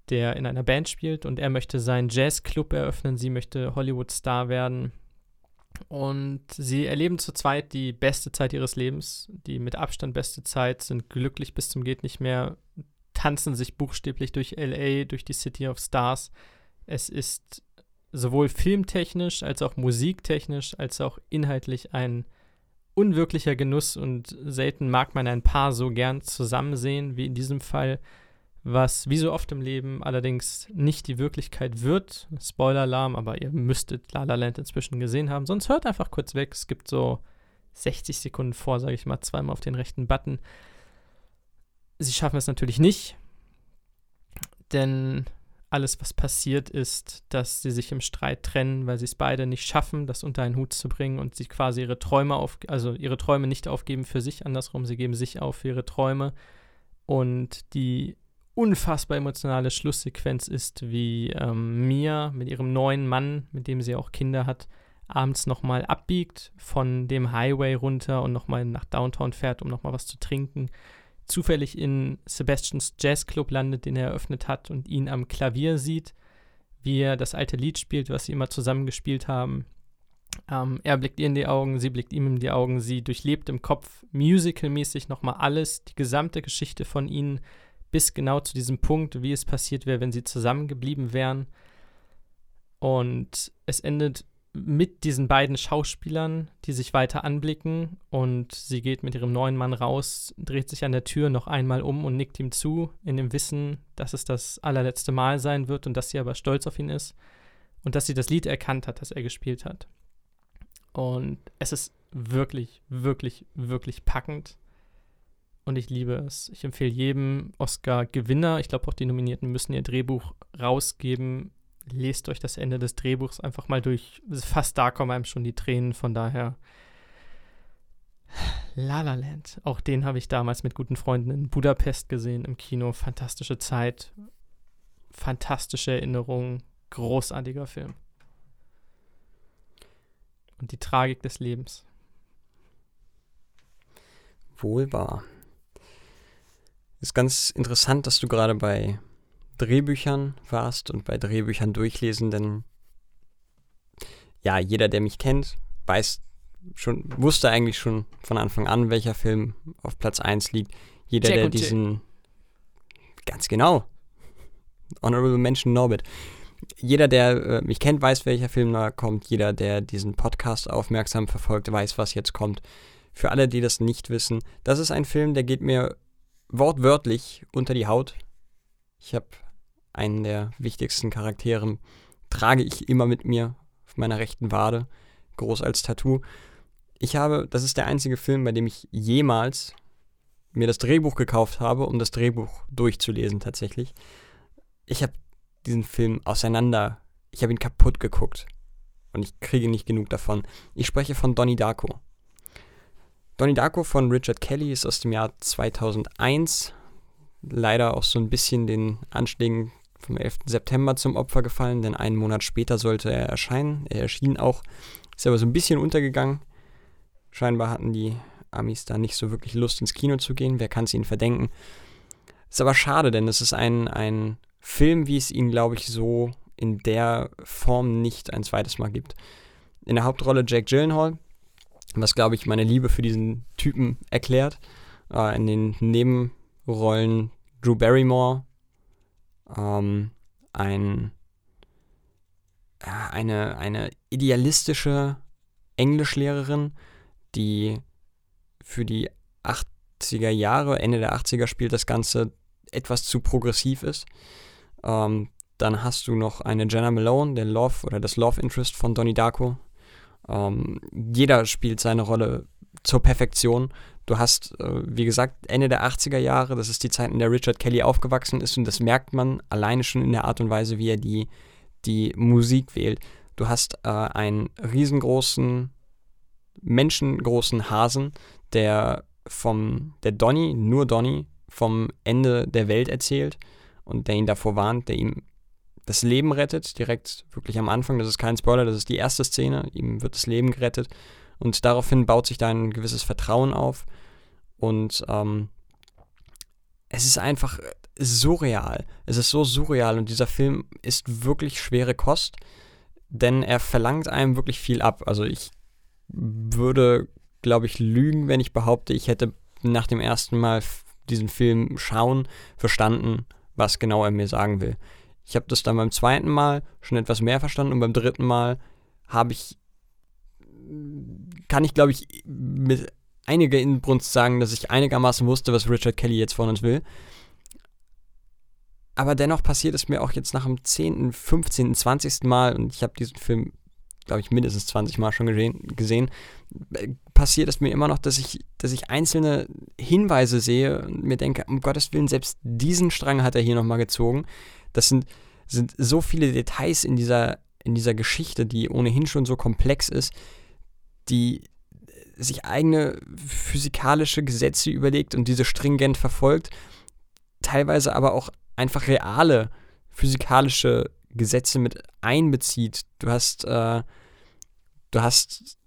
der in einer Band spielt und er möchte seinen Jazzclub eröffnen, sie möchte Hollywood-Star werden. Und sie erleben zu zweit die beste Zeit ihres Lebens, die mit Abstand beste Zeit, sind glücklich bis zum geht nicht mehr, tanzen sich buchstäblich durch LA, durch die City of Stars. Es ist sowohl filmtechnisch als auch musiktechnisch als auch inhaltlich ein unwirklicher Genuss und selten mag man ein Paar so gern zusammen sehen wie in diesem Fall, was wie so oft im Leben allerdings nicht die Wirklichkeit wird. Spoiler-Alarm, aber ihr müsstet La La Land inzwischen gesehen haben, sonst hört einfach kurz weg. Es gibt so 60 Sekunden vor, sage ich mal, zweimal auf den rechten Button. sie schaffen es natürlich nicht, denn alles, was passiert, ist, dass sie sich im Streit trennen, weil sie es beide nicht schaffen, das unter einen Hut zu bringen und sie quasi ihre Träume auf, also ihre Träume nicht aufgeben für sich, andersrum, sie geben sich auf für ihre Träume. Und die unfassbar emotionale Schlusssequenz ist, wie ähm, Mia mit ihrem neuen Mann, mit dem sie auch Kinder hat, abends nochmal abbiegt von dem Highway runter und nochmal nach Downtown fährt, um nochmal was zu trinken zufällig in Sebastians Jazzclub landet, den er eröffnet hat und ihn am Klavier sieht, wie er das alte Lied spielt, was sie immer zusammen gespielt haben. Ähm, er blickt ihr in die Augen, sie blickt ihm in die Augen, sie durchlebt im Kopf musicalmäßig nochmal alles, die gesamte Geschichte von ihnen bis genau zu diesem Punkt, wie es passiert wäre, wenn sie zusammengeblieben wären. Und es endet mit diesen beiden Schauspielern, die sich weiter anblicken und sie geht mit ihrem neuen Mann raus, dreht sich an der Tür noch einmal um und nickt ihm zu, in dem Wissen, dass es das allerletzte Mal sein wird und dass sie aber stolz auf ihn ist und dass sie das Lied erkannt hat, das er gespielt hat. Und es ist wirklich, wirklich, wirklich packend. Und ich liebe es. Ich empfehle jedem Oscar-Gewinner, ich glaube auch die Nominierten müssen ihr Drehbuch rausgeben, lest euch das Ende des Drehbuchs einfach mal durch. Fast da kommen einem schon die Tränen, von daher. La La Land, auch den habe ich damals mit guten Freunden in Budapest gesehen im Kino. Fantastische Zeit, fantastische Erinnerungen, großartiger Film. Und die Tragik des Lebens. Wohl wahr. Ist ganz interessant, dass du gerade bei Drehbüchern warst und bei Drehbüchern durchlesen, denn ja, jeder, der mich kennt, weiß schon, wusste eigentlich schon von Anfang an, welcher Film auf Platz 1 liegt. Jeder, Jack der und Jill. diesen ganz genau Honorable Mention Norbit. Jeder, der äh, mich kennt, weiß, welcher Film da kommt. Jeder, der diesen Podcast aufmerksam verfolgt, weiß, was jetzt kommt. Für alle, die das nicht wissen, das ist ein Film, der geht mir wortwörtlich unter die Haut. Ich habe einen der wichtigsten Charaktere, trage ich immer mit mir auf meiner rechten Wade, groß als Tattoo. Ich habe, das ist der einzige Film, bei dem ich jemals mir das Drehbuch gekauft habe, um das Drehbuch durchzulesen tatsächlich. Ich habe diesen Film auseinander, ich habe ihn kaputt geguckt und ich kriege nicht genug davon. Ich spreche von Donnie Darko. Donnie Darko von Richard Kelly ist aus dem Jahr 2001, leider auch so ein bisschen den Anschlägen vom 11. September zum Opfer gefallen, denn einen Monat später sollte er erscheinen. Er erschien auch, ist aber so ein bisschen untergegangen. Scheinbar hatten die Amis da nicht so wirklich Lust ins Kino zu gehen. Wer kann es ihnen verdenken? Ist aber schade, denn es ist ein, ein Film, wie es ihn, glaube ich, so in der Form nicht ein zweites Mal gibt. In der Hauptrolle Jack Gyllenhaal, was, glaube ich, meine Liebe für diesen Typen erklärt. Äh, in den Nebenrollen Drew Barrymore, ähm, ein, äh, eine, eine idealistische Englischlehrerin, die für die 80er Jahre, Ende der 80er spielt das Ganze etwas zu progressiv ist. Ähm, dann hast du noch eine Jenna Malone, der Love oder das Love Interest von Donnie Darko. Ähm, jeder spielt seine Rolle zur Perfektion. Du hast, äh, wie gesagt, Ende der 80er Jahre, das ist die Zeit, in der Richard Kelly aufgewachsen ist und das merkt man alleine schon in der Art und Weise, wie er die, die Musik wählt. Du hast äh, einen riesengroßen, menschengroßen Hasen, der vom, der Donny, nur Donny, vom Ende der Welt erzählt und der ihn davor warnt, der ihm das Leben rettet, direkt wirklich am Anfang. Das ist kein Spoiler, das ist die erste Szene. Ihm wird das Leben gerettet. Und daraufhin baut sich da ein gewisses Vertrauen auf. Und ähm, es ist einfach surreal. Es ist so surreal. Und dieser Film ist wirklich schwere Kost, denn er verlangt einem wirklich viel ab. Also ich würde, glaube ich, lügen, wenn ich behaupte, ich hätte nach dem ersten Mal diesen Film schauen verstanden, was genau er mir sagen will. Ich habe das dann beim zweiten Mal schon etwas mehr verstanden und beim dritten Mal habe ich, kann ich glaube ich mit einiger Inbrunst sagen, dass ich einigermaßen wusste, was Richard Kelly jetzt von uns will. Aber dennoch passiert es mir auch jetzt nach dem 10., 15., 20. Mal und ich habe diesen Film, glaube ich, mindestens 20 Mal schon gesehen, passiert es mir immer noch, dass ich, dass ich einzelne Hinweise sehe und mir denke, um Gottes Willen, selbst diesen Strang hat er hier nochmal gezogen. Das sind, sind so viele Details in dieser, in dieser Geschichte, die ohnehin schon so komplex ist, die sich eigene physikalische Gesetze überlegt und diese stringent verfolgt, teilweise aber auch einfach reale physikalische Gesetze mit einbezieht. Du hast, äh, du hast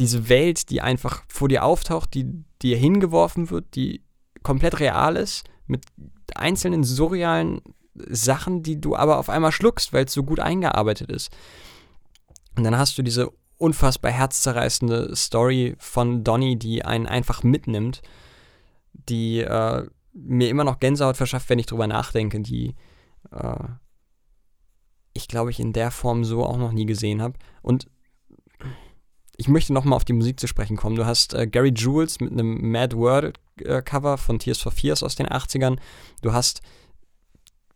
diese Welt, die einfach vor dir auftaucht, die dir hingeworfen wird, die komplett real ist, mit einzelnen surrealen Sachen, die du aber auf einmal schluckst, weil es so gut eingearbeitet ist. Und dann hast du diese unfassbar herzzerreißende Story von Donny, die einen einfach mitnimmt, die äh, mir immer noch Gänsehaut verschafft, wenn ich drüber nachdenke, die äh, ich glaube ich in der Form so auch noch nie gesehen habe. Und ich möchte nochmal auf die Musik zu sprechen kommen. Du hast äh, Gary Jules mit einem Mad World äh, Cover von Tears for Fears aus den 80ern. Du hast,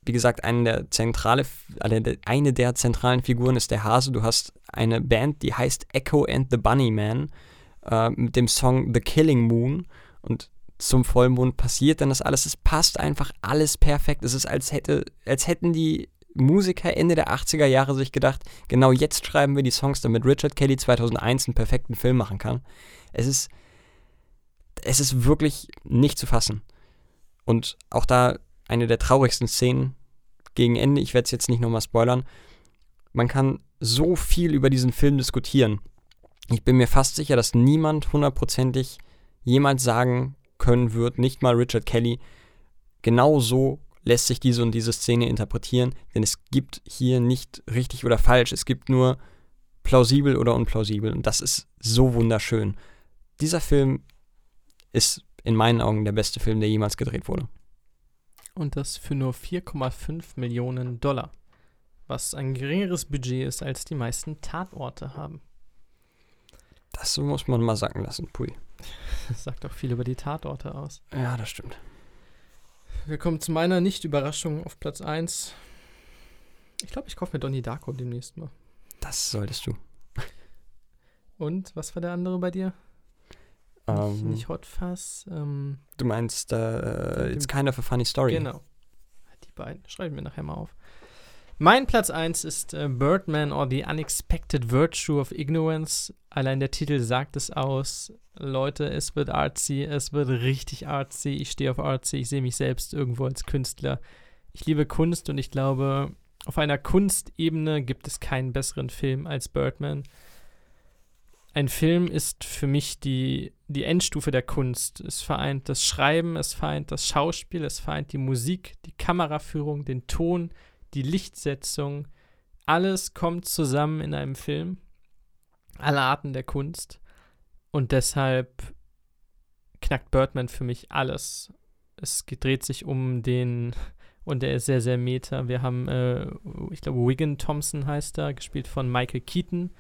wie gesagt, eine der, zentrale, eine der zentralen Figuren ist der Hase. Du hast eine Band, die heißt Echo and the Bunnyman äh, mit dem Song The Killing Moon. Und zum Vollmond passiert dann das alles. Es passt einfach alles perfekt. Es ist, als, hätte, als hätten die Musiker Ende der 80er Jahre sich gedacht, genau jetzt schreiben wir die Songs, damit Richard Kelly 2001 einen perfekten Film machen kann. Es ist, es ist wirklich nicht zu fassen. Und auch da eine der traurigsten Szenen gegen Ende, ich werde es jetzt nicht nochmal spoilern, man kann so viel über diesen Film diskutieren. Ich bin mir fast sicher, dass niemand hundertprozentig jemals sagen können wird, nicht mal Richard Kelly, genau so lässt sich diese und diese Szene interpretieren, denn es gibt hier nicht richtig oder falsch, es gibt nur plausibel oder unplausibel und das ist so wunderschön. Dieser Film ist in meinen Augen der beste Film, der jemals gedreht wurde. Und das für nur 4,5 Millionen Dollar, was ein geringeres Budget ist, als die meisten Tatorte haben. Das muss man mal sacken lassen, pui. Das sagt auch viel über die Tatorte aus. Ja, das stimmt. Wir kommen zu meiner Nicht-Überraschung auf Platz 1. Ich glaube, ich kaufe mir Donnie Darko demnächst mal. Das solltest du. Und was war der andere bei dir? Ähm, nicht, nicht Hot Fuzz. Ähm, du meinst, uh, it's kind of a funny story. Genau. Die beiden. Schreibe ich mir nachher mal auf. Mein Platz 1 ist äh, Birdman or the Unexpected Virtue of Ignorance. Allein der Titel sagt es aus. Leute, es wird artsy, es wird richtig artsy. Ich stehe auf artsy, ich sehe mich selbst irgendwo als Künstler. Ich liebe Kunst und ich glaube, auf einer Kunstebene gibt es keinen besseren Film als Birdman. Ein Film ist für mich die, die Endstufe der Kunst. Es vereint das Schreiben, es vereint das Schauspiel, es vereint die Musik, die Kameraführung, den Ton, die Lichtsetzung, alles kommt zusammen in einem Film. Alle Arten der Kunst. Und deshalb knackt Birdman für mich alles. Es dreht sich um den, und er ist sehr, sehr meta. Wir haben, äh, ich glaube, Wigan Thompson heißt er, gespielt von Michael Keaton.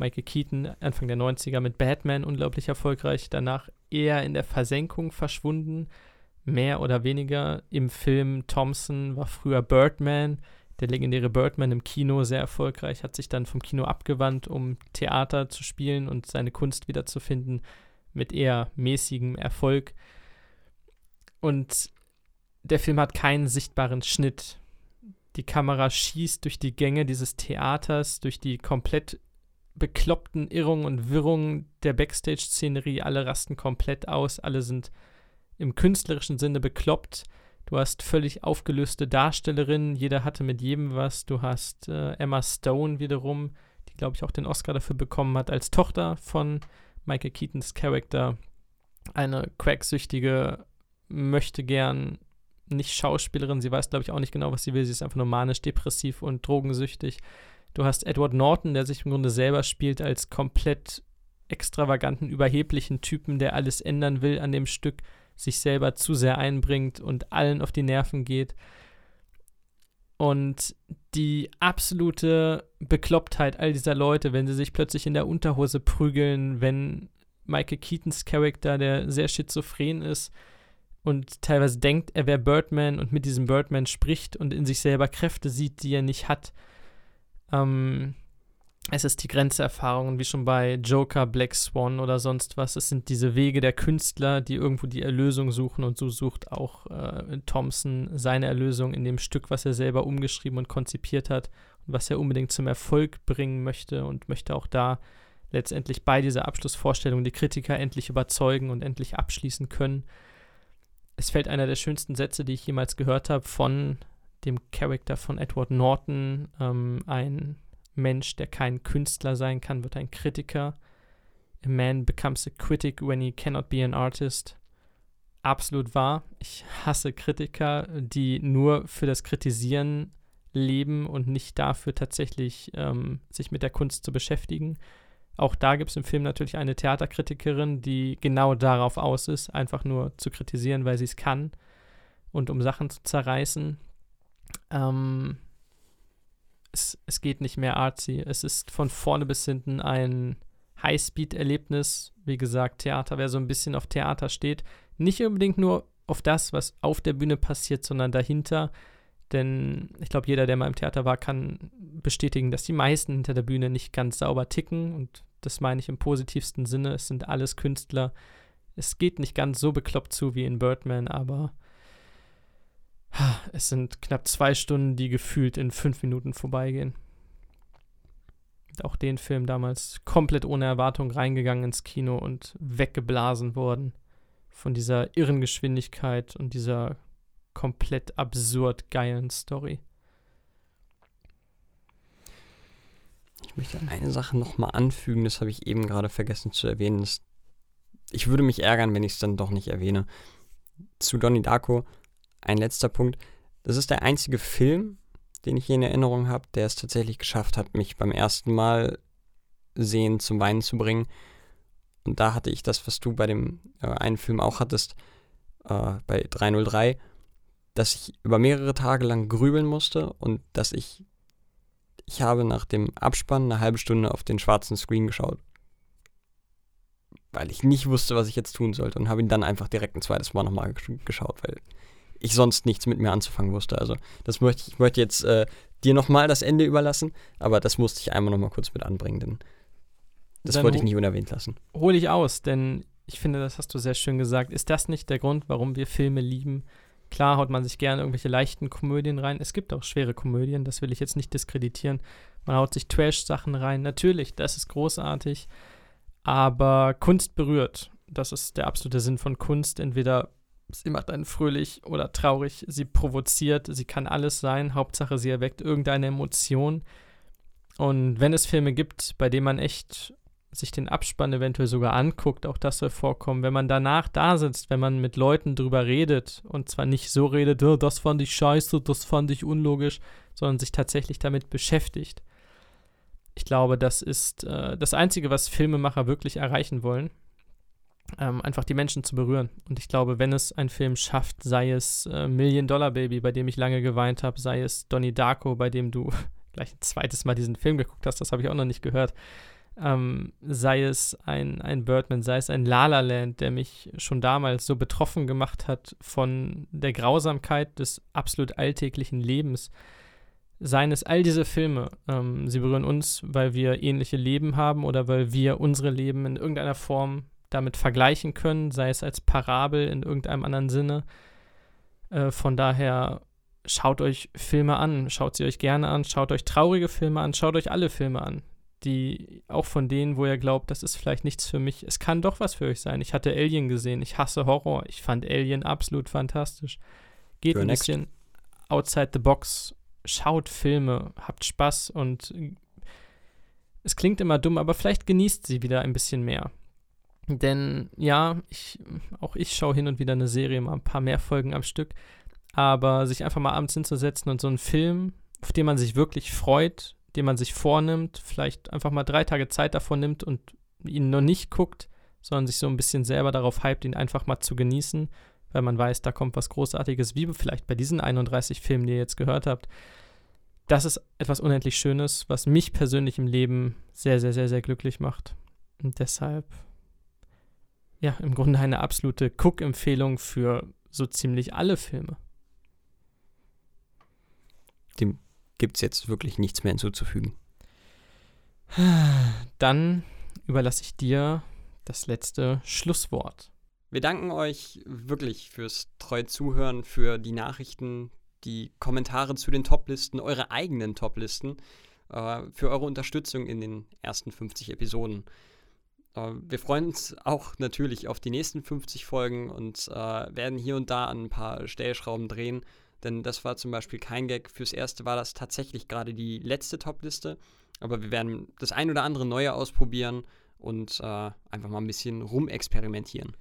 Michael Keaton, Anfang der 90er mit Batman unglaublich erfolgreich. Danach eher in der Versenkung verschwunden. Mehr oder weniger im Film Thompson war früher Birdman der legendäre Birdman im Kino sehr erfolgreich, hat sich dann vom Kino abgewandt, um Theater zu spielen und seine Kunst wiederzufinden, mit eher mäßigem Erfolg. Und der Film hat keinen sichtbaren Schnitt. Die Kamera schießt durch die Gänge dieses Theaters, durch die komplett bekloppten Irrungen und Wirrungen der Backstage-Szenerie. Alle rasten komplett aus, alle sind im künstlerischen Sinne bekloppt Du hast völlig aufgelöste Darstellerinnen, jeder hatte mit jedem was. Du hast äh, Emma Stone wiederum, die, glaube ich, auch den Oscar dafür bekommen hat, als Tochter von Michael Keatons Charakter. Eine cracksüchtige, möchte gern nicht Schauspielerin. Sie weiß, glaube ich, auch nicht genau, was sie will. Sie ist einfach nur manisch, depressiv und drogensüchtig. Du hast Edward Norton, der sich im Grunde selber spielt als komplett extravaganten, überheblichen Typen, der alles ändern will an dem Stück sich selber zu sehr einbringt und allen auf die Nerven geht. Und die absolute Beklopptheit all dieser Leute, wenn sie sich plötzlich in der Unterhose prügeln, wenn Michael Keatons Charakter, der sehr schizophren ist und teilweise denkt, er wäre Birdman und mit diesem Birdman spricht und in sich selber Kräfte sieht, die er nicht hat. Ähm, Es ist die Grenzerfahrung, wie schon bei Joker, Black Swan oder sonst was. Es sind diese Wege der Künstler, die irgendwo die Erlösung suchen. Und so sucht auch äh, Thompson seine Erlösung in dem Stück, was er selber umgeschrieben und konzipiert hat und was er unbedingt zum Erfolg bringen möchte und möchte auch da letztendlich bei dieser Abschlussvorstellung die Kritiker endlich überzeugen und endlich abschließen können. Es fällt einer der schönsten Sätze, die ich jemals gehört habe, von dem Charakter von Edward Norton, ähm, ein Mensch, der kein Künstler sein kann, wird ein Kritiker. A man becomes a critic when he cannot be an artist. Absolut wahr. Ich hasse Kritiker, die nur für das Kritisieren leben und nicht dafür tatsächlich ähm, sich mit der Kunst zu beschäftigen. Auch da gibt es im Film natürlich eine Theaterkritikerin, die genau darauf aus ist, einfach nur zu kritisieren, weil sie es kann und um Sachen zu zerreißen. Ähm, es, es geht nicht mehr artsy. Es ist von vorne bis hinten ein Highspeed-Erlebnis. Wie gesagt, Theater, wer so ein bisschen auf Theater steht, nicht unbedingt nur auf das, was auf der Bühne passiert, sondern dahinter. Denn ich glaube, jeder, der mal im Theater war, kann bestätigen, dass die meisten hinter der Bühne nicht ganz sauber ticken. Und das meine ich im positivsten Sinne. Es sind alles Künstler. Es geht nicht ganz so bekloppt zu wie in Birdman, aber es sind knapp zwei Stunden, die gefühlt in fünf Minuten vorbeigehen. Auch den Film damals komplett ohne Erwartung reingegangen ins Kino und weggeblasen worden von dieser irren Geschwindigkeit und dieser komplett absurd geilen Story. Ich möchte eine Sache nochmal anfügen, das habe ich eben gerade vergessen zu erwähnen. Ich würde mich ärgern, wenn ich es dann doch nicht erwähne. Zu Donnie Darko ein letzter Punkt. Das ist der einzige Film, den ich hier in Erinnerung habe, der es tatsächlich geschafft hat, mich beim ersten Mal sehen zum Weinen zu bringen. Und da hatte ich das, was du bei dem äh, einen Film auch hattest, äh, bei 303, dass ich über mehrere Tage lang grübeln musste und dass ich, ich habe nach dem Abspann eine halbe Stunde auf den schwarzen Screen geschaut. Weil ich nicht wusste, was ich jetzt tun sollte und habe ihn dann einfach direkt ein zweites Mal nochmal geschaut, weil ich sonst nichts mit mir anzufangen wusste. Also das möchte ich, möchte jetzt äh, dir nochmal das Ende überlassen, aber das musste ich einmal nochmal kurz mit anbringen, denn das Dann wollte ich nicht unerwähnt lassen. Hol ich aus, denn ich finde, das hast du sehr schön gesagt. Ist das nicht der Grund, warum wir Filme lieben? Klar haut man sich gerne irgendwelche leichten Komödien rein. Es gibt auch schwere Komödien, das will ich jetzt nicht diskreditieren. Man haut sich Trash-Sachen rein. Natürlich, das ist großartig. Aber Kunst berührt. Das ist der absolute Sinn von Kunst. Entweder sie macht einen fröhlich oder traurig, sie provoziert, sie kann alles sein. Hauptsache, sie erweckt irgendeine Emotion. Und wenn es Filme gibt, bei denen man echt sich den Abspann eventuell sogar anguckt, auch das soll vorkommen, wenn man danach da sitzt, wenn man mit Leuten drüber redet und zwar nicht so redet, oh, das fand ich scheiße, das fand ich unlogisch, sondern sich tatsächlich damit beschäftigt. Ich glaube, das ist äh, das Einzige, was Filmemacher wirklich erreichen wollen ähm, einfach die Menschen zu berühren. Und ich glaube, wenn es ein Film schafft, sei es äh, Million Dollar Baby, bei dem ich lange geweint habe, sei es Donnie Darko, bei dem du gleich ein zweites Mal diesen Film geguckt hast, das habe ich auch noch nicht gehört, ähm, sei es ein, ein Birdman, sei es ein La La Land, der mich schon damals so betroffen gemacht hat von der Grausamkeit des absolut alltäglichen Lebens. Seien es all diese Filme, ähm, sie berühren uns, weil wir ähnliche Leben haben oder weil wir unsere Leben in irgendeiner Form damit vergleichen können, sei es als Parabel in irgendeinem anderen Sinne. Äh, von daher schaut euch Filme an, schaut sie euch gerne an, schaut euch traurige Filme an, schaut euch alle Filme an. Die auch von denen, wo ihr glaubt, das ist vielleicht nichts für mich. Es kann doch was für euch sein. Ich hatte Alien gesehen, ich hasse Horror, ich fand Alien absolut fantastisch. Geht Für ein next. bisschen outside the box, schaut Filme, habt Spaß und es klingt immer dumm, aber vielleicht genießt sie wieder ein bisschen mehr. Denn ja, ich, auch ich schaue hin und wieder eine Serie, mal ein paar mehr Folgen am Stück. Aber sich einfach mal abends hinzusetzen und so einen Film, auf den man sich wirklich freut, den man sich vornimmt, vielleicht einfach mal drei Tage Zeit davon nimmt und ihn nur nicht guckt, sondern sich so ein bisschen selber darauf hypt, ihn einfach mal zu genießen, weil man weiß, da kommt was Großartiges, wie vielleicht bei diesen 31 Filmen, die ihr jetzt gehört habt. Das ist etwas unendlich Schönes, was mich persönlich im Leben sehr, sehr, sehr, sehr glücklich macht. Und deshalb ja, im Grunde eine absolute Cook-Empfehlung für so ziemlich alle Filme. Dem gibt es jetzt wirklich nichts mehr hinzuzufügen. Dann überlasse ich dir das letzte Schlusswort. Wir danken euch wirklich fürs treue Zuhören, für die Nachrichten, die Kommentare zu den Toplisten, eure eigenen Toplisten, äh, für eure Unterstützung in den ersten 50 Episoden. Äh, wir freuen uns auch natürlich auf die nächsten 50 Folgen und äh, werden hier und da an ein paar Stellschrauben drehen, denn das war zum Beispiel kein Gag. Fürs erste war das tatsächlich gerade die letzte Topliste, aber wir werden das ein oder andere Neue ausprobieren und äh, einfach mal ein bisschen rumexperimentieren.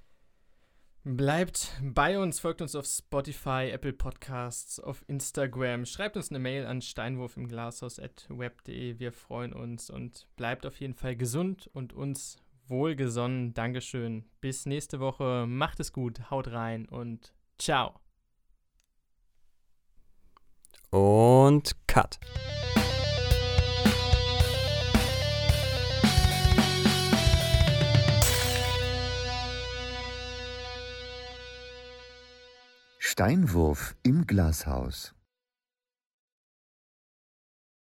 Bleibt bei uns, folgt uns auf Spotify, Apple Podcasts, auf Instagram, schreibt uns eine Mail an steinwurfimglashaus.web.de. Wir freuen uns und bleibt auf jeden Fall gesund und uns wohlgesonnen. Dankeschön. Bis nächste Woche. Macht es gut, haut rein und ciao. Und Cut. Steinwurf im Glashaus.